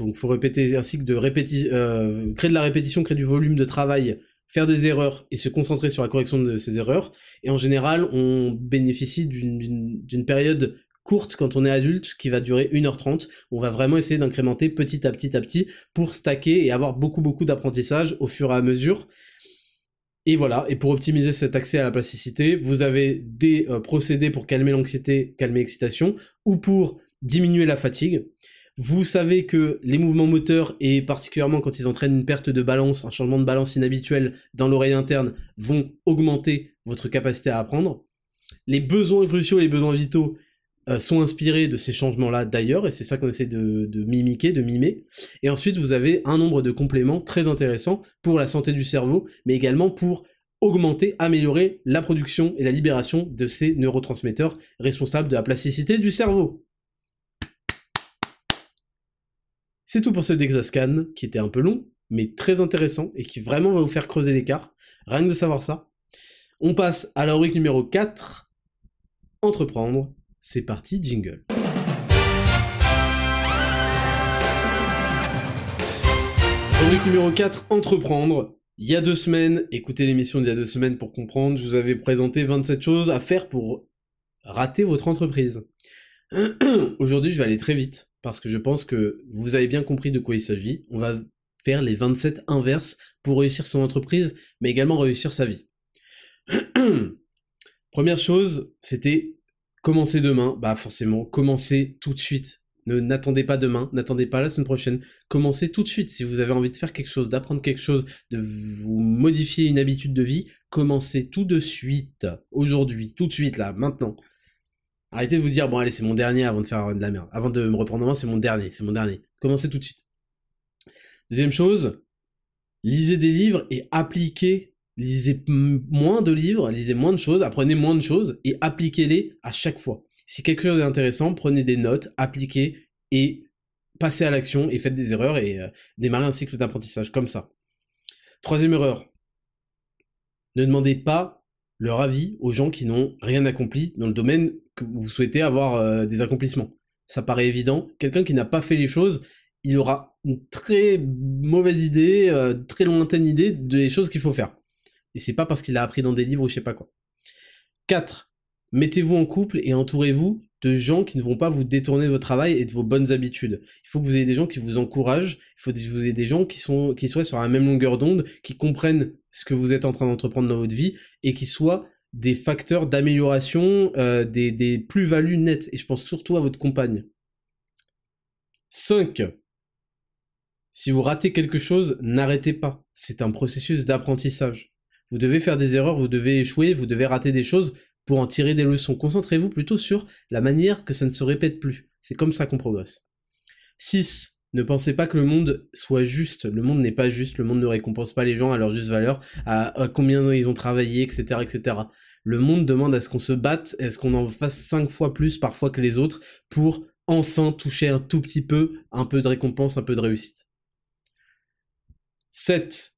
A: Il faut, répéter un cycle de répétition, euh, créer de la répétition, créer du volume de travail, faire des erreurs et se concentrer sur la correction de ces erreurs. Et en général, on bénéficie d'une période courte quand on est adulte qui va durer 1h30. On va vraiment essayer d'incrémenter petit à petit à petit pour stacker et avoir beaucoup beaucoup d'apprentissage au fur et à mesure. Et voilà, et pour optimiser cet accès à la plasticité, vous avez des euh, procédés pour calmer l'anxiété, calmer l'excitation, ou pour diminuer la fatigue. Vous savez que les mouvements moteurs, et particulièrement quand ils entraînent une perte de balance, un changement de balance inhabituel dans l'oreille interne, vont augmenter votre capacité à apprendre. Les besoins cruciaux, les besoins vitaux, euh, sont inspirés de ces changements-là d'ailleurs, et c'est ça qu'on essaie de, de, mimiquer, de mimer. Et ensuite, vous avez un nombre de compléments très intéressants pour la santé du cerveau, mais également pour augmenter, améliorer la production et la libération de ces neurotransmetteurs responsables de la plasticité du cerveau. C'est tout pour ce Dexascan, qui était un peu long, mais très intéressant, et qui vraiment va vous faire creuser l'écart, rien que de savoir ça. On passe à la rubrique numéro 4, entreprendre c'est parti, jingle. Rubrique numéro 4, entreprendre. Il y a deux semaines, écoutez l'émission d'il y a deux semaines pour comprendre, je vous avais présenté 27 choses à faire pour rater votre entreprise. Aujourd'hui, je vais aller très vite, parce que je pense que vous avez bien compris de quoi il s'agit. On va faire les 27 inverses pour réussir son entreprise, mais également réussir sa vie. Première chose, c'était Commencez demain, bah forcément, commencez tout de suite. Ne n'attendez pas demain, n'attendez pas la semaine prochaine. Commencez tout de suite. Si vous avez envie de faire quelque chose, d'apprendre quelque chose, de vous modifier une habitude de vie, commencez tout de suite. Aujourd'hui, tout de suite, là, maintenant. Arrêtez de vous dire, bon allez, c'est mon dernier avant de faire de la merde. Avant de me reprendre en main, c'est mon dernier, c'est mon dernier. Commencez tout de suite. Deuxième chose, lisez des livres et appliquez lisez moins de livres, lisez moins de choses, apprenez moins de choses et appliquez-les à chaque fois. Si quelque chose est intéressant, prenez des notes, appliquez et passez à l'action et faites des erreurs et euh, démarrez un cycle d'apprentissage comme ça. Troisième erreur. Ne demandez pas leur avis aux gens qui n'ont rien accompli dans le domaine que vous souhaitez avoir euh, des accomplissements. Ça paraît évident. Quelqu'un qui n'a pas fait les choses, il aura une très mauvaise idée, euh, très lointaine idée des choses qu'il faut faire. Et c'est pas parce qu'il a appris dans des livres ou je sais pas quoi. 4. Mettez-vous en couple et entourez-vous de gens qui ne vont pas vous détourner de votre travail et de vos bonnes habitudes. Il faut que vous ayez des gens qui vous encouragent, il faut que vous ayez des gens qui, soient sur la même longueur d'onde, qui comprennent ce que vous êtes en train d'entreprendre dans votre vie et qui soient des facteurs d'amélioration, euh, des, des plus-values nettes. Et je pense surtout à votre compagne. 5. Si vous ratez quelque chose, n'arrêtez pas. C'est un processus d'apprentissage. Vous devez faire des erreurs, vous devez échouer, vous devez rater des choses pour en tirer des leçons. Concentrez-vous plutôt sur la manière que ça ne se répète plus. C'est comme ça qu'on progresse. 6. Ne pensez pas que le monde soit juste. Le monde n'est pas juste. Le monde ne récompense pas les gens à leur juste valeur, à, combien ils ont travaillé, etc., etc. Le monde demande à ce qu'on se batte, à ce qu'on en fasse 5 fois plus parfois que les autres pour enfin toucher un tout petit peu, un peu de récompense, un peu de réussite. 7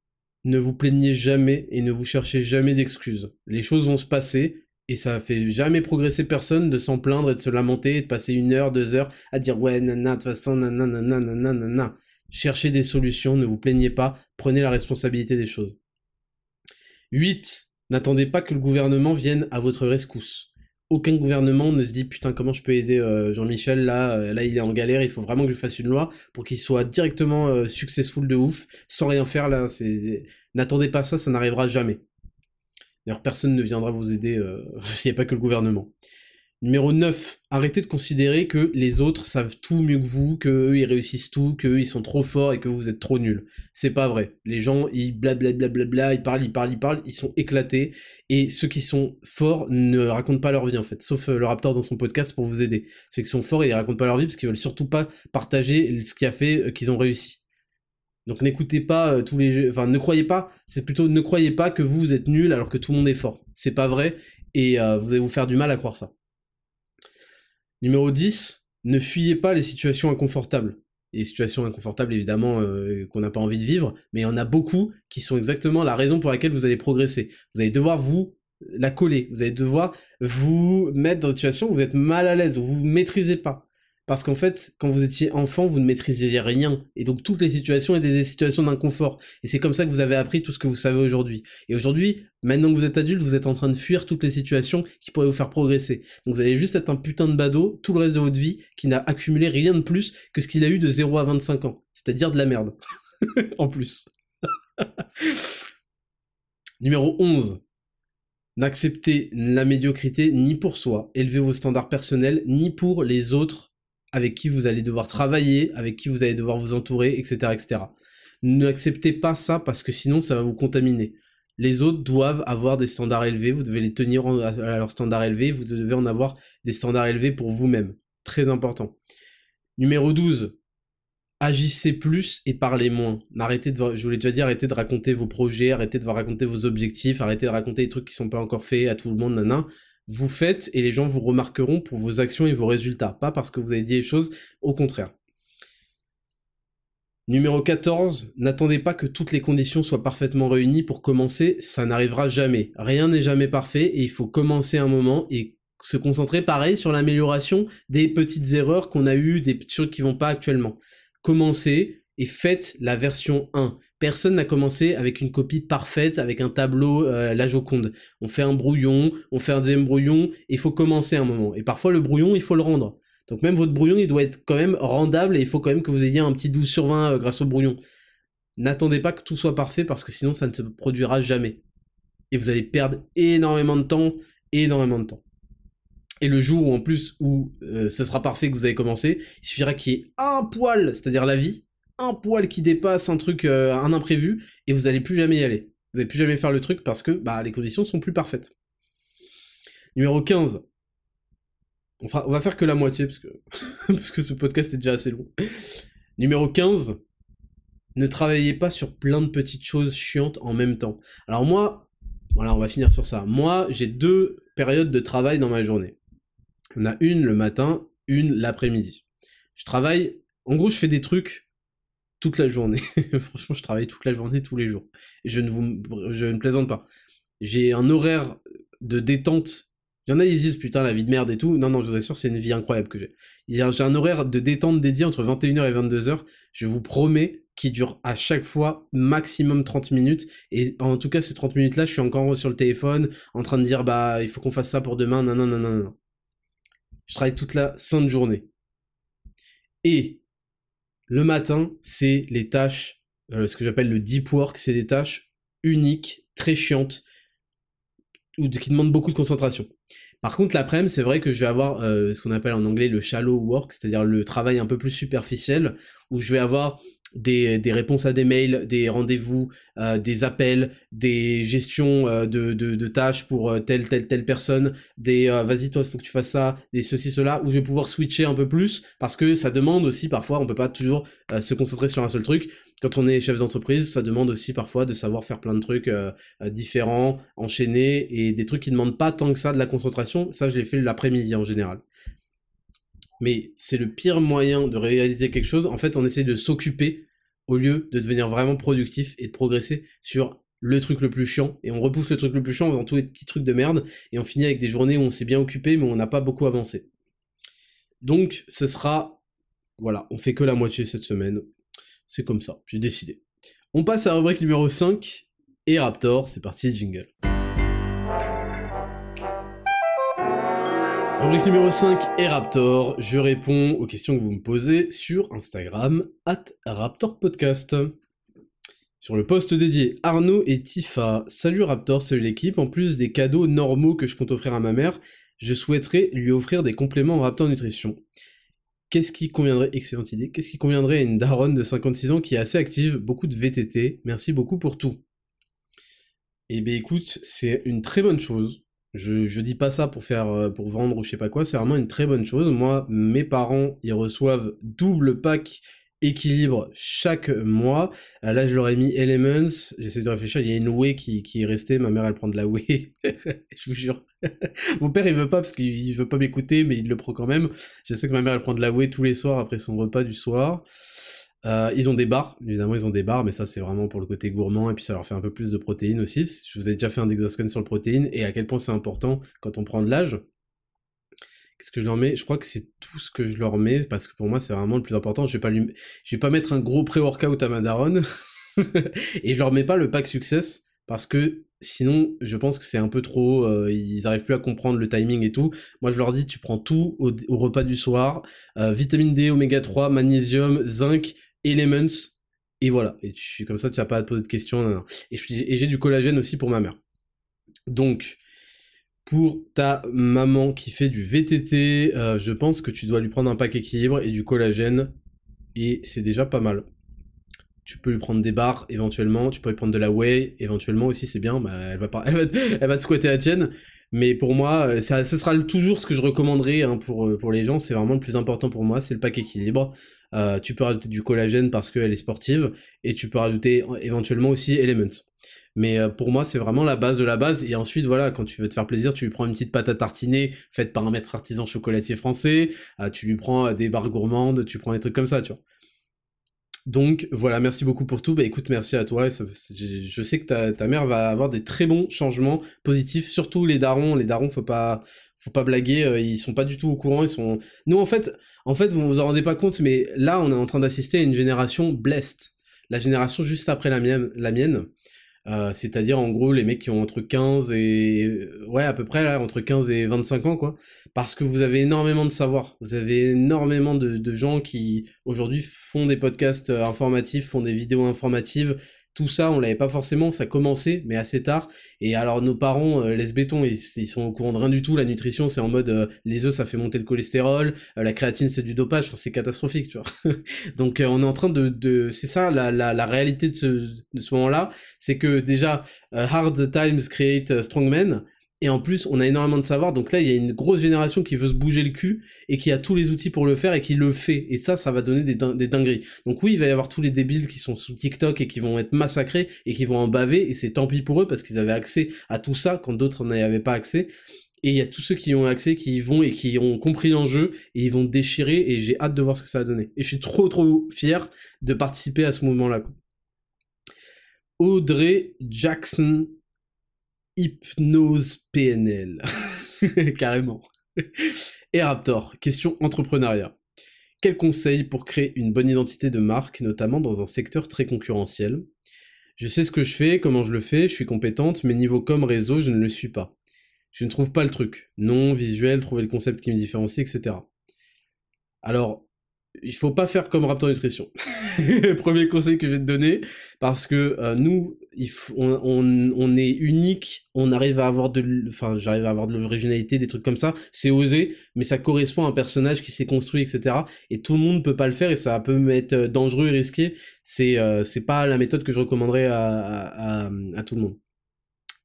A: ne vous plaignez jamais et ne vous cherchez jamais d'excuses. Les choses vont se passer et ça fait jamais progresser personne de s'en plaindre et de se lamenter et de passer une heure, deux heures à dire ouais nana de toute façon nanana nanana nanana. Cherchez des solutions, ne vous plaignez pas, prenez la responsabilité des choses. 8. N'attendez pas que le gouvernement vienne à votre rescousse aucun gouvernement ne se dit putain comment je peux aider euh, Jean-Michel là euh, là il est en galère il faut vraiment que je fasse une loi pour qu'il soit directement euh, successful de ouf sans rien faire là c'est n'attendez pas ça ça n'arrivera jamais. D'ailleurs personne ne viendra vous aider il n'y a pas que le gouvernement Numéro 9, arrêtez de considérer que les autres savent tout mieux que vous, qu'eux ils réussissent tout, qu'eux ils sont trop forts et que vous êtes trop nuls. C'est pas vrai. Les gens, ils blablabla, bla, bla, bla, ils parlent, ils parlent, ils parlent, ils sont éclatés. Et ceux qui sont forts ne racontent pas leur vie en fait. Sauf euh, le Raptor dans son podcast pour vous aider. Ceux qui sont forts, ils racontent pas leur vie parce qu'ils veulent surtout pas partager ce qui a fait euh, qu'ils ont réussi. Donc n'écoutez pas euh, tous les jeux, enfin ne croyez pas, c'est plutôt ne croyez pas que vous, vous êtes nul alors que tout le monde est fort. C'est pas vrai et vous allez vous faire du mal à croire ça. Numéro 10, ne fuyez pas les situations inconfortables. Les situations inconfortables, évidemment, euh, qu'on n'a pas envie de vivre, mais il y en a beaucoup qui sont exactement la raison pour laquelle vous allez progresser. Vous allez devoir vous la coller, vous allez devoir vous mettre dans une situation où vous êtes mal à l'aise, où vous ne maîtrisez pas. Parce qu'en fait, quand vous étiez enfant, vous ne maîtrisiez rien. Et donc toutes les situations étaient des situations d'inconfort. Et c'est comme ça que vous avez appris tout ce que vous savez aujourd'hui. Et aujourd'hui, maintenant que vous êtes adulte, vous êtes en train de fuir toutes les situations qui pourraient vous faire progresser. Donc vous allez juste être un putain de badaud tout le reste de votre vie qui n'a accumulé rien de plus que ce qu'il a eu de 0 à 25 ans. C'est-à-dire de la merde. en plus. Numéro 11. N'acceptez la médiocrité ni pour soi, élevez vos standards personnels, ni pour les autres avec qui vous allez devoir travailler, avec qui vous allez devoir vous entourer, etc., etc. N'acceptez pas ça parce que sinon ça va vous contaminer. Les autres doivent avoir des standards élevés, vous devez les tenir à leurs standards élevés, vous devez en avoir des standards élevés pour vous-même. Très important. Numéro 12. Agissez plus et parlez moins. Arrêtez de, je vous l'ai déjà dit, arrêtez de raconter vos projets, arrêtez de raconter vos objectifs, arrêtez de raconter des trucs qui sont pas encore faits à tout le monde, nanan vous faites et les gens vous remarqueront pour vos actions et vos résultats, pas parce que vous avez dit les choses, au contraire. Numéro 14, n'attendez pas que toutes les conditions soient parfaitement réunies pour commencer, ça n'arrivera jamais. Rien n'est jamais parfait et il faut commencer un moment et se concentrer pareil sur l'amélioration des petites erreurs qu'on a eues, des choses qui vont pas actuellement. Commencez et faites la version 1. Personne n'a commencé avec une copie parfaite, avec un tableau, euh, la Joconde. On fait un brouillon, on fait un deuxième brouillon, il faut commencer un moment. Et parfois, le brouillon, il faut le rendre. Donc même votre brouillon, il doit être quand même rendable, et il faut quand même que vous ayez un petit 12 sur 20 euh, grâce au brouillon. N'attendez pas que tout soit parfait, parce que sinon, ça ne se produira jamais. Et vous allez perdre énormément de temps, énormément de temps. Et le jour où, en plus, où euh, ce sera parfait que vous avez commencé, il suffira qu'il y ait un poil, c'est-à-dire la vie, un poil qui dépasse un truc, euh, un imprévu, et vous allez plus jamais y aller. Vous allez plus jamais faire le truc parce que bah, les conditions sont plus parfaites. Numéro 15. On, on va faire que la moitié parce que, parce que ce podcast est déjà assez long. Numéro 15. Ne travaillez pas sur plein de petites choses chiantes en même temps. Alors moi, voilà, on va finir sur ça. Moi, j'ai deux périodes de travail dans ma journée. On a une le matin, une l'après-midi. Je travaille, en gros, je fais des trucs toute la journée. Franchement, je travaille toute la journée, tous les jours. je ne vous, je ne plaisante pas. J'ai un horaire de détente. Il y en a, ils disent, putain, la vie de merde et tout. Non, non, je vous assure, c'est une vie incroyable que j'ai. J'ai un horaire de détente dédié entre 21h et 22h. Je vous promets qui dure à chaque fois maximum 30 minutes. Et en tout cas, ces 30 minutes-là, je suis encore sur le téléphone, en train de dire, bah, il faut qu'on fasse ça pour demain, non, non, non, non, non. Je travaille toute la sainte journée. Et le matin, c'est les tâches, euh, ce que j'appelle le deep work, c'est des tâches uniques, très chiantes, ou qui demandent beaucoup de concentration. Par contre, l'après-midi, c'est vrai que je vais avoir euh, ce qu'on appelle en anglais le shallow work, c'est-à-dire le travail un peu plus superficiel, où je vais avoir des, réponses à des mails, des rendez-vous, euh, des appels, des gestions euh, de, tâches pour euh, telle, telle, telle personne, des vas-y toi, faut que tu fasses ça, des ceci, cela, où je vais pouvoir switcher un peu plus, parce que ça demande aussi parfois, on peut pas toujours se concentrer sur un seul truc. Quand on est chef d'entreprise, ça demande aussi parfois de savoir faire plein de trucs différents, enchaînés, et des trucs qui demandent pas tant que ça de la concentration. Ça, je l'ai fait l'après-midi en général mais c'est le pire moyen de réaliser quelque chose. En fait, on essaie de s'occuper au lieu de devenir vraiment productif et de progresser sur le truc le plus chiant. Et on repousse le truc le plus chiant en faisant tous les petits trucs de merde. Et on finit avec des journées où on s'est bien occupé, mais on n'a pas beaucoup avancé. Donc, ce sera... Voilà, on fait que la moitié cette semaine. C'est comme ça, j'ai décidé. On passe à la rubrique numéro 5. Et Raptor, c'est parti, jingle. Numéro 5 et Raptor, je réponds aux questions que vous me posez sur Instagram, at RaptorPodcast. Sur le post dédié, Arnaud et Tifa. Salut Raptor, salut l'équipe. En plus des cadeaux normaux que je compte offrir à ma mère, je souhaiterais lui offrir des compléments Raptor Nutrition. Qu'est-ce qui conviendrait, excellente idée, qu'est-ce qui conviendrait à une daronne de 56 ans qui est assez active, beaucoup de VTT, merci beaucoup pour tout. Eh bien écoute, c'est une très bonne chose. Je, je dis pas ça pour faire euh, pour vendre ou je sais pas quoi, c'est vraiment une très bonne chose. Moi, mes parents, ils reçoivent double pack équilibre chaque mois. Là, je leur ai mis Elements. J'essaie de réfléchir. Il y a une whey qui, qui est restée. Ma mère, elle prend de la whey. je vous jure. Mon père, il veut pas parce qu'il veut pas m'écouter, mais il le prend quand même. Je sais que ma mère, elle prend de la whey tous les soirs après son repas du soir. Euh, ils ont des barres, évidemment ils ont des barres, mais ça c'est vraiment pour le côté gourmand et puis ça leur fait un peu plus de protéines aussi. Je vous ai déjà fait un exoscan sur le protéine et à quel point c'est important quand on prend de l'âge. Qu'est-ce que je leur mets? Je crois que c'est tout ce que je leur mets parce que pour moi c'est vraiment le plus important. Je vais pas lui, je vais pas mettre un gros pré-workout à ma daronne et je leur mets pas le pack success parce que sinon je pense que c'est un peu trop. Euh, ils arrivent plus à comprendre le timing et tout. Moi je leur dis tu prends tout au, repas du soir, euh, vitamine D, oméga 3, magnésium, zinc, elements et voilà. Et tu, comme ça tu n'as pas à te poser de questions. Et, et j'ai du collagène aussi pour ma mère. Donc pour ta maman qui fait du VTT, euh, je pense que tu dois lui prendre un pack équilibre et du collagène. Et c'est déjà pas mal. Tu peux lui prendre des barres éventuellement, tu peux lui prendre de la whey éventuellement aussi, c'est bien. Bah, elle, va pas, elle, va, te squatter la tienne. Mais pour moi, euh, ça, ce sera toujours ce que je recommanderais hein, pour, euh, pour les gens. C'est vraiment le plus important pour moi, c'est le pack équilibre. Tu peux rajouter du collagène parce qu'elle est sportive. Et tu peux rajouter éventuellement aussi Elements. Mais euh, pour moi, c'est vraiment la base de la base. Et ensuite, voilà, quand tu veux te faire plaisir, tu lui prends une petite pâte à tartiner faite par un maître artisan chocolatier français. Euh, tu lui prends euh, des barres gourmandes, tu prends des trucs comme ça, tu vois. Donc voilà, merci beaucoup pour tout. Bah écoute, merci à toi. je sais que ta, ta, mère va avoir des très bons changements positifs, surtout les darons. Les darons, faut pas, faut pas blaguer. ils sont pas du tout au courant. Ils sont. Nous en fait, en fait, vous vous en rendez pas compte, mais là, on est en train d'assister à une génération blessed. La génération juste après la mienne, la mienne euh, c'est-à-dire en gros les mecs qui ont entre 15 et ouais à peu près là entre 15 et 25 ans quoi. Parce que vous avez énormément de savoir. Vous avez énormément de, gens qui aujourd'hui font des podcasts euh, informatifs font des vidéos informatives tout ça, on l'avait pas forcément, ça commençait, mais assez tard. Et alors nos parents euh, laissent béton, ils, sont au courant de rien du tout. La nutrition, c'est en mode euh, les œufs, ça fait monter le cholestérol, euh, la créatine, c'est du dopage, c'est catastrophique, tu vois. Donc on est en train de, de c'est ça la, la, la, réalité de ce, de ce moment-là, c'est que déjà hard times create strong men. Et en plus, on a énormément de savoir. Donc là, il y a une grosse génération qui veut se bouger le cul et qui a tous les outils pour le faire et qui le fait. Et ça, ça va donner des, dingueries. Donc oui, il va y avoir tous les débiles qui sont sous TikTok et qui vont être massacrés et qui vont en baver. Et c'est tant pis pour eux parce qu'ils avaient accès à tout ça quand d'autres n'y avaient pas accès. Et il y a tous ceux qui ont accès, qui y vont et qui ont compris l'enjeu et ils vont déchirer. Et j'ai hâte de voir ce que ça va donner. Et je suis trop trop fier de participer à ce mouvement-là. Audrey Jackson hypnose PNL. Carrément. Et Raptor, question entrepreneuriat. Quel conseil pour créer une bonne identité de marque, notamment dans un secteur très concurrentiel? Je sais ce que je fais, comment je le fais, je suis compétente, mais niveau comme réseau, je ne le suis pas. Je ne trouve pas le truc. Non, visuel, trouver le concept qui me différencie, etc. Alors, il faut pas faire comme Raptor Nutrition. Premier conseil que je vais te donner, parce que euh, nous, on, est unique, on arrive à avoir de, enfin, j'arrive à avoir de l'originalité, des trucs comme ça. C'est osé, mais ça correspond à un personnage qui s'est construit, etc. Et tout le monde peut pas le faire et ça peut être euh, dangereux et risqué. C'est, euh, c'est pas la méthode que je recommanderais à, à tout le monde.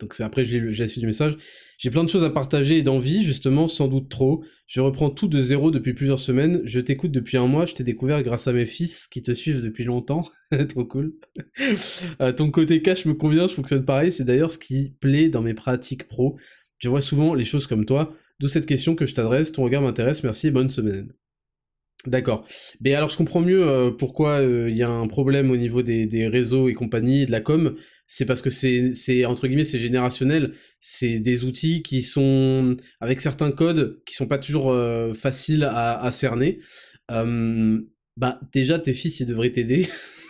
A: Donc c'est après j'ai la suite du message. J'ai plein de choses à partager et d'envie, justement, sans doute trop. Je reprends tout de zéro depuis plusieurs semaines. Je t'écoute depuis un mois. Je t'ai découvert grâce à mes fils qui te suivent depuis longtemps. trop cool. Euh, ton côté cash me convient, je fonctionne pareil. C'est d'ailleurs ce qui plaît dans mes pratiques pro. Je vois souvent les choses comme toi. D'où cette question que je t'adresse. Ton regard m'intéresse. Merci bonne semaine. D'accord. Mais alors je comprends mieux euh, pourquoi euh, il y a un problème au niveau des, des, réseaux et compagnie, de la com. C'est parce que c'est, entre guillemets, c'est générationnel. C'est des outils qui sont avec certains codes qui sont pas toujours euh, faciles à, cerner. bah déjà tes fils ils devraient t'aider.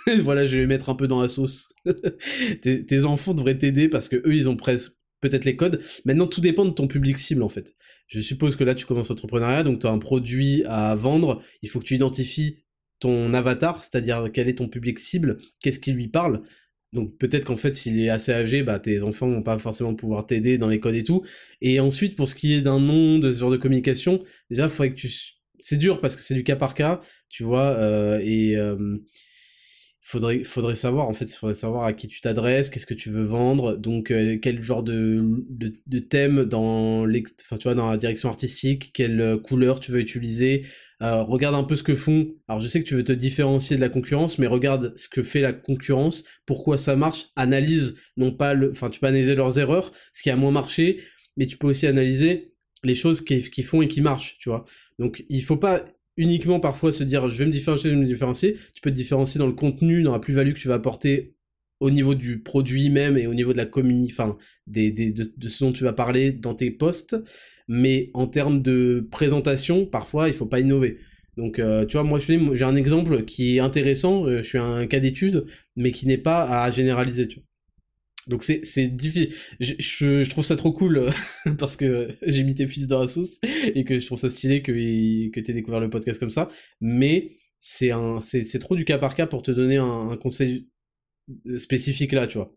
A: voilà, je vais les mettre un peu dans la sauce. tes, tes enfants devraient t'aider parce que eux ils ont presque peut-être les codes. Maintenant, tout dépend de ton public cible, en fait. Je suppose que là, tu commences l'entrepreneuriat, donc tu as un produit à vendre. Il faut que tu identifies ton avatar, c'est-à-dire quel est ton public cible, qu'est-ce qui lui parle. Donc peut-être qu'en fait, s'il est assez âgé, bah tes enfants vont pas forcément pouvoir t'aider dans les codes et tout. Et ensuite, pour ce qui est d'un nom, de ce genre de communication, déjà, faudrait que tu... C'est dur parce que c'est du cas par cas, tu vois, euh, et euh, faudrait, faudrait savoir, en fait, il faudrait savoir à qui tu t'adresses, qu'est-ce que tu veux vendre, donc euh, quel genre de, de, thème dans, enfin, tu vois, dans la direction artistique, quelle couleur tu veux utiliser, euh, regarde un peu ce que font. Alors je sais que tu veux te différencier de la concurrence, mais regarde ce que fait la concurrence, pourquoi ça marche, analyse, non pas le, enfin tu peux analyser leurs erreurs, ce qui a moins marché, mais tu peux aussi analyser les choses qui, font et qui marchent, tu vois. Donc il faut pas uniquement parfois se dire je vais me différencier, je vais me différencier. Tu peux te différencier dans le contenu, dans la plus-value que tu vas apporter au niveau du produit même et au niveau de la communi, enfin des, des de, ce dont tu vas parler dans tes posts mais en termes de présentation, parfois, il faut pas innover. Donc, euh, tu vois, moi, j'ai un exemple qui est intéressant, euh, je suis un cas d'étude, mais qui n'est pas à généraliser, tu. Donc c'est difficile. Je, je, trouve ça trop cool parce que j'ai mis tes fils dans la sauce et que je trouve ça stylé que que t'aies découvert le podcast comme ça. Mais c'est c'est trop du cas par cas pour te donner un, conseil spécifique là, tu vois.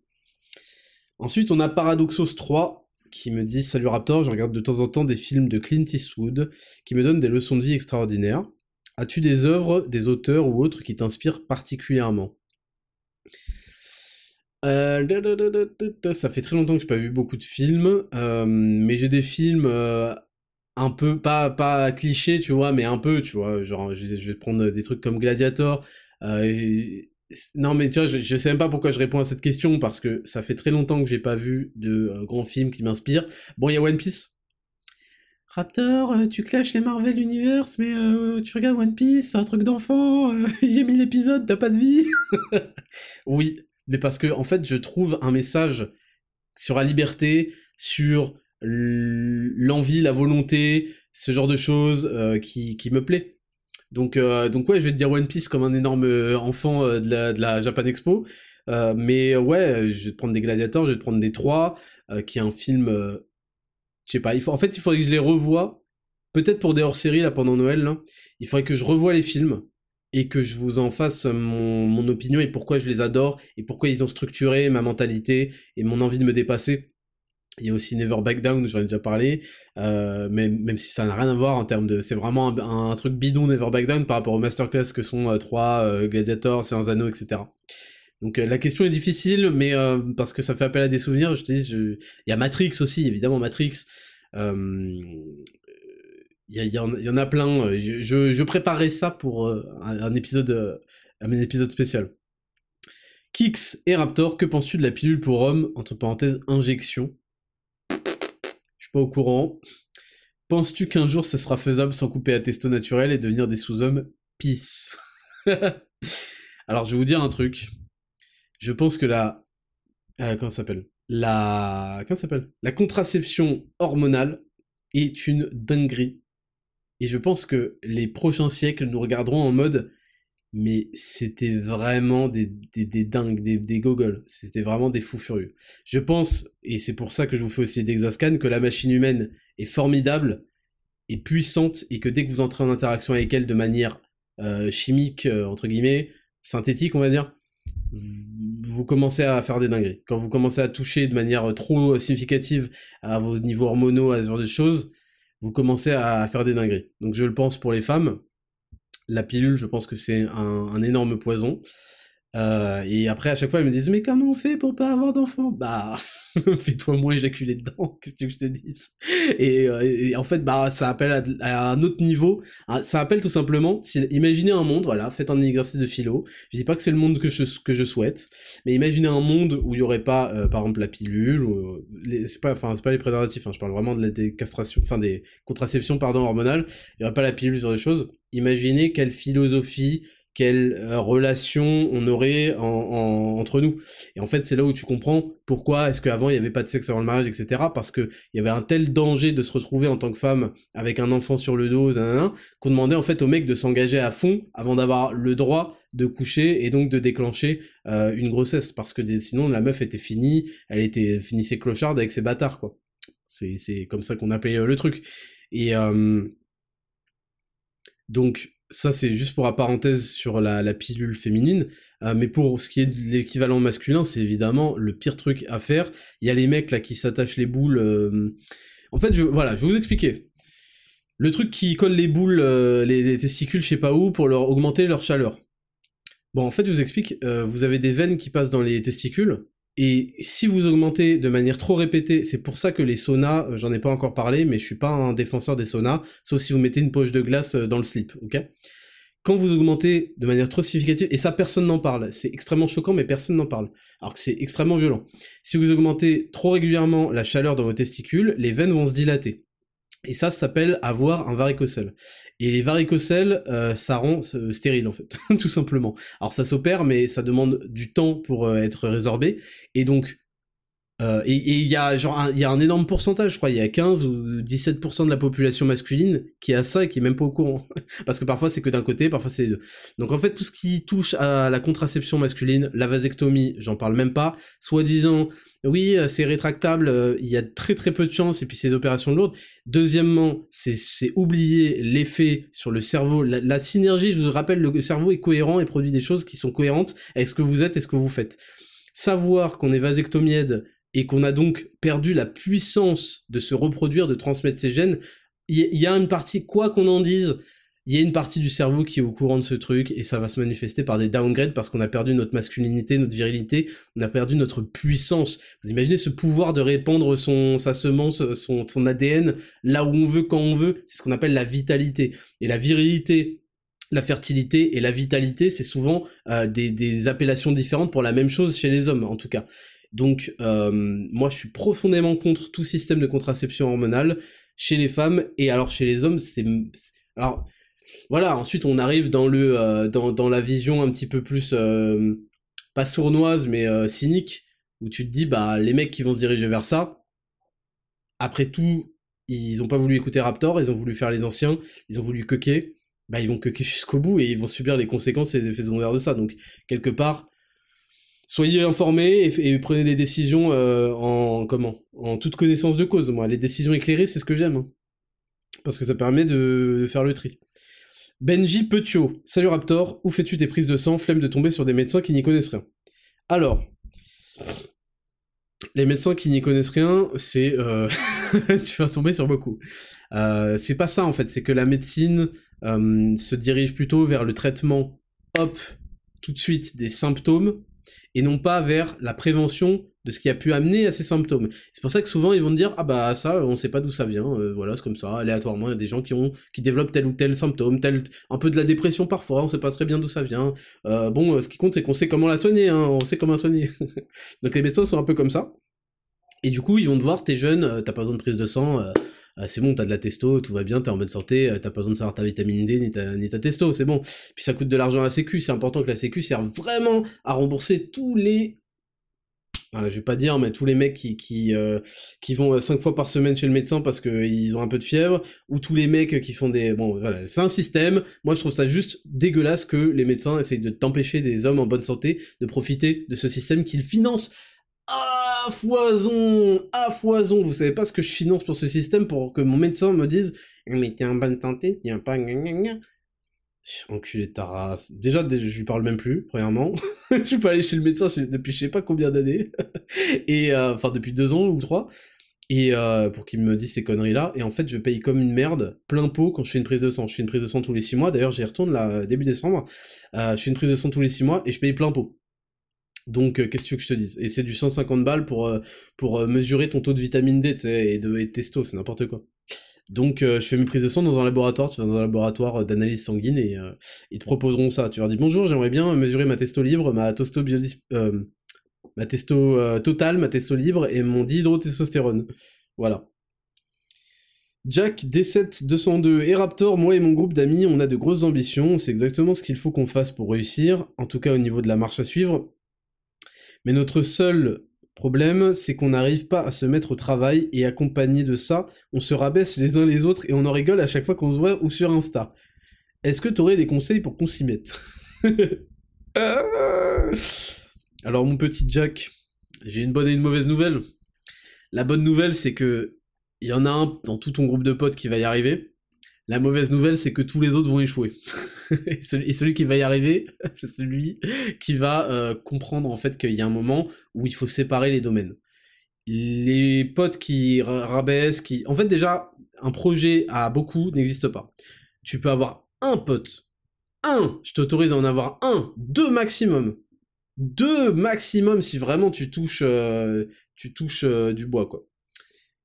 A: Ensuite on a Paradoxos 3 qui me dit Salut Raptor, je regarde de temps en temps des films de Clint Eastwood qui me donnent des leçons de vie extraordinaires. As-tu des œuvres, des auteurs ou autres qui t'inspirent particulièrement? Euh, ça fait très longtemps que j'ai pas vu beaucoup de films, euh, mais j'ai des films euh, un peu pas pas clichés, tu vois, mais un peu, tu vois, genre je, vais prendre des trucs comme Gladiator. Non, mais tu vois, je, sais même pas pourquoi je réponds à cette question, parce que ça fait très longtemps que j'ai pas vu de euh, grands films qui m'inspirent. Bon, il y a One Piece. Raptor, euh, tu clashes les Marvel Universe, mais euh, tu regardes One Piece, un truc d'enfant, il y a mille épisodes, t'as pas de vie. oui, mais parce que, en fait, je trouve un message sur la liberté, sur l'envie, la volonté, ce genre de choses qui, qui me plaît. Donc, euh, donc ouais, je vais te dire One Piece comme un énorme euh, enfant euh, de, la, Japan Expo. mais ouais, je vais te prendre des gladiateurs, je vais te prendre des trois, qui est un film, je sais pas, il faut, en fait, il faudrait que je les revoie, peut-être pour des hors-séries là pendant Noël, là. il faudrait que je revoie les films et que je vous en fasse mon, mon opinion et pourquoi je les adore et pourquoi ils ont structuré ma mentalité et mon envie de me dépasser. Il y a aussi Never Back Down, j'en ai déjà parlé, euh, même, si ça n'a rien à voir en termes de... C'est vraiment un, truc bidon Never Back Down par rapport aux masterclass que sont euh, 3, euh, Gladiator, Science Anneaux, etc. Donc euh, la question est difficile, mais euh, parce que ça fait appel à des souvenirs, je te dis, je... il y a Matrix aussi, évidemment Matrix. Il y, en, y, en a plein. Je, je, je préparais ça pour un, un, épisode, un épisode spécial. Kix et Raptor, que penses-tu de la pilule pour homme, entre parenthèses, injection pas au courant. Penses-tu qu'un jour ça sera faisable sans couper à testo naturel et devenir des sous-hommes Peace. Alors je vais vous dire un truc. Je pense que la... Euh, comment ça s'appelle? La... S'appelle? La contraception hormonale est une dinguerie. Et je pense que les prochains siècles nous regarderont en mode mais c'était vraiment des, des, dingues, des, des gogoles. C'était vraiment des fous furieux. Je pense, et c'est pour ça que je vous fais aussi d'Exascan, que la machine humaine est formidable et puissante, et que dès que vous entrez en interaction avec elle de manière euh, chimique, euh, entre guillemets, synthétique, on va dire, vous, vous, commencez à faire des dingueries. Quand vous commencez à toucher de manière trop significative à vos niveaux hormonaux, à ce genre de choses, vous commencez à faire des dingueries. Donc je le pense pour les femmes, la pilule, je pense que c'est un, énorme poison. Euh, et après, à chaque fois, ils me disent Mais comment on fait pour pas avoir d'enfants? Bah, fais-toi moins éjaculer dedans, qu'est-ce que je te dise? Et, euh, et, en fait, bah, ça appelle à, un autre niveau. Ah, ça appelle tout simplement, si, imaginez un monde, voilà, faites un exercice de philo. Je dis pas que c'est le monde que je, que je souhaite, mais imaginez un monde où il y aurait pas, euh, par exemple, la pilule, ou c'est pas, enfin, c'est pas les préservatifs, hein, je parle vraiment de la, des enfin, des contraceptions, pardon, hormonales. Il y aurait pas la pilule sur des choses. Imaginez quelle philosophie, quelle euh, relation on aurait en, en, entre nous. Et en fait, c'est là où tu comprends pourquoi est-ce qu'avant il n'y avait pas de sexe avant le mariage, etc. Parce que il y avait un tel danger de se retrouver en tant que femme avec un enfant sur le dos, qu'on demandait en fait au mec de s'engager à fond avant d'avoir le droit de coucher et donc de déclencher euh, une grossesse. Parce que sinon la meuf était finie, elle était finissait clocharde avec ses bâtards quoi. C'est c'est comme ça qu'on appelait euh, le truc. Et euh, donc ça c'est juste pour la parenthèse sur la, pilule féminine, euh, mais pour ce qui est de l'équivalent masculin, c'est évidemment le pire truc à faire. Il y a les mecs là qui s'attachent les boules. Euh, en fait, je, voilà, je vais vous expliquer. Le truc qui colle les boules, euh, les, testicules, je sais pas où, pour leur augmenter leur chaleur. Bon, en fait, je vous explique. vous avez des veines qui passent dans les testicules. Et si vous augmentez de manière trop répétée, c'est pour ça que les saunas, j'en ai pas encore parlé, mais je suis pas un défenseur des saunas, sauf si vous mettez une poche de glace dans le slip, ok? Quand vous augmentez de manière trop significative, et ça personne n'en parle, c'est extrêmement choquant mais personne n'en parle, alors que c'est extrêmement violent. Si vous augmentez trop régulièrement la chaleur dans vos testicules, les veines vont se dilater. Et ça, s'appelle avoir un varicocèle. Et les varicocèles, euh, ça rend euh, stérile en fait, tout simplement. Alors ça s'opère, mais ça demande du temps pour euh, être résorbé. Et donc, euh, et il y a genre il y a un énorme pourcentage, je crois, il y a 15 ou 17% de la population masculine qui a ça et qui est même pas au courant. Parce que parfois c'est que d'un côté, parfois c'est deux. Donc en fait tout ce qui touche à la contraception masculine, la vasectomie, j'en parle même pas, soi-disant oui, euh, c'est rétractable, euh, il y a très très peu de chances et puis ces opérations lourdes. Deuxièmement, c'est oublier l'effet sur le cerveau, la, la, synergie, je vous rappelle, le cerveau est cohérent et produit des choses qui sont cohérentes avec ce que vous êtes et ce que vous faites. Savoir qu'on est vasectomiède et qu'on a donc perdu la puissance de se reproduire, de transmettre ses gènes, il y, a une partie, quoi qu'on en dise, il y a une partie du cerveau qui est au courant de ce truc et ça va se manifester par des downgrades parce qu'on a perdu notre masculinité, notre virilité, on a perdu notre puissance. Vous imaginez ce pouvoir de répandre son sa semence, son, son ADN là où on veut quand on veut, c'est ce qu'on appelle la vitalité. Et la virilité, la fertilité et la vitalité, c'est souvent euh, des appellations différentes pour la même chose chez les hommes en tout cas. Donc, euh, moi, je suis profondément contre tout système de contraception hormonale chez les femmes et alors chez les hommes, c'est alors voilà. Ensuite, on arrive dans le euh, la vision un petit peu plus euh, pas sournoise mais cynique où tu te dis bah les mecs qui vont se diriger vers ça. Après tout, ils ont pas voulu écouter Raptor, ils ont voulu faire les anciens, ils ont voulu coquer, bah ils vont coquer jusqu'au bout et ils vont subir les conséquences et les effets secondaires de ça. Donc quelque part, soyez informés et, prenez des décisions euh, en toute connaissance de cause. Moi, les décisions éclairées, c'est ce que j'aime, hein. parce que ça permet de, faire le tri. Benji Petio, salut Raptor, où fais-tu tes prises de sang, flemme de tomber sur des médecins qui n'y connaissent rien. Alors, les médecins qui n'y connaissent rien, c'est euh... tu vas tomber sur beaucoup. Euh, c'est pas ça en fait, c'est que la médecine se dirige plutôt vers le traitement, hop, tout de suite des symptômes et non pas vers la prévention de ce qui a pu amener à ces symptômes. C'est pour ça que souvent ils vont te dire ah bah ça on sait pas d'où ça vient, euh, voilà c'est comme ça aléatoirement il y a des gens qui ont qui développent tel ou tel symptôme, tel un peu de la dépression parfois, on sait pas très bien d'où ça vient. Euh, bon euh, ce qui compte c'est qu'on sait comment la soigner, hein, on sait comment la soigner. Donc les médecins sont un peu comme ça. Et du coup ils vont te voir t'es jeune, t'as pas besoin de prise de sang. Ah, c'est bon, t'as de la testo, tout va bien, t'es en bonne santé, t'as pas besoin de savoir ta vitamine D ni ta, ta testo, c'est bon. Puis ça coûte de l'argent à la sécu, c'est important que la sécu serve vraiment à rembourser tous les voilà, je vais pas dire, mais tous les mecs qui qui, euh, qui vont euh, cinq fois par semaine chez le médecin parce qu'ils ont un peu de fièvre, ou tous les mecs qui font des... Bon, voilà, c'est un système. Moi, je trouve ça juste dégueulasse que les médecins essayent de t'empêcher des hommes en bonne santé de profiter de ce système qu'ils financent à foison, à foison. Vous savez pas ce que je finance pour ce système pour que mon médecin me dise, mais t'es en bonne santé, a pas... Enculé de ta race. Déjà, je lui parle même plus, premièrement. je suis pas allé chez le médecin depuis je sais pas combien d'années. et euh, enfin, depuis deux ans ou trois. Et euh, pour qu'il me dise ces conneries-là. Et en fait, je paye comme une merde, plein pot, quand je fais une prise de sang. Je fais une prise de sang tous les six mois. D'ailleurs, j'y retourne là, début décembre. Euh, je fais une prise de sang tous les six mois et je paye plein pot. Donc, qu'est-ce que tu veux que je te dise? Et c'est du 150 balles pour, pour mesurer ton taux de vitamine D, et de, et de testo, c'est n'importe quoi. Donc euh, je fais mes prises de sang dans un laboratoire, tu vas dans un laboratoire euh, d'analyse sanguine et euh, ils te proposeront ça. Tu leur dis bonjour, j'aimerais bien mesurer ma testo libre, ma testo ma testo totale, ma testo libre et mon dihydrotestostérone. Voilà. Jack D7-202 et Raptor, moi et mon groupe d'amis, on a de grosses ambitions, c'est exactement ce qu'il faut qu'on fasse pour réussir, en tout cas au niveau de la marche à suivre. Mais notre seul Problème, c'est qu'on n'arrive pas à se mettre au travail et accompagné de ça, on se rabaisse les uns les autres et on en rigole à chaque fois qu'on se voit ou sur Insta. Est-ce que t'aurais des conseils pour qu'on s'y mette? Alors mon petit Jack, j'ai une bonne et une mauvaise nouvelle. La bonne nouvelle, c'est que il y en a un dans tout ton groupe de potes qui va y arriver. La mauvaise nouvelle, c'est que tous les autres vont échouer. et, celui, qui va y arriver, c'est celui qui va euh, comprendre en fait qu'il y a un moment où il faut séparer les domaines. Les potes qui rabaissent, qui... En fait déjà, un projet à beaucoup n'existe pas. Tu peux avoir un pote, un, je t'autorise à en avoir un, deux maximum. Deux maximum si vraiment tu touches, euh, euh, du bois quoi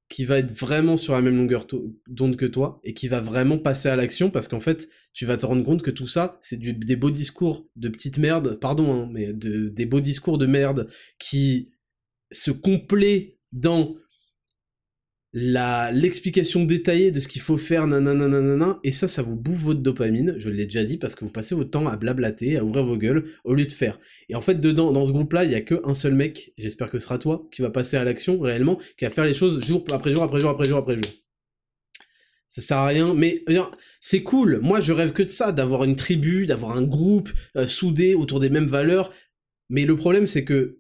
A: qui va être vraiment sur la même longueur d'onde que toi et qui va vraiment passer à l'action parce qu'en fait, tu vas te rendre compte que tout ça, c'est des beaux discours de petites merdes, pardon, hein, mais des beaux discours de merde qui se complaient dans l'explication détaillée de ce qu'il faut faire, nanana, et ça, ça vous bouffe votre dopamine, je l'ai déjà dit, parce que vous passez votre temps à blablater, à ouvrir vos gueules, au lieu de faire. Et en fait, dedans, dans ce groupe-là, il y a que un seul mec, j'espère que ce sera toi, qui va passer à l'action, réellement, qui va faire les choses jour après jour, après jour, après jour, après jour. Ça sert à rien, mais c'est cool. Moi, je rêve que de ça, d'avoir une tribu, d'avoir un groupe euh, soudé autour des mêmes valeurs. Mais le problème, c'est que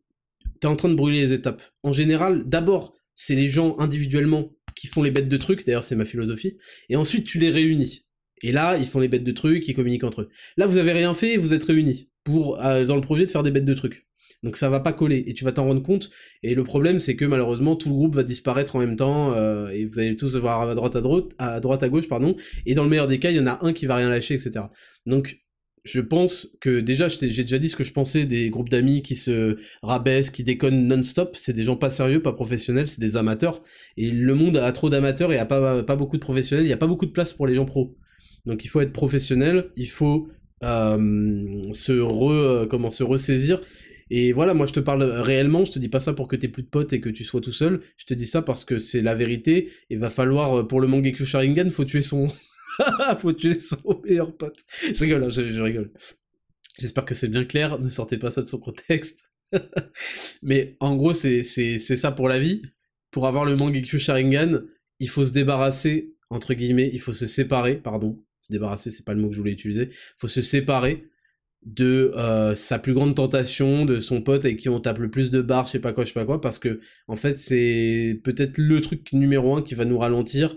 A: t'es en train de brûler les étapes. En général, d'abord, c'est les gens individuellement qui font les bêtes de trucs, d'ailleurs c'est ma philosophie, et ensuite tu les réunis. Et là, ils font les bêtes de trucs, ils communiquent entre eux. Là, vous avez rien fait, vous êtes réunis pour euh, dans le projet de faire des bêtes de trucs. Donc ça va pas coller et tu vas t'en rendre compte. Et le problème, c'est que malheureusement tout le groupe va disparaître en même temps euh, et vous allez tous voir à droite à droite, à droite à gauche pardon. Et dans le meilleur des cas, il y en a un qui va rien lâcher, etc. Donc je pense que déjà, j'ai déjà dit ce que je pensais des groupes d'amis qui se rabaissent, qui déconnent non-stop. C'est des gens pas sérieux, pas professionnels, c'est des amateurs. Et le monde a trop d'amateurs et a pas, pas beaucoup de professionnels. Il n'y a pas beaucoup de place pour les gens pros. Donc il faut être professionnel, il faut euh, se re, comment se ressaisir. Et voilà, moi je te parle réellement, je te dis pas ça pour que t'aies plus de potes et que tu sois tout seul. Je te dis ça parce que c'est la vérité. Il va falloir pour le Mangekyou Sharingan, faut tuer son Faut tuer son meilleur pote. Je rigole, hein, je, rigole. J'espère que c'est bien clair, ne sortez pas ça de son contexte. Mais en gros, c'est ça pour la vie. Pour avoir le Mangekyo Sharingan, il faut se débarrasser, entre guillemets, il faut se séparer, pardon. Se débarrasser, c'est pas le mot que je voulais utiliser. Il faut se séparer de euh, sa plus grande tentation, de son pote avec qui on tape le plus de barres, je sais pas quoi, je sais pas quoi, parce que en fait c'est peut-être le truc numéro un qui va nous ralentir,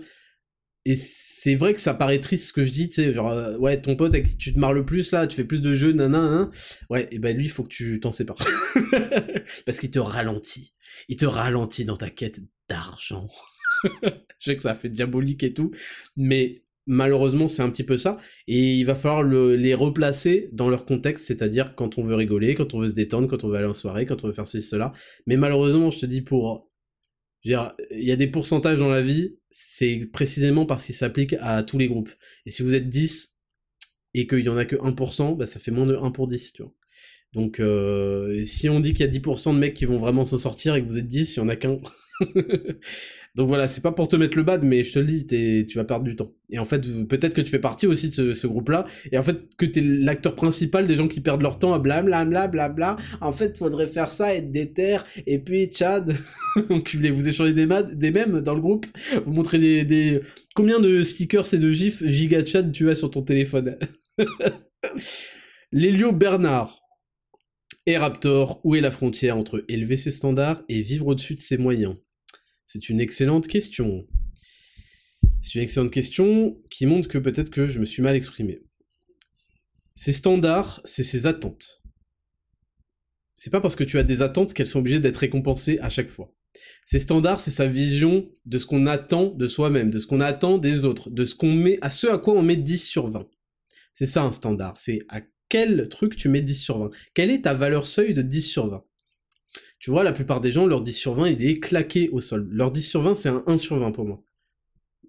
A: et c'est vrai que ça paraît triste ce que je dis, tu sais, genre, euh, ouais, ton pote avec qui tu te marres le plus, là, tu fais plus de jeux, nanana, ouais, et ben lui, il faut que tu t'en sépares. Parce qu'il te ralentit. Il te ralentit dans ta quête d'argent. je sais que ça fait diabolique et tout, mais malheureusement, c'est un petit peu ça, et il va falloir les replacer dans leur contexte, c'est-à-dire quand on veut rigoler, quand on veut se détendre, quand on veut aller en soirée, quand on veut faire ceci, cela. Mais malheureusement, je te dis, pour il y a des pourcentages dans la vie, c'est précisément parce qu'ils s'appliquent à tous les groupes. Et si vous êtes 10 et qu'il y en a que 1%, bah ça fait moins de 1 pour 10, tu vois. Donc euh, si on dit qu'il y a 10% de mecs qui vont vraiment s'en sortir et que vous êtes 10, il y en a qu'un. Donc voilà, c'est pas pour te mettre le bad, mais je te le dis, tu vas perdre du temps. Et en fait, peut-être que tu fais partie aussi de ce, groupe-là, et en fait, que t'es l'acteur principal des gens qui perdent leur temps à blabla, bla bla En fait, faudrait faire ça, être déter, et puis Chad, vous échangez des, des mèmes dans le groupe, vous montrez des. Combien de stickers et de gifs giga Chad tu as sur ton téléphone? Lélio Bernard. Et Raptor, où est la frontière entre élever ses standards et vivre au-dessus de ses moyens? C'est une excellente question. C'est une excellente question qui montre que peut-être que je me suis mal exprimé. Ces standards, c'est ses attentes. C'est pas parce que tu as des attentes qu'elles sont obligées d'être récompensées à chaque fois. Ces standards, c'est sa vision de ce qu'on attend de soi-même, de ce qu'on attend des autres, de ce qu'on met, à ce à quoi on met 10 sur 20. C'est ça un standard, c'est à quel truc tu mets 10 sur 20. Quelle est ta valeur seuil de 10 sur 20 tu vois, la plupart des gens, leur 10 sur 20, il est claqué au sol. Leur 10 sur 20, c'est un 1 sur 20 pour moi.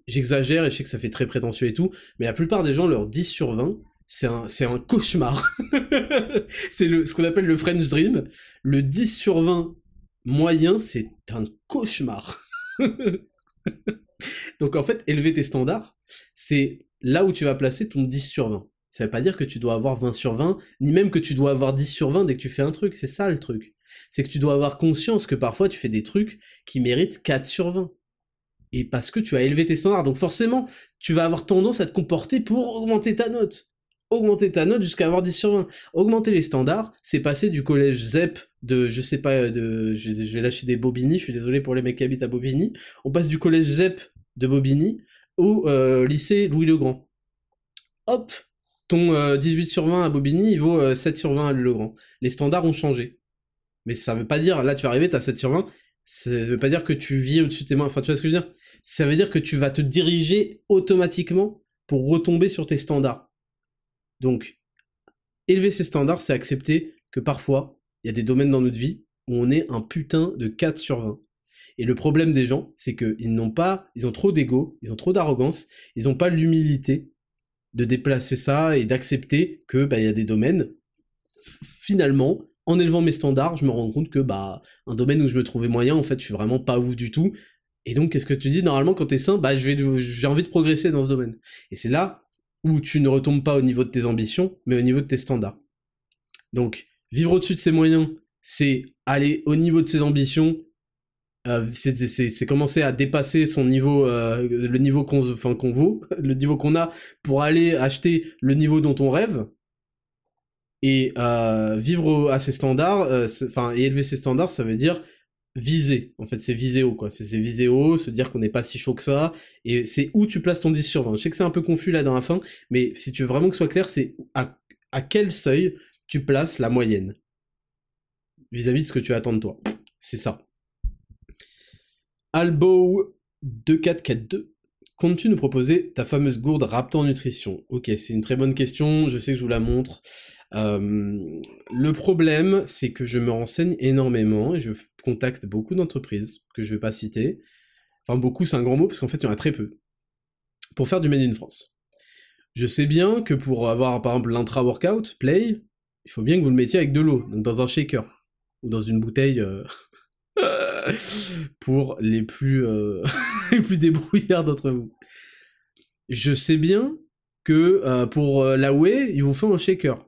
A: J'exagère et je sais que ça fait très prétentieux et tout, mais la plupart des gens, leur 10 sur 20, c'est un, un cauchemar. c'est ce qu'on appelle le French Dream. Le 10 sur 20 moyen, c'est un cauchemar. Donc en fait, élever tes standards, c'est là où tu vas placer ton 10 sur 20. Ça veut pas dire que tu dois avoir 20 sur 20, ni même que tu dois avoir 10 sur 20 dès que tu fais un truc, c'est ça le truc c'est que tu dois avoir conscience que parfois tu fais des trucs qui méritent 4 sur 20. Et parce que tu as élevé tes standards. Donc forcément, tu vas avoir tendance à te comporter pour augmenter ta note. Augmenter ta note jusqu'à avoir 10 sur 20. Augmenter les standards, c'est passer du collège ZEP de, je sais pas, de, je, vais lâcher des Bobigny, je suis désolé pour les mecs qui habitent à Bobigny. On passe du collège ZEP de Bobigny au euh, lycée Louis-le-Grand. Hop, ton 18 sur 20 à Bobigny, il vaut 7 sur 20 à Legrand. Les standards ont changé. Mais ça veut pas dire, là tu vas arriver, t'as 7 sur 20, ça veut pas dire que tu vis au-dessus de tes mains. Enfin, tu vois ce que je veux dire? Ça veut dire que tu vas te diriger automatiquement pour retomber sur tes standards. Donc, élever ses standards, c'est accepter que parfois, il y a des domaines dans notre vie où on est un putain de 4 sur 20. Et le problème des gens, c'est qu'ils n'ont pas, ils ont trop d'ego, ils ont trop d'arrogance, ils n'ont pas l'humilité de déplacer ça et d'accepter que bah il y a des domaines. Finalement, en élevant mes standards, je me rends compte que bah un domaine où je me trouvais moyen, en fait, je suis vraiment pas ouf du tout. Et donc, qu'est-ce que tu dis? Normalement, quand t'es sain, bah j'ai envie de progresser dans ce domaine. Et c'est là où tu ne retombes pas au niveau de tes ambitions, mais au niveau de tes standards. Donc, vivre au-dessus de ses moyens, c'est aller au niveau de ses ambitions, euh, c'est commencer à dépasser son niveau, euh, le niveau qu'on qu'on vaut, le niveau qu'on a pour aller acheter le niveau dont on rêve et euh, vivre à ses standards, enfin et élever ses standards, ça veut dire viser. En fait, c'est viser haut quoi. C'est viser haut, se dire qu'on n'est pas si chaud que ça et c'est où tu places ton 10 sur 20. Je sais que c'est un peu confus là dans la fin, mais si tu veux vraiment que ce soit clair, c'est à, à quel seuil tu places la moyenne vis-à-vis -vis de ce que tu attends de toi. C'est ça. Albo 2442. Comptes-tu nous proposer ta fameuse gourde Raptor Nutrition? Ok, c'est une très bonne question, je sais que je vous la montre. Euh, le problème, c'est que je me renseigne énormément et je contacte beaucoup d'entreprises que je vais pas citer. Enfin, beaucoup, c'est un grand mot parce qu'en fait, il y en a très peu. Pour faire du Made in France. Je sais bien que pour avoir, par exemple, l'intra-workout, play, il faut bien que vous le mettiez avec de l'eau, donc dans un shaker, ou dans une bouteille euh, pour les plus, euh, les plus débrouillards d'entre vous. Je sais bien que euh, pour euh, la whey, il vous faut un shaker.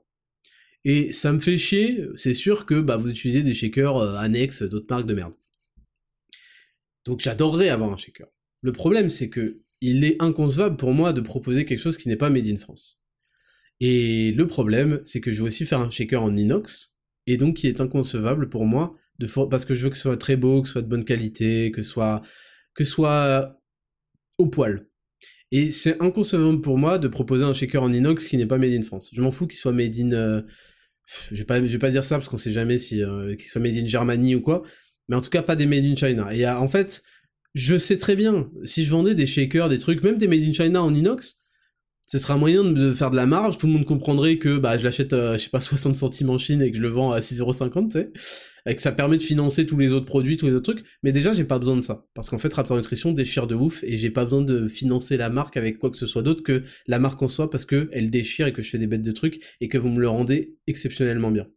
A: Et ça me fait chier, c'est sûr que bah, vous utilisez des shakers annexes d'autres marques de merde. Donc j'adorerais avoir un shaker. Le problème, c'est que il est inconcevable pour moi de proposer quelque chose qui n'est pas made in France. Et le problème, c'est que je veux aussi faire un shaker en inox, et donc il est inconcevable pour moi parce que je veux que ce soit très beau, que ce soit de bonne qualité, que ce soit que soit au poil. Et c'est inconcevable pour moi de proposer un shaker en inox qui n'est pas made in France. Je m'en fous qu'il soit made in euh, je vais pas je vais pas dire ça parce qu'on sait jamais si euh, qu'il soit made in Germany ou quoi, mais en tout cas pas des made in China. Et en fait, je sais très bien si je vendais des shakers, des trucs, même des made in China en inox, ce sera un moyen de faire de la marge, tout le monde comprendrait que bah je l'achète euh, je sais pas 60 centimes en Chine et que je le vends à 6,50€, tu sais, et que ça permet de financer tous les autres produits, tous les autres trucs, mais déjà j'ai pas besoin de ça parce qu'en fait Raptor Nutrition déchire de ouf et j'ai pas besoin de financer la marque avec quoi que ce soit d'autre que la marque en soi parce que elle déchire et que je fais des bêtes de trucs et que vous me le rendez exceptionnellement bien.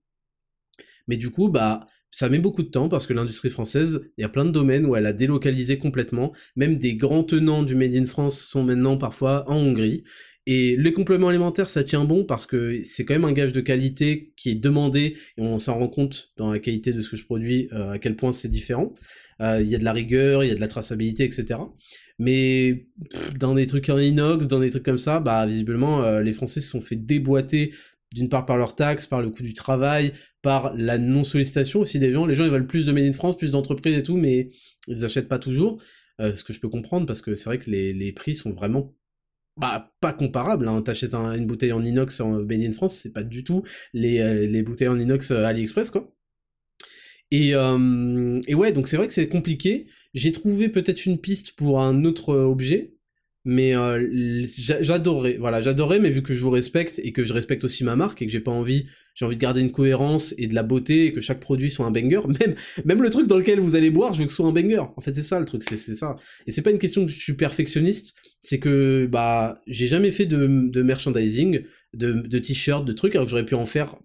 A: Mais du coup, bah ça met beaucoup de temps parce que l'industrie française, il y a plein de domaines où elle a délocalisé complètement. Même des grands tenants du Made in France sont maintenant parfois en Hongrie. Et les compléments alimentaires, ça tient bon parce que c'est quand même un gage de qualité qui est demandé et on s'en rend compte dans la qualité de ce que je produis euh, à quel point c'est différent. Euh, il y a de la rigueur, il y a de la traçabilité, etc. Mais dans des trucs en inox, dans des trucs comme ça, bah visiblement euh, les Français se sont fait déboîter d'une part par leurs taxes, par le coût du travail, par la non-sollicitation aussi des gens. Les gens ils veulent plus de Made in France, plus d'entreprises et tout, mais ils achètent pas toujours. ce que je peux comprendre parce que c'est vrai que les, les prix sont vraiment bah, pas comparable. Hein. T'achètes une bouteille en inox en Made in France, c'est pas du tout les, euh, les bouteilles en inox euh, AliExpress, quoi. Et, euh, et ouais, donc c'est vrai que c'est compliqué. J'ai trouvé peut-être une piste pour un autre objet, mais euh, j'adorerais, voilà, j'adorerais, mais vu que je vous respecte et que je respecte aussi ma marque et que j'ai pas envie, j'ai envie de garder une cohérence et de la beauté et que chaque produit soit un banger, même, même le truc dans lequel vous allez boire, je veux que ce soit un banger. En fait, c'est ça le truc, c'est ça. Et c'est pas une question que je suis perfectionniste, c'est que bah j'ai jamais fait de, de merchandising, de, de t-shirts, de trucs, alors que j'aurais pu en faire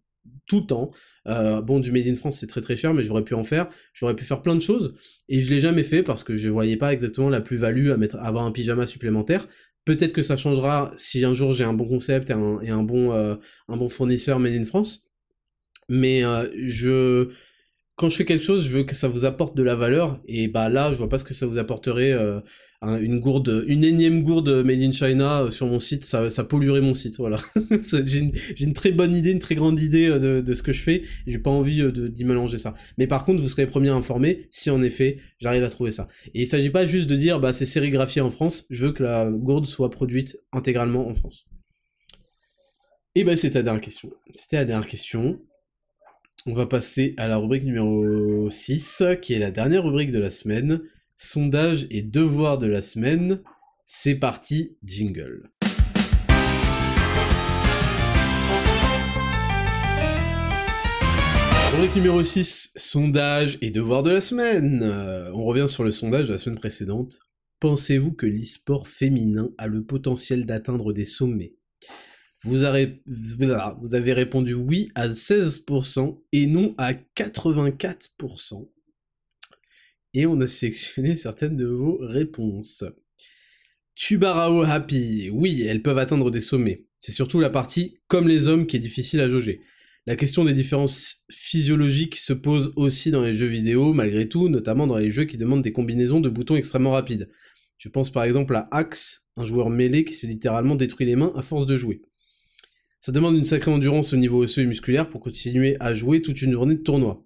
A: tout le temps. Euh, bon, du Made in France, c'est très très cher, mais j'aurais pu en faire. J'aurais pu faire plein de choses. Et je l'ai jamais fait parce que je voyais pas exactement la plus-value à mettre, avoir un pyjama supplémentaire. Peut-être que ça changera si un jour j'ai un bon concept et un, et un bon, euh, un bon fournisseur Made in France. Mais euh, je, quand je fais quelque chose, je veux que ça vous apporte de la valeur. Et bah là, je vois pas ce que ça vous apporterait. Euh, une gourde, une énième gourde made in China euh, sur mon site, ça, polluerait mon site. Voilà. j'ai une, très bonne idée, une très grande idée euh, de, ce que je fais. J'ai pas envie d'y mélanger ça. Mais par contre, vous serez les premiers à informer si en effet j'arrive à trouver ça. Et il s'agit pas juste de dire bah c'est sérigraphié en France. Je veux que la gourde soit produite intégralement en France. Et ben c'est ta dernière question. C'était la dernière question. On va passer à la rubrique numéro 6, qui est la dernière rubrique de la semaine. Sondage et devoir de la semaine. C'est parti, jingle. Rubrique numéro 6, sondage et devoir de la semaine. Euh, on revient sur le sondage de la semaine précédente. Pensez-vous que l'e-sport féminin a le potentiel d'atteindre des sommets? Vous avez, répondu oui à 16% et non à 84%. Et on a sélectionné certaines de vos réponses. Tubarao Happy, oui, elles peuvent atteindre des sommets. C'est surtout la partie comme les hommes qui est difficile à jauger. La question des différences physiologiques se pose aussi dans les jeux vidéo, malgré tout, notamment dans les jeux qui demandent des combinaisons de boutons extrêmement rapides. Je pense par exemple à Axe, un joueur mêlé qui s'est littéralement détruit les mains à force de jouer. Ça demande une sacrée endurance au niveau osseux et musculaire pour continuer à jouer toute une journée de tournoi.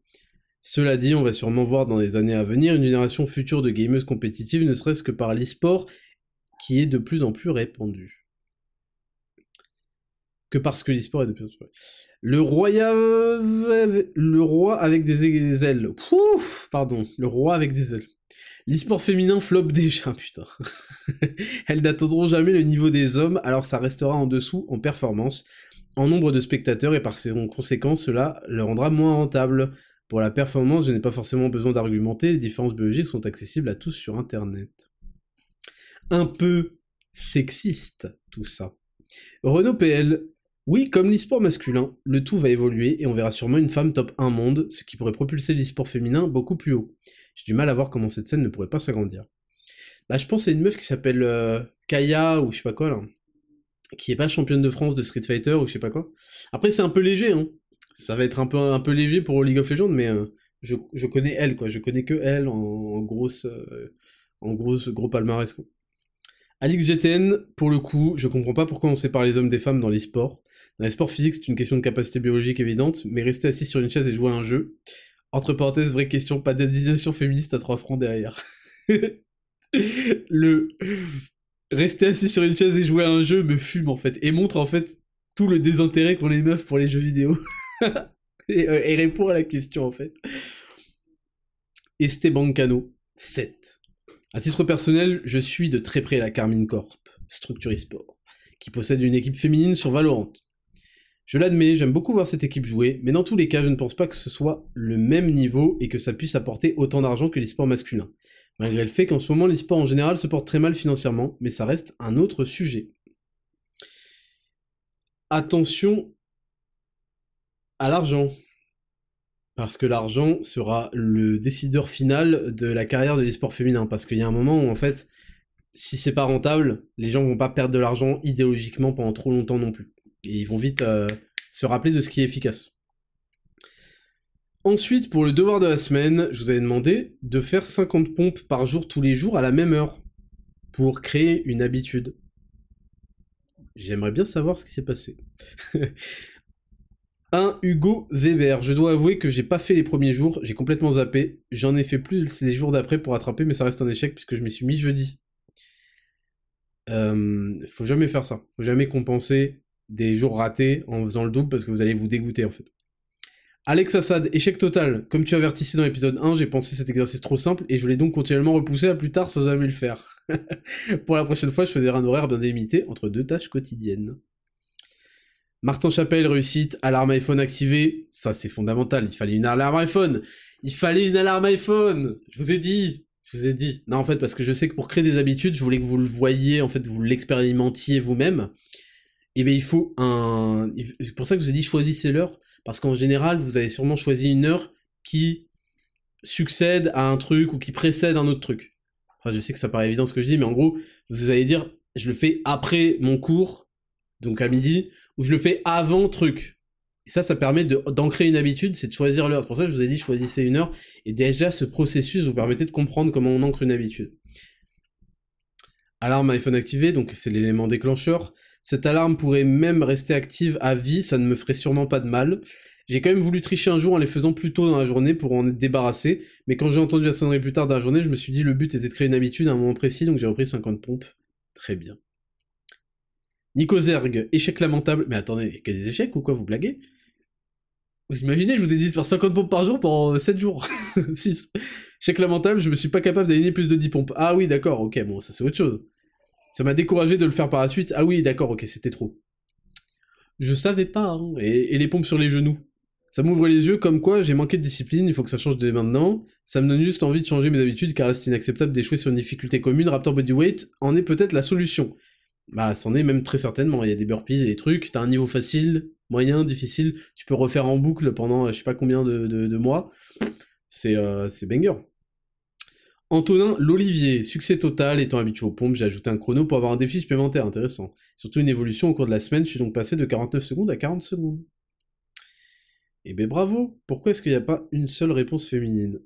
A: Cela dit, on va sûrement voir dans les années à venir une génération future de gameuses compétitives, ne serait-ce que par l'e-sport, qui est de plus en plus répandu. Que parce que l'e-sport est de plus en plus Le roi, le roi avec des ailes. Pouf Pardon. Le roi avec des ailes. L'e-sport féminin flop déjà, putain. Elles n'atteindront jamais le niveau des hommes, alors ça restera en dessous en performance, en nombre de spectateurs, et par conséquent, cela le rendra moins rentable. Pour la performance, je n'ai pas forcément besoin d'argumenter, les différences biologiques sont accessibles à tous sur Internet. Un peu sexiste, tout ça. Renault PL. Oui, comme l'e-sport masculin, le tout va évoluer et on verra sûrement une femme top 1 monde, ce qui pourrait propulser l'e-sport féminin beaucoup plus haut. J'ai du mal à voir comment cette scène ne pourrait pas s'agrandir. Bah, je pense à une meuf qui s'appelle euh, Kaya ou je sais pas quoi là, qui est pas championne de France de Street Fighter ou je sais pas quoi. Après, c'est un peu léger, hein. Ça va être un peu, un peu léger pour League of Legends, mais euh, je, connais elle, quoi. Je connais que elle en, grosse, euh, en grosse, gros palmarès, quoi. Alix GTN, pour le coup, je comprends pas pourquoi on sépare les hommes des femmes dans les sports. Dans les sports physiques, c'est une question de capacité biologique évidente, mais rester assis sur une chaise et jouer à un jeu, entre parenthèses, vraie question, pas d'indignation féministe à trois francs derrière. le rester assis sur une chaise et jouer à un jeu me fume en fait et montre en fait tout le désintérêt qu'ont les meufs pour les jeux vidéo. et, euh, et, répond à la question en fait. Esteban Cano, 7. À titre personnel, je suis de très près la Carmine Corp, structure e-sport, qui possède une équipe féminine sur Valorant. Je l'admets, j'aime beaucoup voir cette équipe jouer, mais dans tous les cas, je ne pense pas que ce soit le même niveau et que ça puisse apporter autant d'argent que l'e-sport masculin. Malgré le fait qu'en ce moment, l'e-sport en général se porte très mal financièrement, mais ça reste un autre sujet. Attention à l'argent. Parce que l'argent sera le décideur final de la carrière de l'e-sport féminin. Parce qu'il y a un moment où, en fait, si c'est pas rentable, les gens vont pas perdre de l'argent idéologiquement pendant trop longtemps non plus. Et ils vont vite euh, se rappeler de ce qui est efficace. Ensuite, pour le devoir de la semaine, je vous avais demandé de faire 50 pompes par jour tous les jours à la même heure pour créer une habitude. J'aimerais bien savoir ce qui s'est passé. Un Hugo Weber. Je dois avouer que j'ai pas fait les premiers jours, j'ai complètement zappé. J'en ai fait plus les jours d'après pour attraper, mais ça reste un échec puisque je m'y suis mis jeudi. Euh, faut jamais faire ça. Faut jamais compenser des jours ratés en faisant le double parce que vous allez vous dégoûter en fait. Alex Assad, échec total. Comme tu avertissais dans l'épisode 1, j'ai pensé cet exercice trop simple et je voulais donc continuellement repousser à plus tard sans jamais le faire. Pour la prochaine fois, je faisais un horaire bien délimité entre deux tâches quotidiennes. Martin Chapelle, réussite, alarme iPhone activée, ça c'est fondamental, il fallait une alarme iPhone. Il fallait une alarme iPhone. Je vous ai dit. Je vous ai dit. Non en fait, parce que je sais que pour créer des habitudes, je voulais que vous le voyiez, en fait, vous l'expérimentiez vous-même, et eh bien il faut un... C'est pour ça que je vous ai dit choisissez l'heure, parce qu'en général, vous avez sûrement choisi une heure qui succède à un truc ou qui précède un autre truc. Enfin, je sais que ça paraît évident ce que je dis, mais en gros, vous allez dire, je le fais après mon cours, donc à midi, ou je le fais avant truc. Et ça, ça permet d'ancrer une habitude, c'est de choisir l'heure. C'est pour ça que je vous ai dit, choisissez une heure, et déjà, ce processus vous permettait de comprendre comment on ancre une habitude. Alarme iPhone activé, donc c'est l'élément déclencheur. Cette alarme pourrait même rester active à vie, ça ne me ferait sûrement pas de mal. J'ai quand même voulu tricher un jour en les faisant plus tôt dans la journée pour en être débarrassé, mais quand j'ai entendu la sonnerie plus tard dans la journée, je me suis dit le but était de créer une habitude à un moment précis, donc j'ai repris 50 pompes. Très bien. Nico Zerg, échec lamentable. Mais attendez, il y a des échecs ou quoi, vous blaguez? Vous imaginez, je vous ai dit de faire 50 pompes par jour pendant 7 jours 6. Échec lamentable, je me suis pas capable d'aligner plus de 10 pompes. Ah oui, d'accord, ok, bon, ça c'est autre chose. Ça m'a découragé de le faire par la suite. Ah oui, d'accord, ok, c'était trop. Je savais pas, hein. et, les pompes sur les genoux. Ça m'ouvre les yeux comme quoi j'ai manqué de discipline, il faut que ça change dès maintenant. Ça me donne juste envie de changer mes habitudes car c'est inacceptable d'échouer sur une difficulté commune. Raptor Bodyweight en est peut-être la solution. Bah, c'en est même très certainement. Il y a des burpees et des trucs. T'as un niveau facile, moyen, difficile. Tu peux refaire en boucle pendant je sais pas combien de, mois. C'est euh, c'est banger. Antonin l'Olivier, succès total, étant habitué aux pompes, j'ai ajouté un chrono pour avoir un défi supplémentaire, intéressant. Surtout une évolution au cours de la semaine, je suis donc passé de 49 secondes à 40 secondes. Eh ben bravo Pourquoi est-ce qu'il n'y a pas une seule réponse féminine?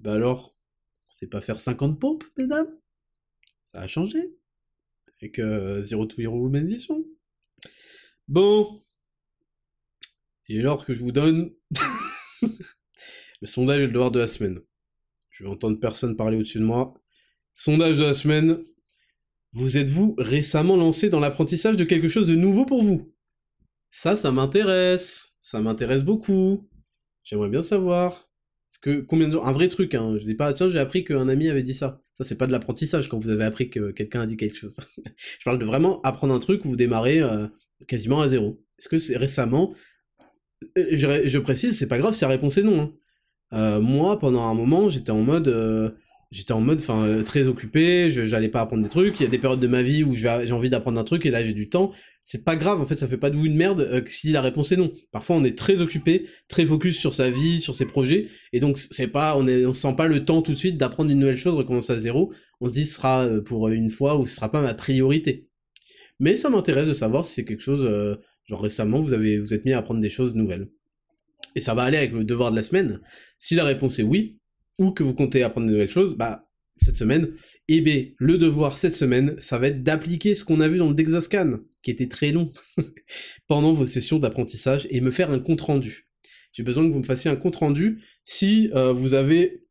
A: Bah alors, on sait pas faire 50 pompes, mesdames? Ça a changé Avec euh, Zero to Hero Edition. Bon. Et alors que je vous donne le sondage et le devoir de la semaine. Je vais entendre personne parler au-dessus de moi. Sondage de la semaine. Vous êtes-vous récemment lancé dans l'apprentissage de quelque chose de nouveau pour vous? Ça, ça m'intéresse. Ça m'intéresse beaucoup. J'aimerais bien savoir. Que combien de Un vrai truc, hein. Je dis pas, tiens, j'ai appris qu'un ami avait dit ça. Ça, c'est pas de l'apprentissage quand vous avez appris que quelqu'un a dit quelque chose. je parle de vraiment apprendre un truc où vous démarrez euh, quasiment à zéro. Est-ce que c'est récemment je, je, précise, c'est pas grave si la réponse est non. Hein. Euh, moi, pendant un moment, j'étais en mode, euh, j'étais en mode, euh, très occupé. J'allais pas apprendre des trucs. Il y a des périodes de ma vie où j'ai envie d'apprendre un truc et là j'ai du temps. C'est pas grave, en fait, ça fait pas de vous une merde euh, si la réponse est non. Parfois, on est très occupé, très focus sur sa vie, sur ses projets, et donc c'est pas, on, est, on sent pas le temps tout de suite d'apprendre une nouvelle chose, recommencer à zéro. On se dit, ce sera pour une fois ou ce sera pas ma priorité. Mais ça m'intéresse de savoir si c'est quelque chose Genre récemment, vous avez vous êtes mis à apprendre des choses nouvelles. Et ça va aller avec le devoir de la semaine. Si la réponse est oui, ou que vous comptez apprendre de nouvelles choses, bah cette semaine, eh bien, le devoir cette semaine, ça va être d'appliquer ce qu'on a vu dans le Dexascan, qui était très long, pendant vos sessions d'apprentissage, et me faire un compte-rendu. J'ai besoin que vous me fassiez un compte-rendu si euh, vous avez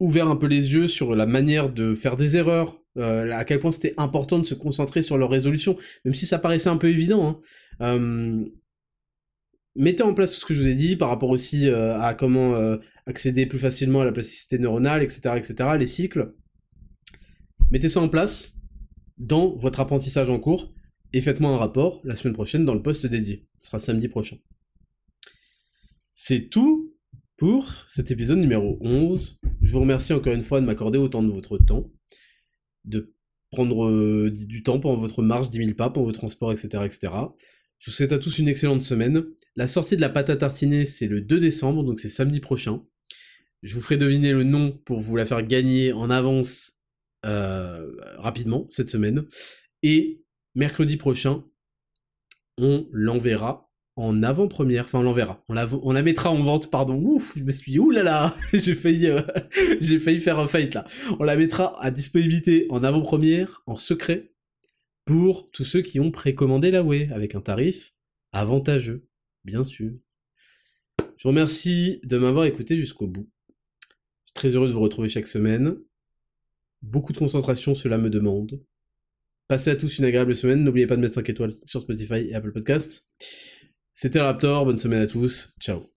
A: ouvert un peu les yeux sur la manière de faire des erreurs, euh, à quel point c'était important de se concentrer sur leur résolution, même si ça paraissait un peu évident. Hein. Euh, mettez en place tout ce que je vous ai dit par rapport aussi euh, à comment accéder plus facilement à la plasticité neuronale, etc., etc., les cycles. Mettez ça en place dans votre apprentissage en cours et faites-moi un rapport la semaine prochaine dans le poste dédié. Ce sera samedi prochain. C'est tout pour cet épisode numéro 11. Je vous remercie encore une fois de m'accorder autant de votre temps de prendre euh, du temps pour votre marche, 10 000 pas, pour vos transports, etc., etc. Je vous souhaite à tous une excellente semaine. La sortie de la pâte à tartiner, c'est le 2 décembre, donc c'est samedi prochain. Je vous ferai deviner le nom pour vous la faire gagner en avance euh, rapidement cette semaine. Et mercredi prochain, on l'enverra en avant-première, enfin on l'enverra, on la, mettra en vente, pardon, ouf, je me suis dit, oulala, j'ai failli, euh, j'ai failli faire un fight là. On la mettra à disponibilité en avant-première, en secret, pour tous ceux qui ont précommandé la Way, avec un tarif avantageux, bien sûr. Je vous remercie de m'avoir écouté jusqu'au bout. Je suis très heureux de vous retrouver chaque semaine. Beaucoup de concentration, cela me demande. Passez à tous une agréable semaine. N'oubliez pas de mettre 5 étoiles sur Spotify et Apple Podcasts. C'était Raptor, bonne semaine à tous, ciao.